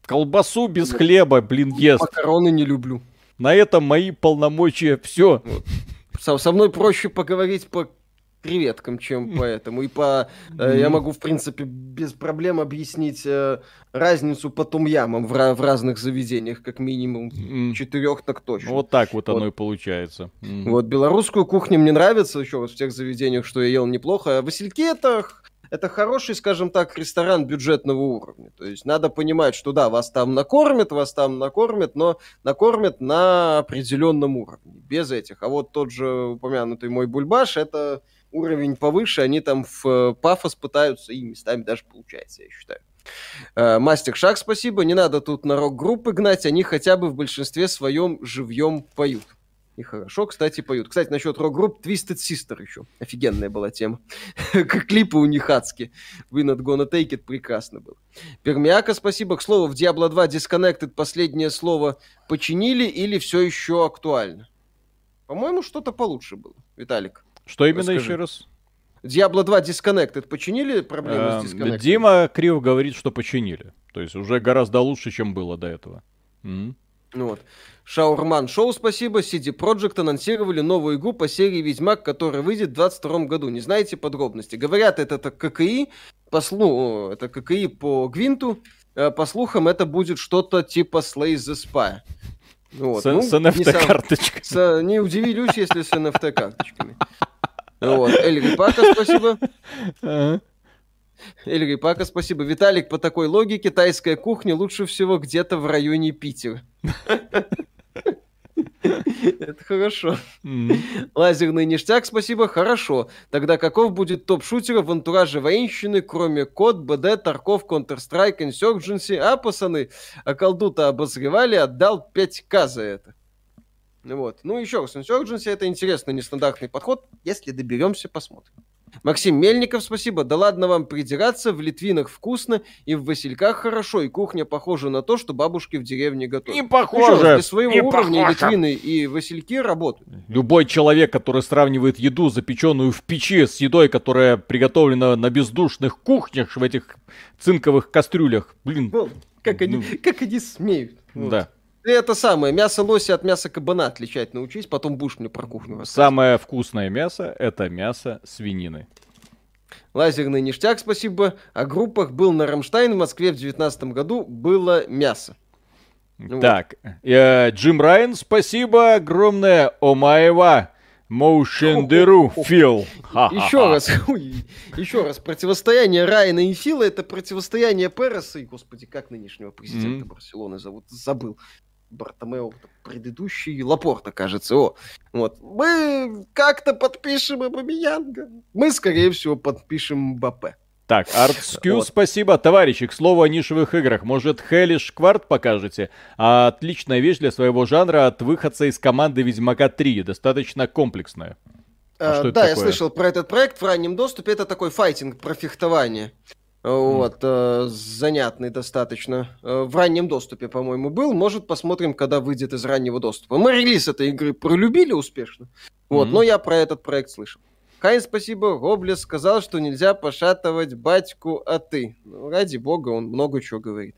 A: Колбасу без хлеба, блин, ест.
B: Макароны не люблю.
A: На этом мои полномочия все.
B: Со, со мной проще поговорить по креветкам, чем по этому. И по... Э, я могу, в принципе, без проблем объяснить э, разницу по тумьямам в, в разных заведениях, как минимум. Четырех так точно.
A: Вот так вот, вот оно и получается.
B: Вот, белорусскую кухню мне нравится еще в тех заведениях, что я ел неплохо. А Васильки это это хороший, скажем так, ресторан бюджетного уровня. То есть надо понимать, что да, вас там накормят, вас там накормят, но накормят на определенном уровне, без этих. А вот тот же упомянутый мой бульбаш, это уровень повыше, они там в э, пафос пытаются, и местами даже получается, я считаю. Э, Мастер Шаг, спасибо. Не надо тут на рок-группы гнать, они хотя бы в большинстве своем живьем поют. И хорошо, кстати, поют. Кстати, насчет рок-групп Twisted Sister еще. Офигенная была тема. как Клипы у них адские. We Not Gonna Take It прекрасно было. Пермяка, спасибо. К слову, в Diablo 2 Disconnected последнее слово починили или все еще актуально? По-моему, что-то получше было, Виталик.
A: Что именно расскажи. еще раз?
B: Diablo 2 Disconnected починили проблему с
A: Disconnected? Дима Крив говорит, что починили. То есть уже гораздо лучше, чем было до этого.
B: Ну вот. Шаурман Шоу, спасибо. CD Projekt анонсировали новую игру по серии Ведьмак, которая выйдет в 2022 году. Не знаете подробности. Говорят, это, это ККИ, по слу, это ККИ по Гвинту. Э, по слухам, это будет что-то типа Slay the Spy.
A: Вот. С, ну, с NFT-карточкой.
B: Не, не удивилюсь, если с NFT-карточками. Вот. Эльри Пака, спасибо. Эльри Пака, спасибо. Виталик, по такой логике, тайская кухня лучше всего где-то в районе Питера. Это хорошо. Лазерный ништяк, спасибо, хорошо. Тогда каков будет топ шутера в антураже военщины, кроме Код, БД, Тарков, Counter-Strike, Insurgency? А, пацаны, а колду-то обозревали, отдал 5к за это. Вот. Ну, еще раз, Insurgency это интересный, нестандартный подход. Если доберемся, посмотрим. Максим Мельников, спасибо. Да ладно вам придираться, в Литвинах вкусно, и в Васильках хорошо, и кухня похожа на то, что бабушки в деревне готовят.
A: Не похоже. Для
B: своего
A: не
B: уровня похоже. Литвины и Васильки работают.
A: Любой человек, который сравнивает еду, запеченную в печи, с едой, которая приготовлена на бездушных кухнях в этих цинковых кастрюлях, блин.
B: Ну, как, они, ну, как они смеют.
A: Вот. Да.
B: Это самое, мясо лося от мяса кабана отличать научись, потом будешь мне про кухню
A: рассказывать. Самое вкусное мясо – это мясо свинины.
B: Лазерный ништяк, спасибо. О группах был на Рамштайн в Москве в 2019 году, было мясо.
A: Так, э, Джим Райан, спасибо огромное. Омаева. Motion Деру, Фил.
B: Еще раз, еще раз, противостояние Райана и Фила это противостояние Переса и, господи, как нынешнего президента Барселоны зовут, забыл. Бартомео предыдущий, Лапорта, кажется. О, вот. Мы как-то подпишем Абамиянга. Мы, скорее всего, подпишем Мбаппе.
A: Так, ArtSkew, вот. спасибо. Товарищи, к слову о нишевых играх. Может, Hellish Кварт покажете? А отличная вещь для своего жанра от выходца из команды Ведьмака 3. Достаточно комплексная.
B: А, а, да, я слышал про этот проект в раннем доступе. Это такой файтинг про фехтование. Вот, э, занятный достаточно. Э, в раннем доступе, по-моему, был. Может, посмотрим, когда выйдет из раннего доступа. Мы релиз этой игры пролюбили успешно. Вот, mm-hmm. но я про этот проект слышал. Хайн, спасибо. Гоблес сказал, что нельзя пошатывать батьку, а ты. Ну, ради бога, он много чего говорит.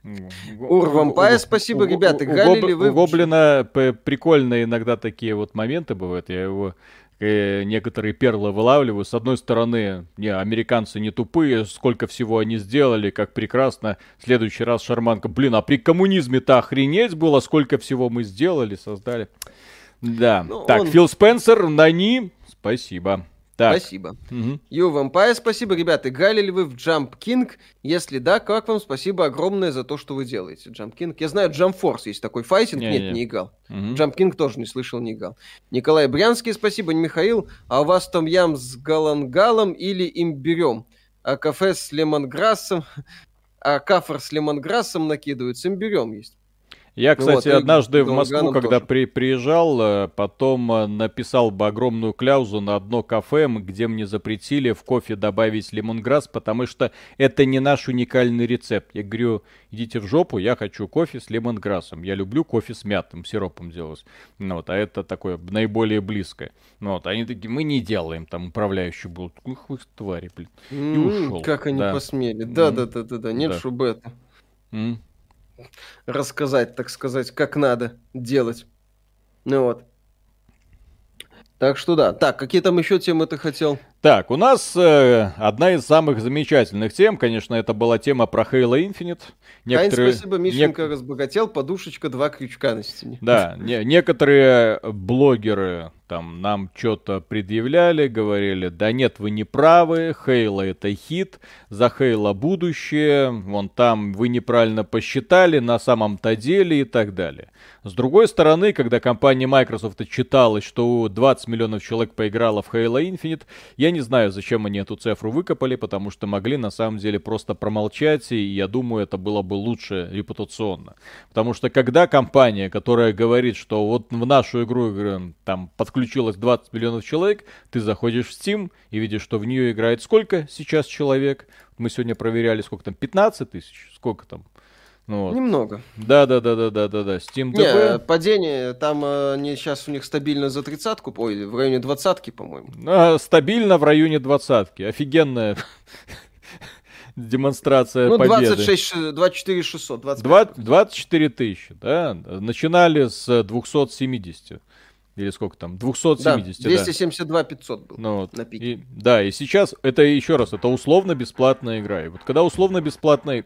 B: Урвампая, спасибо, ребята.
A: Гали ли вы... У Гоблина прикольно иногда такие вот моменты бывают. Я его Э, некоторые перлы вылавливаю. С одной стороны, не, американцы не тупые, сколько всего они сделали, как прекрасно. В следующий раз шарманка, блин, а при коммунизме-то охренеть было, сколько всего мы сделали, создали. Да, ну, так, он... Фил Спенсер, Нани, спасибо.
B: Так. Спасибо. Угу. Vampire, спасибо, ребята. Играли ли вы в Jump King? Если да, как вам? Спасибо огромное за то, что вы делаете. Jump King. Я знаю, Jump Force есть такой файтинг. Не, Нет, не, не играл. Угу. Jump King тоже не слышал, не играл. Николай Брянский, спасибо. Михаил, а у вас там ям с галангалом или имбирем? А кафе с лемонграссом? А кафр с лемонграссом накидывают? С имбирем есть.
A: Я, кстати, вот, однажды в Москву, когда при, приезжал, э, потом э, написал бы огромную кляузу на одно кафе, где мне запретили в кофе добавить лимонграсс, потому что это не наш уникальный рецепт. Я говорю, идите в жопу, я хочу кофе с лимонграссом. Я люблю кофе с мятым сиропом делать. Ну, вот, а это такое наиболее близкое. Ну, вот, они такие, мы не делаем, там управляющий был. Ух вы твари, блин.
B: И ушел. Как они да. посмели. Да, да, да, да, да, нет, да. это. Mm рассказать, так сказать, как надо делать. Ну вот. Так что да. Так, какие там еще темы ты хотел?
A: Так, у нас э, одна из самых замечательных тем, конечно, это была тема про Halo Infinite.
B: Некоторые... Ань, спасибо, Мишенька Нек... разбогател, подушечка, два крючка на стене.
A: Да, не, некоторые блогеры там нам что-то предъявляли, говорили, да нет, вы не правы, Хейла это хит, за Хейла будущее, вон там вы неправильно посчитали, на самом-то деле и так далее. С другой стороны, когда компания Microsoft отчиталась, что 20 миллионов человек поиграло в Halo Infinite, я не знаю, зачем они эту цифру выкопали, потому что могли на самом деле просто промолчать, и я думаю, это было бы лучше репутационно. Потому что когда компания, которая говорит, что вот в нашу игру там подключилось 20 миллионов человек, ты заходишь в Steam и видишь, что в нее играет сколько сейчас человек? Мы сегодня проверяли, сколько там, 15 тысяч? Сколько там?
B: Ну, вот. Немного.
A: Да, да, да, да, да, да, да.
B: Steam Не, падение, там э, они сейчас у них стабильно за тридцатку, ой, в районе двадцатки, по-моему.
A: А, стабильно в районе двадцатки. Офигенная демонстрация ну, победы.
B: 26, 24 600.
A: 24 тысячи, да. Начинали с 270. Или сколько там? 270, да.
B: 272 да. 500 был
A: ну, вот. на пике. И, да, и сейчас, это еще раз, это условно-бесплатная игра. И вот когда условно-бесплатная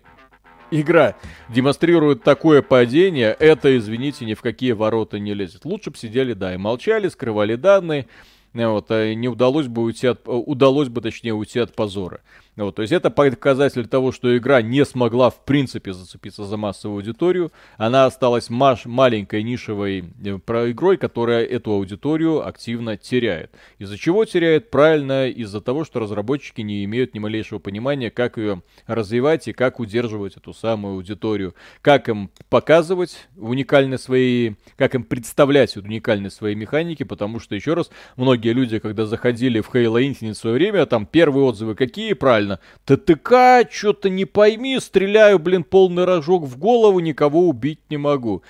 A: игра демонстрирует такое падение, это, извините, ни в какие ворота не лезет. Лучше бы сидели, да, и молчали, скрывали данные, вот, а не удалось бы уйти от, удалось бы, точнее, уйти от позора. Вот, то есть это показатель того, что игра не смогла в принципе зацепиться за массовую аудиторию. Она осталась маш- маленькой нишевой э, про игрой, которая эту аудиторию активно теряет. Из-за чего теряет? Правильно, из-за того, что разработчики не имеют ни малейшего понимания, как ее развивать и как удерживать эту самую аудиторию. Как им показывать уникальные свои, как им представлять уникальные свои механики, потому что, еще раз, многие люди, когда заходили в Halo Infinite в свое время, там первые отзывы какие, правильно, реально. ТТК, что-то не пойми, стреляю, блин, полный рожок в голову, никого убить не могу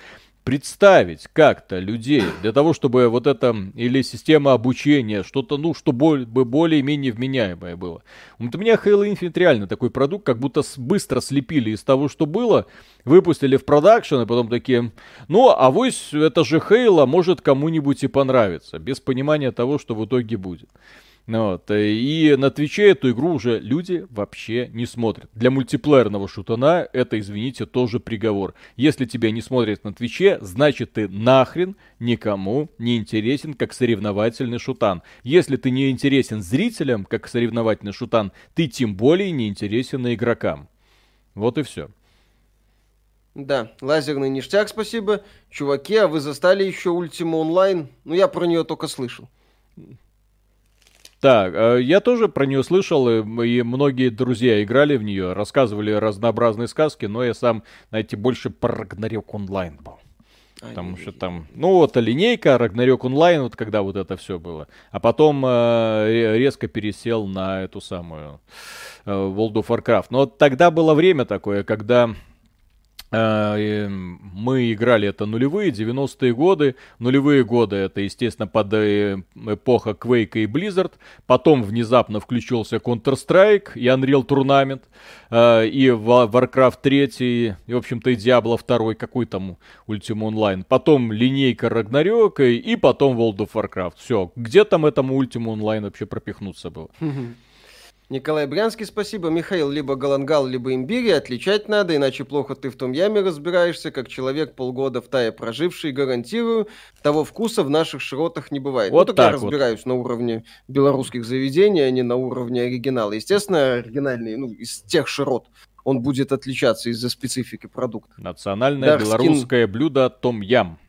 A: представить как-то людей для того, чтобы вот это или система обучения, что-то, ну, что более, более-менее вменяемое было. У меня Halo Infinite реально такой продукт, как будто быстро слепили из того, что было, выпустили в production, и потом такие, ну, а вот это же Halo, может кому-нибудь и понравится, без понимания того, что в итоге будет. Ну вот. Э, и на Twitch е эту игру уже люди вообще не смотрят. Для мультиплеерного шутана это, извините, тоже приговор. Если тебя не смотрят на Twitch е, значит ты нахрен никому не интересен как соревновательный шутан. Если ты не интересен зрителям как соревновательный шутан, ты тем более не интересен игрокам. Вот и все.
B: Да, лазерный ништяк, спасибо. Чуваки, а вы застали еще Ультима онлайн? Ну, я про нее только слышал.
A: Так, э, я тоже про нее слышал, и многие друзья играли в нее, рассказывали разнообразные сказки, но я сам, знаете, больше про Рагнарёк онлайн был. Потому что там, ну вот линейка, Рагнарёк онлайн, вот когда вот это все было. А потом э, резко пересел на эту самую э, World of Warcraft. Но вот тогда было время такое, когда мы играли это нулевые, 90-е годы. Нулевые годы это, естественно, под э, эпоха Quake и Blizzard. Потом внезапно включился Counter-Strike и Unreal Tournament. Э, и Warcraft 3, и, в общем-то, и Diablo 2, какой там Ultima Online. Потом линейка Ragnarok, и потом World of Warcraft. Все, где там этому Ultima Online вообще пропихнуться было?
B: Николай Брянский, спасибо. Михаил, либо Галангал, либо имбирь, отличать надо, иначе плохо ты в том яме разбираешься, как человек полгода в тае проживший, гарантирую, того вкуса в наших широтах не бывает.
A: Вот ну, так я
B: вот. разбираюсь на уровне белорусских заведений, а не на уровне оригинала. Естественно, оригинальный, ну, из тех широт он будет отличаться из-за специфики продукта.
A: Национальное Dark белорусское блюдо Том Ям.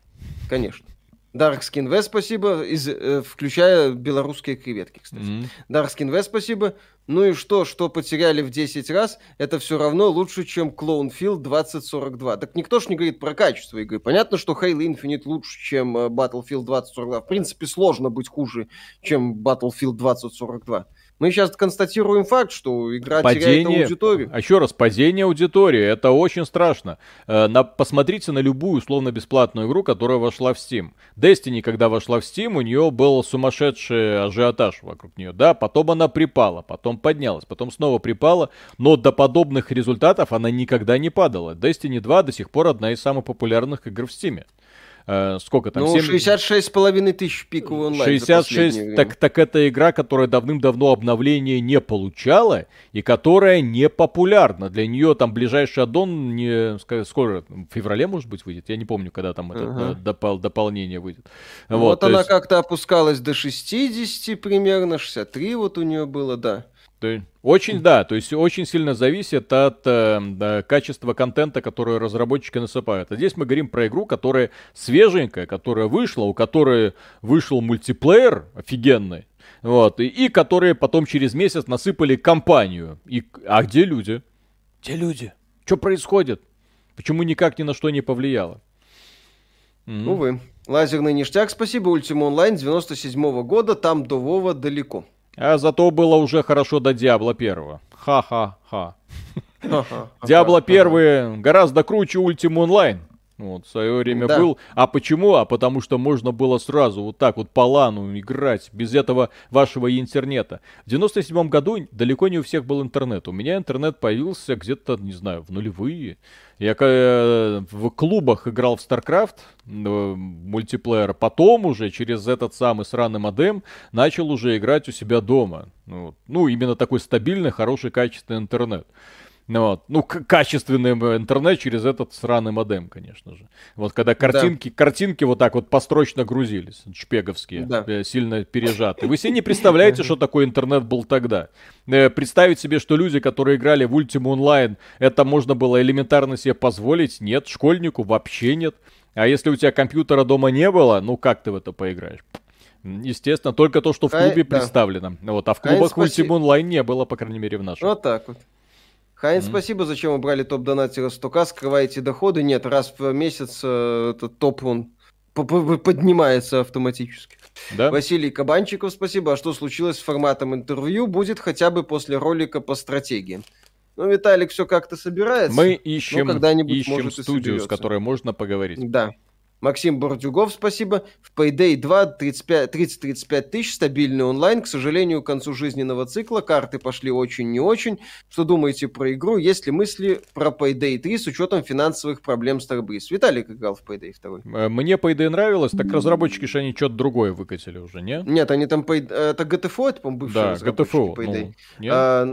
B: Конечно. Dark Skin V, спасибо, из, э, включая белорусские креветки, кстати. Mm-hmm. Dark Skin V, спасибо. Ну и что, что потеряли в 10 раз, это все равно лучше, чем Clownfield 2042. Так никто ж не говорит про качество игры. Понятно, что Halo Infinite лучше, чем э, Battlefield 2042. В принципе, сложно быть хуже, чем Battlefield 2042. Мы сейчас констатируем факт, что игра падение, теряет аудиторию.
A: А еще раз, падение аудитории, это очень страшно. Э, на, посмотрите на любую условно-бесплатную игру, которая вошла в Steam. Destiny, когда вошла в Steam, у нее был сумасшедший ажиотаж вокруг нее, да, потом она припала, потом поднялась, потом снова припала, но до подобных результатов она никогда не падала. Destiny 2 до сих пор одна из самых популярных игр в Steam э, сколько там?
B: Ну, 7... 66 с половиной тысяч пиковый онлайн
A: 66, так, так это игра, которая давным-давно обновления не получала и которая не популярна. Для нее там ближайший аддон не, скоро, в феврале, может быть, выйдет. Я не помню, когда там это ага. допол, дополнение выйдет.
B: Ну, вот, вот она есть... как-то опускалась до 60 примерно, 63 вот у нее было, да.
A: Очень, да, то есть очень сильно зависит от э, качества контента, который разработчики насыпают. А здесь мы говорим про игру, которая свеженькая, которая вышла, у которой вышел мультиплеер офигенный, вот, и, и которые потом через месяц насыпали компанию. И, а где люди? Где люди? Что происходит? Почему никак ни на что не повлияло?
B: Mm. Увы. Лазерный ништяк, спасибо, Ultima Online 97 -го года, там до Вова далеко.
A: А зато было уже хорошо до Диабло первого. Ха-ха-ха. Диабло первый гораздо круче Ультим онлайн. Вот, в свое время да. был. А почему? А потому что можно было сразу вот так вот по лану играть, без этого вашего интернета. В 97 году далеко не у всех был интернет. У меня интернет появился где-то, не знаю, в нулевые. Я э, в клубах играл в StarCraft, э, мультиплеер. Потом уже через этот самый сраный модем начал уже играть у себя дома. Ну, ну именно такой стабильный, хороший, качественный интернет. Ну, вот. ну качественный интернет через этот сраный модем, конечно же. Вот когда картинки, да. картинки вот так вот построчно грузились, шпеговские, да. Э, сильно пережаты. Вы себе не представляете, что такой интернет был тогда. Э, представить себе, что люди, которые играли в Ultima Online, это можно было элементарно себе позволить? Нет, школьнику вообще нет. А если у тебя компьютера дома не было, ну как ты в это поиграешь? Естественно, только то, что в клубе а, представлено. Да. Вот, а в клубах а, Ultima Online не было, по крайней мере, в нашем.
B: Вот так вот. Хайн, mm-hmm. спасибо. Зачем убрали топ-донатера 100к? Скрываете доходы? Нет, раз в месяц э, этот топ, он поднимается автоматически. Да? Василий Кабанчиков, спасибо. А что случилось с форматом интервью? Будет хотя бы после ролика по стратегии. Ну, Виталик все как-то собирается.
A: Мы ищем, ищем может, студию, с которой можно поговорить.
B: Да. Максим Бордюгов, спасибо. В Payday 2 30-35 тысяч, стабильный онлайн. К сожалению, к концу жизненного цикла карты пошли очень не очень. Что думаете про игру? Есть ли мысли про Payday 3 с учетом финансовых проблем Starbreeze? Виталий как играл в Payday 2.
A: Э, мне Payday нравилось, так разработчики же они что-то другое выкатили уже, не?
B: Нет, они там... Pay... Это GTFO, это, по-моему, бывшие
A: да, GTFO,
B: Payday. Ну, а,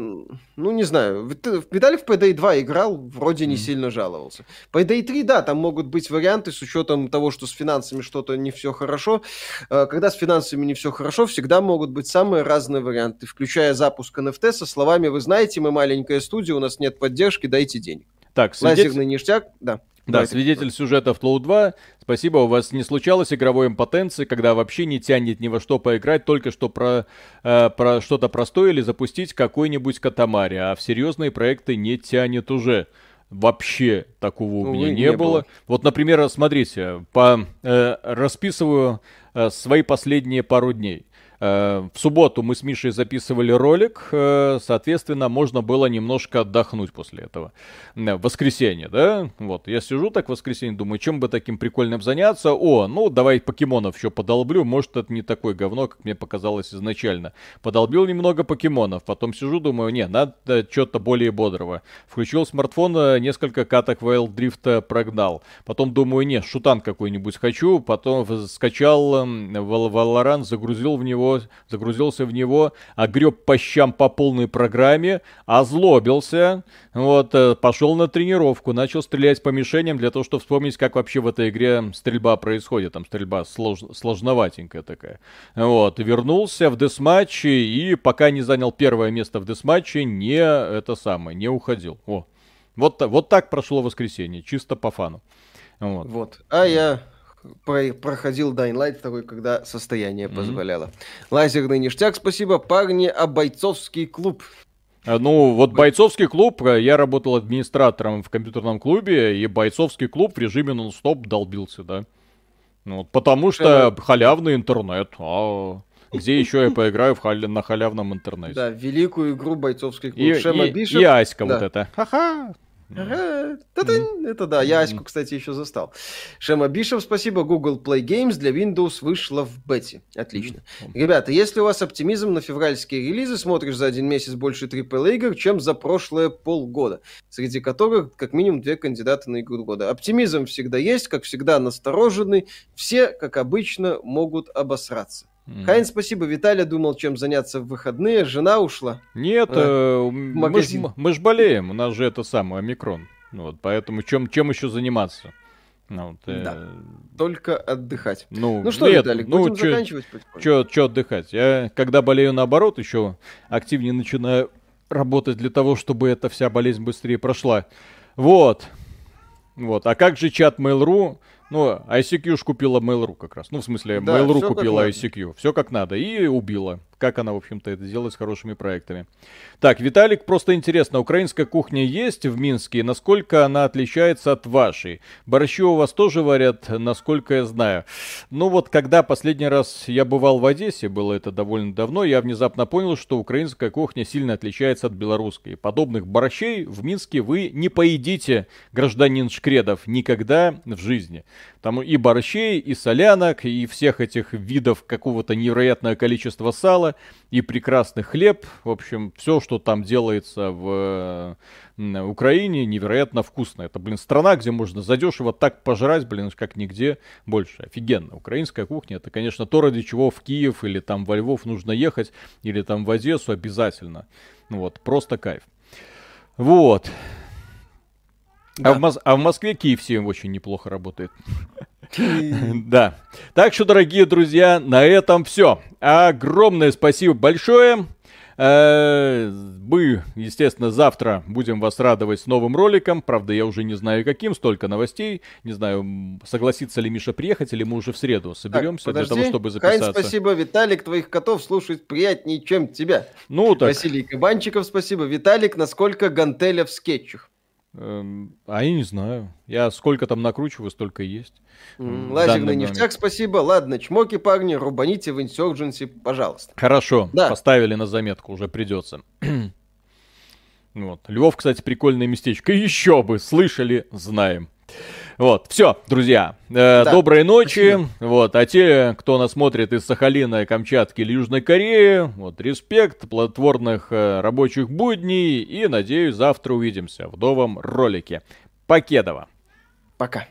B: ну, не знаю. Виталий в Payday 2 играл, вроде не mm. сильно жаловался. Payday 3, да, там могут быть варианты с учетом того, что с финансами что-то не все хорошо. Э, когда с финансами не все хорошо, всегда могут быть самые разные варианты, включая запуск NFT со словами «Вы знаете, мы маленькая студия, у нас нет поддержки, дайте денег».
A: Так,
B: свидетель... Лазерный ништяк, да.
A: Да, свидетель сюжета в Flow 2. Спасибо, у вас не случалось игровой импотенции, когда вообще не тянет ни во что поиграть, только что про, э, про что-то простое или запустить какой-нибудь катамари, а в серьезные проекты не тянет уже вообще такого у ну, меня не, не было. было. Вот, например, смотрите, по, э, расписываю э, свои последние пару дней. Э, в субботу мы с Мишей записывали ролик, э, соответственно, можно было немножко отдохнуть после этого. Э, воскресенье, да? Вот, я сижу так в воскресенье, думаю, чем бы таким прикольным заняться? О, ну, давай покемонов еще подолблю, может, это не такое говно, как мне показалось изначально. Подолбил немного покемонов, потом сижу, думаю, не, надо что-то более бодрого. Включил смартфон, несколько каток Wild Drift прогнал. Потом думаю, не, шутан какой-нибудь хочу, потом скачал Valorant, загрузил в него загрузился в него, огреб по щам по полной программе, озлобился, вот, э, пошел на тренировку, начал стрелять по мишеням для того, чтобы вспомнить, как вообще в этой игре стрельба происходит. Там стрельба слож... сложноватенькая такая. Вот, вернулся в десматче и пока не занял первое место в десматче, не это самое, не уходил. О, вот, вот так прошло воскресенье, чисто по фану.
B: Вот. вот. А я проходил Dying Light второй, когда состояние mm-hmm. позволяло. Лазерный ништяк, спасибо. Парни, а бойцовский клуб?
A: А, ну, вот бойцовский клуб, э, я работал администратором в компьютерном клубе, и бойцовский клуб в режиме нон-стоп долбился, да. Ну, вот, потому что халявный интернет. А где еще я поиграю в хал... на халявном интернете?
B: Да, великую игру бойцовский клуб.
A: И, Шема и, Бишоп. и Аська да. вот это. Ха-ха.
B: Ага, это да, я Аську, кстати, еще застал. Шема Бишев, спасибо. Google Play Games для Windows вышла в бете. Отлично. Ребята, если у вас оптимизм на февральские релизы, смотришь за один месяц больше AAA игр, чем за прошлые полгода, среди которых как минимум две кандидаты на игру года. Оптимизм всегда есть, как всегда настороженный. Все, как обычно, могут обосраться. Mm. Хайн, спасибо. Виталий думал, чем заняться в выходные. Жена ушла.
A: Нет, а, э, мы, ж, мы ж болеем. У нас же это самое, омикрон. Вот, поэтому чем, чем еще заниматься?
B: Ну, вот, э... Да. Только отдыхать.
A: Ну, ну что, нет, Виталик, ну, будем чё, заканчивать потихоньку. Чё, отдыхать? Я, когда болею наоборот, еще активнее начинаю работать для того, чтобы эта вся болезнь быстрее прошла. Вот. Вот. А как же чат Mail.ru? Ну, ICQ ж купила Mail.ru как раз. Ну, в смысле, да, Mail.ru купила ICQ. Все как надо. И убила. Как она, в общем-то, это делает с хорошими проектами. Так, Виталик, просто интересно, украинская кухня есть в Минске? Насколько она отличается от вашей? Борщи у вас тоже варят, насколько я знаю. Ну вот, когда последний раз я бывал в Одессе, было это довольно давно, я внезапно понял, что украинская кухня сильно отличается от белорусской. Подобных борщей в Минске вы не поедите, гражданин Шкредов, никогда в жизни. Там и борщей, и солянок, и всех этих видов какого-то невероятного количества сала, и прекрасный хлеб. В общем, все, что там делается в Украине, невероятно вкусно. Это, блин, страна, где можно задешево так пожрать, блин, как нигде больше. Офигенно. Украинская кухня, это, конечно, то, ради чего в Киев или там во Львов нужно ехать, или там в Одессу обязательно. Вот, просто кайф. Вот. Да. А, в Мос- а в Москве KFC очень неплохо работает. Да. Так что, дорогие друзья, на этом все. Огромное спасибо большое. Э, мы, естественно, завтра будем вас радовать с новым роликом. Правда, я уже не знаю каким, столько новостей. Не знаю, согласится ли Миша приехать, или мы уже в среду соберемся так, подожди. для того, чтобы записаться.
B: Хайн, спасибо. Виталик, твоих котов слушать приятнее, чем тебя.
A: Ну, так.
B: Василий Кабанчиков, спасибо. Виталик, насколько гантеля в скетчах?
A: Эм, а я не знаю. Я сколько там накручиваю, столько и есть.
B: Лазерный нефтяк, момент. спасибо. Ладно, чмоки, парни, рубаните в Insurgency, пожалуйста.
A: Хорошо, да. поставили на заметку, уже придется. вот. Львов, кстати, прикольное местечко. Еще бы, слышали, знаем. Вот, все, друзья, э, да, доброй ночи. Спасибо. Вот, а те, кто нас смотрит из Сахалина, Камчатки или Южной Кореи, вот, респект, плодотворных э, рабочих будней и, надеюсь, завтра увидимся в новом ролике. Покедова.
B: Пока.